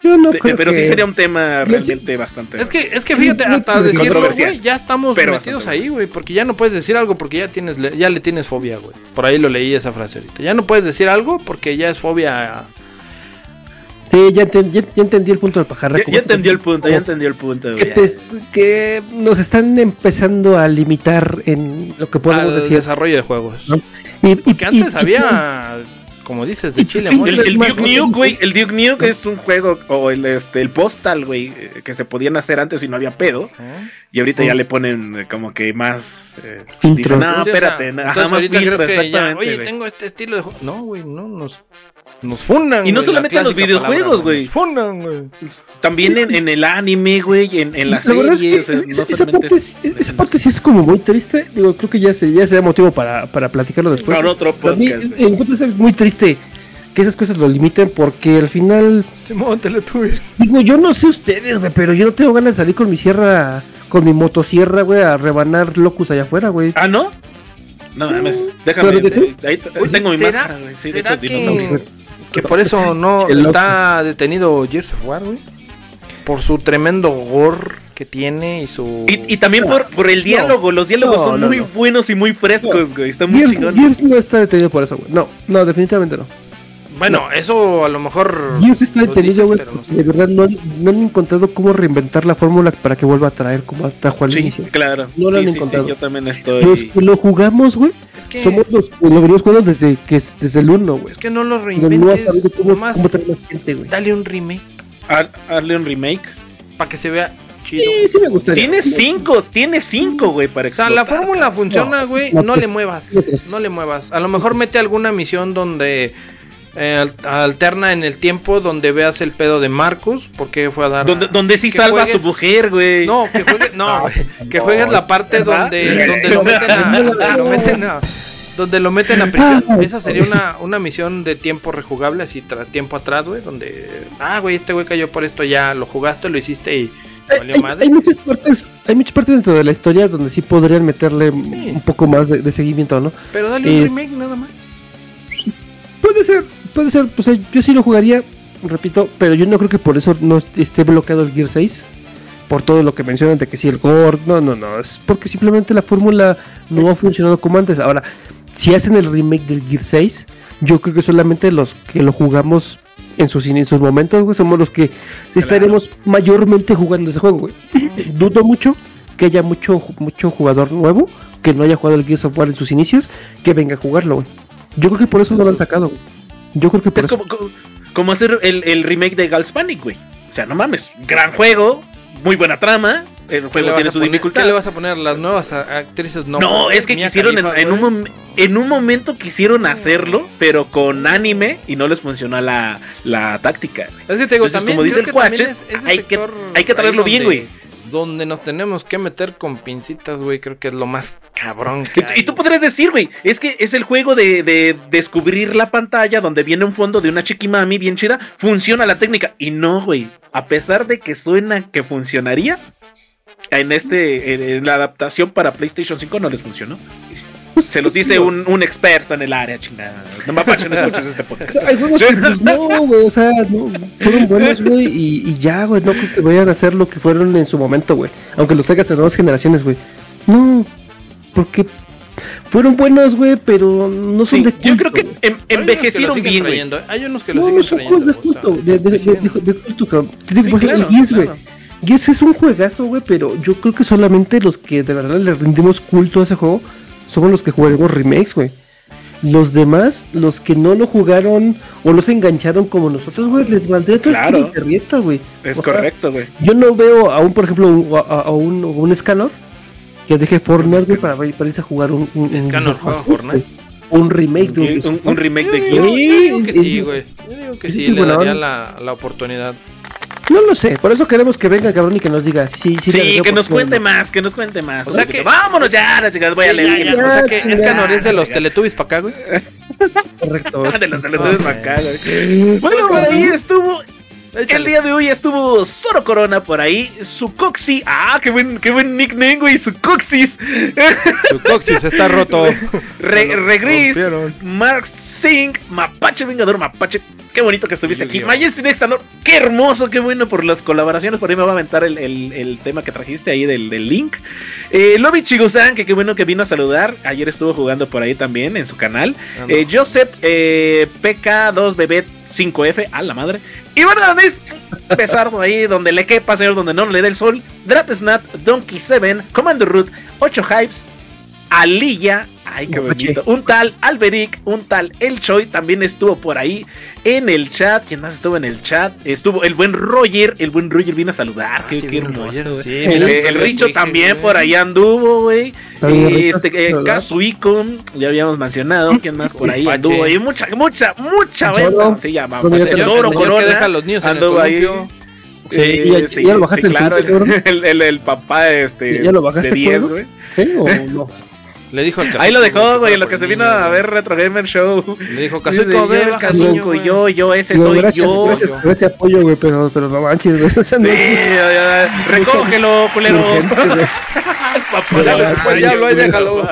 Yo no De- creo Pero sí sería un tema realmente bastante. Es que, es que fíjate, hasta decirlo, controversial. güey, ya estamos Pero metidos ahí, güey, porque ya no puedes decir algo porque ya tienes, ya le tienes fobia, güey. Por ahí lo leí esa frase ahorita. Ya no puedes decir algo porque ya es fobia. Sí, ya, enten- ya- ya entendí el punto del pajarra. ya, entendió el punto, ya como entendió el punto. que, güey. te- que nos están empezando a limitar en lo que podemos al decir. desarrollo de juegos. ¿no? Y, y- Que antes y- había, como dices, de y- Chile. El, Duke. Nuke, güey, el Duke Nuke es un juego, o el, este, el Postal, güey, eh, que se podían hacer antes y no había pedo. ¿Eh? Y ahorita ya le ponen eh, como que más... Eh, dicen, no, Sí, o sea, espérate, ajá, más filtro, ya, exactamente, Oye, tengo este estilo de juego. No, güey, no, nos, nos fundan. Y no solamente la en los videojuegos, güey. Nos fundan, güey. También en, en el anime, güey, en, en las la verdad es series. que esa, no esa solamente parte, es- es- esa parte sí es como muy triste. Digo, creo que ya, se, ya sería motivo para, para platicarlo después. Para otro Para mí, podcast, encuentro es muy triste que esas cosas lo limiten porque al final, Simón, digo, yo no sé ustedes, güey, pero yo no tengo ganas de salir con mi sierra, con mi motosierra, güey, a rebanar locus allá afuera, güey. Ah, ¿no? No mames, déjame. Ahí, ahí tengo mi ¿será- máscara, güey. Sí, de hecho, dinosaurio. que, que por eso *laughs* no está detenido Gears of War, güey? Por su tremendo gore que tiene y su... Y, y también por, por el diálogo, los diálogos No, son no, muy no. buenos y muy frescos, güey. Están muy Gears. Gears no está detenido por eso, güey. No, no, definitivamente no. Bueno, eso a lo mejor... Gears está lo detenido, güey, no sé. de verdad no, han- no han encontrado cómo reinventar la fórmula para que vuelva a traer como hasta Juan Sí, inicio. claro. No lo sí, han sí, encontrado. sí, yo también Los estoy. que lo jugamos, güey, Es que, somos los que lo venimos jugando desde, que es, desde el 1, güey. es que no lo Pero no has reinventes, sabido cómo, nomás cómo traer más gente, güey. dale un remake Haz- Hazle un remake. para que se vea chido. Sí, sí me gustaría. Tiene cinco, tiene cinco, güey, para O sea, la explotar. fórmula funciona, güey. no, No, pues, le muevas. No le muevas. A lo mejor mete alguna misión donde eh, al- alterna en el tiempo, donde veas el pedo de Marcus, porque fue a dar. Donde, donde sí salva a su mujer, güey. No, que juegues, no, güey, *laughs* que juegues la parte ¿Verdad? donde, *laughs* donde lo meten a, donde *laughs* lo meten a, donde lo meten a prisión. Esa sería una, una misión de tiempo rejugable, así tra- tiempo atrás, güey, donde, ah, güey, este güey cayó por esto, ya lo jugaste, lo hiciste y Hay, valió hay- madre. hay muchas partes, hay muchas partes dentro de la historia donde sí podrían meterle un poco más de, de seguimiento, ¿no? Pero dale un eh, remake nada más. Puede ser, puede ser, pues eh, yo sí lo jugaría, repito, pero yo no creo que por eso no esté bloqueado el Gear 6. Por todo lo que mencionan de que si el gore, no, no, no, es porque simplemente la fórmula no ha funcionado como antes. Ahora, si hacen el remake del Gear 6, yo creo que solamente los que lo jugamos en sus, en sus momentos, güey, somos los que estaremos mayormente jugando ese juego, güey. Dudo mucho que haya mucho, mucho jugador nuevo que no haya jugado el Gears of War en sus inicios, que venga a jugarlo, güey. Yo creo que por eso no lo han sacado, güey. Yo creo que por Es eso. como, como, como hacer el, el remake de Gals Panic, güey. O sea, no mames, gran juego, muy buena trama. El ¿Qué le juego tiene su poner? dificultad. ¿Qué le vas a poner? Las nuevas actrices no. Es que quisieron en, Khalifa, en un, en un momento quisieron hacerlo, pero con anime y no les funcionó la, la táctica. Es que te digo, Entonces, también como dice el Cuache, es- hay que- hay que traerlo bien, donde- güey. Donde nos tenemos que meter con pincitas, güey, creo que es lo más cabrón Y, que hay, y tú podrías decir, güey, es que es el juego de, de descubrir la pantalla donde viene un fondo de una chiquimami bien chida, funciona la técnica. Y no, güey, a pesar de que suena que funcionaría, en este, en, en la adaptación para PlayStation 5 no les funcionó. Se los dice un, un experto en el área, chingada. No me apachen, escuches este O podcast. sea, hay juegos que pues, no, güey, o sea, no, fueron buenos, güey, y, y ya, güey, no creo que vayan a hacer lo que fueron en su momento, güey. Aunque los traigas a nuevas generaciones, güey. No, porque fueron buenos, güey, pero no son Sí, de yo creo que güey. Hay unos que lo envejecieron bien, güey. ¿eh? Hay unos que lo No, siguen son trayendo. juegos de o sea, culto, de, de, de, siguen- de- de culto, cabrón. El Gears, güey. claro. Gears es un juegazo, güey, pero yo creo que solamente los que de verdad le rendimos culto a ese juego somos los que jugaremos remakes, güey. los demás, los que no lo jugaron o no se engancharon como nosotros, güey, les valdría todo Claro. de rieta, güey. Es O correcto, güey. yo no veo a un, por ejemplo, un- a, a un, un Scanor que deje Fortnite, güey, para, para irse a jugar un, un, un Gears juega Fortnite. Un remake de un, Gears Un, remake de Yo Gears. digo que Sí, güey. Yo digo que Sí, le daría la, la oportunidad. No lo sé, por eso queremos que venga el cabrón y que nos diga. Sí, sí, Sí, daría que nos cuente más, que nos cuente más. O sea que- vámonos ya, la chicas, voy a Ya, leer. ya, o sea que es Canor es de los Teletubbies para acá, güey. *laughs* Correcto. *laughs* De los Teletubbies No, acá, güey. Bueno, por ahí estuvo. El día de hoy estuvo Zoro Corona por ahí, su Coxi. Ah, qué buen, qué buen nickname, güey, su Coxis. Su coxis está roto. *laughs* Re, Regris. Mark Singh, Mapache Vengador, Mapache. Qué bonito que estuviste aquí. Yu-Gi-Oh. Majesty Nextanor, qué hermoso, qué bueno por las colaboraciones. Por ahí me va a aventar el, el- el tema que trajiste ahí del, del link. Eh, Lobby Chigosan, que qué bueno que vino a saludar. Ayer estuvo jugando por ahí también en su canal. Ah, no. Eh, Joseph eh, PK2BB5F, a la madre. Y bueno, Danis, empezar ahí donde le quepa, señor, donde no le dé el sol. Drap Snap, Donkey 7, Comando Root, 8 Hypes, Alilla, ay qué bonito, un tal Alberic, un tal El Choi también estuvo por ahí en el chat. ¿Quién más estuvo en el chat? Estuvo el buen Roger, el buen Roger vino a saludar, qué, Ah, sí, qué hermoso. Roger, güey. sí, El, el Richo dije, también güey. por ahí anduvo, güey. Este, eh, ya habíamos mencionado. ¿Quién más por ahí anduvo? Y mucha, mucha, mucha. Sí, llama. Zoro, ya El te lo Zoro Corona. deja a los niños el anduvo ahí. Eh, ¿Y ya- sí, ya lo bajaste sí, el claro, el, el, el papá este, ¿Ya lo bajaste, de 10, pueblo? güey. ¿Sí o no? Le dijo el Ahí lo dejó, güey, en lo que se vino a ver Retro Gamer Show. Le dijo Kazuko, yo, ve, el baja, Kazuko, yo, yo, ese soy gracias, yo. gracias por ese apoyo, güey, pero, pero no manches, güey. *laughs* Sí, *laughs* recógelo, culero. *laughs* Papá, Ya, pues, diablo, ahí déjalo.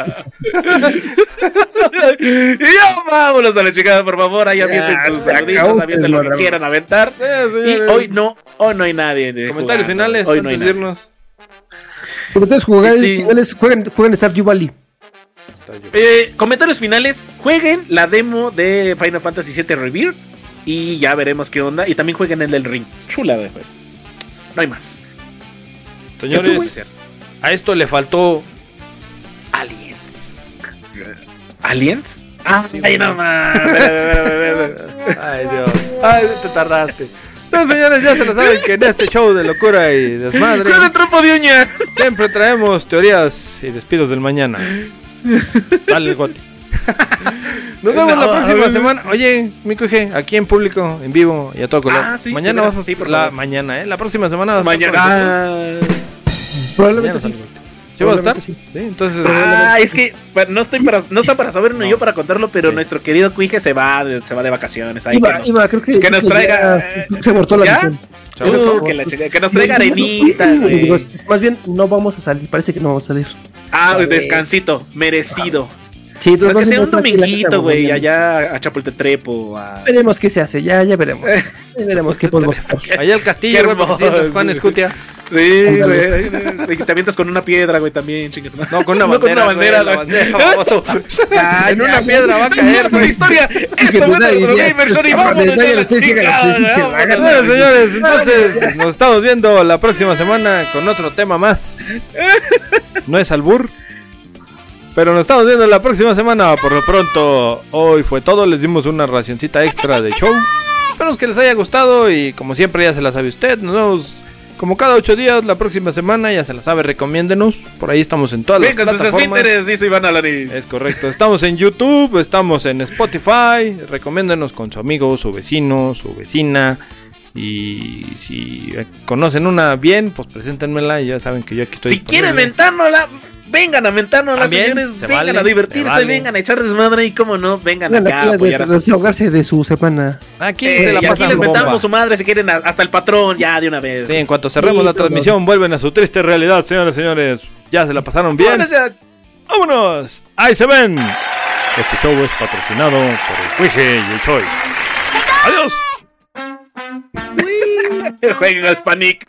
y ya vámonos a la chingada, por favor. Ahí avienten sus saluditos, avienten lo que quieran aventar. Sí, Y hoy no, hoy no hay nadie. Comentarios jugando. finales Hoy no hay. Ustedes juegan, Este- finales, juegan, juegan Stardew Valley. Eh, comentarios finales. Jueguen la demo de Final Fantasy VII Rebirth. Y ya veremos qué onda. Y también jueguen el del ring. Chula de juego. No hay más. Señores, a esto le faltó Aliens. ¿Aliens? Ah, Sí, ay, no más. *laughs* Ay, Dios. Ay, te tardaste. No, señores, ya se lo saben que en este show de locura y desmadre Con el trompo de uña. siempre traemos teorías y despidos del mañana. Dale, Goti. Nos vemos la No, próxima ay. semana. Oye, mi G, aquí en público, en vivo y a todo color. Ah, sí, mañana vas a sí, por la favor. mañana, ¿eh? La próxima semana vas a estar Mañana. Ah, aquí. Probablemente Mañana sí. ¿Sí vas a estar? Probablemente Sí, entonces. Ah, es que pa- no estoy para no está para saber ni No. yo para contarlo, pero Sí. nuestro querido Cuije se va de, se va de vacaciones ahí Iba, que nos, iba, creo que, que nos traiga, ya eh, se abortó la ¿ya? misión. Uh, que, la chica- que nos traiga arenita, güey. es- Más bien, no vamos a salir. Parece que no vamos a salir. Ah, descansito, merecido. Sí, entonces Para que sea un no dominguito, güey, allá a Chapultetrepo, a... Veremos qué se hace, ya, ya veremos. *laughs* Ya veremos qué podemos hacer. *laughs* Allá al castillo, güey, Juan Escutia. Sí, güey. Te avientas con una piedra, güey, también, chingues. No, con una *laughs* No, bandera. con una bandera, güey, la güey. bandera. Ya, en una piedra va a caer, es una güey. historia. no y pues. Bueno, señores, entonces nos estamos viendo la próxima semana con otro tema más. No es albur. Pero nos estamos viendo la próxima semana. Por lo pronto, hoy fue todo. Les dimos una racioncita extra de show. Esperamos que les haya gustado y como siempre ya se la sabe usted. Nos vemos como cada ocho días la próxima semana. Ya se la sabe, recomiéndenos. Por ahí estamos en todas las Vengan sus plataformas. esfínteres, dice Iván Alanis. Es correcto, estamos en YouTube, estamos en Spotify, recomiéndenos con su amigo, su vecino, su vecina. Y si conocen una bien, pues preséntenmela y ya saben que yo aquí estoy. Si quieren mentárnosla, vengan a mentárnosla, También, señores. se Vengan vale, a divertirse, vale. vengan a echar desmadre y como no, vengan acá a aquí a apoyar a desahogarse de su semana. Aquí Eh, se la y aquí pasan les mentamos su madre si quieren a- hasta el patrón ya de una vez. Sí, en cuanto cerremos Sí, la todo. transmisión, vuelven a su triste realidad, señores, señores. Ya se la pasaron bien. Vámonos ya. ¡Vámonos! ¡Ahí se ven! Este show es patrocinado por el Cuije y el Choi. ¡Adiós! Jueguen al Panic.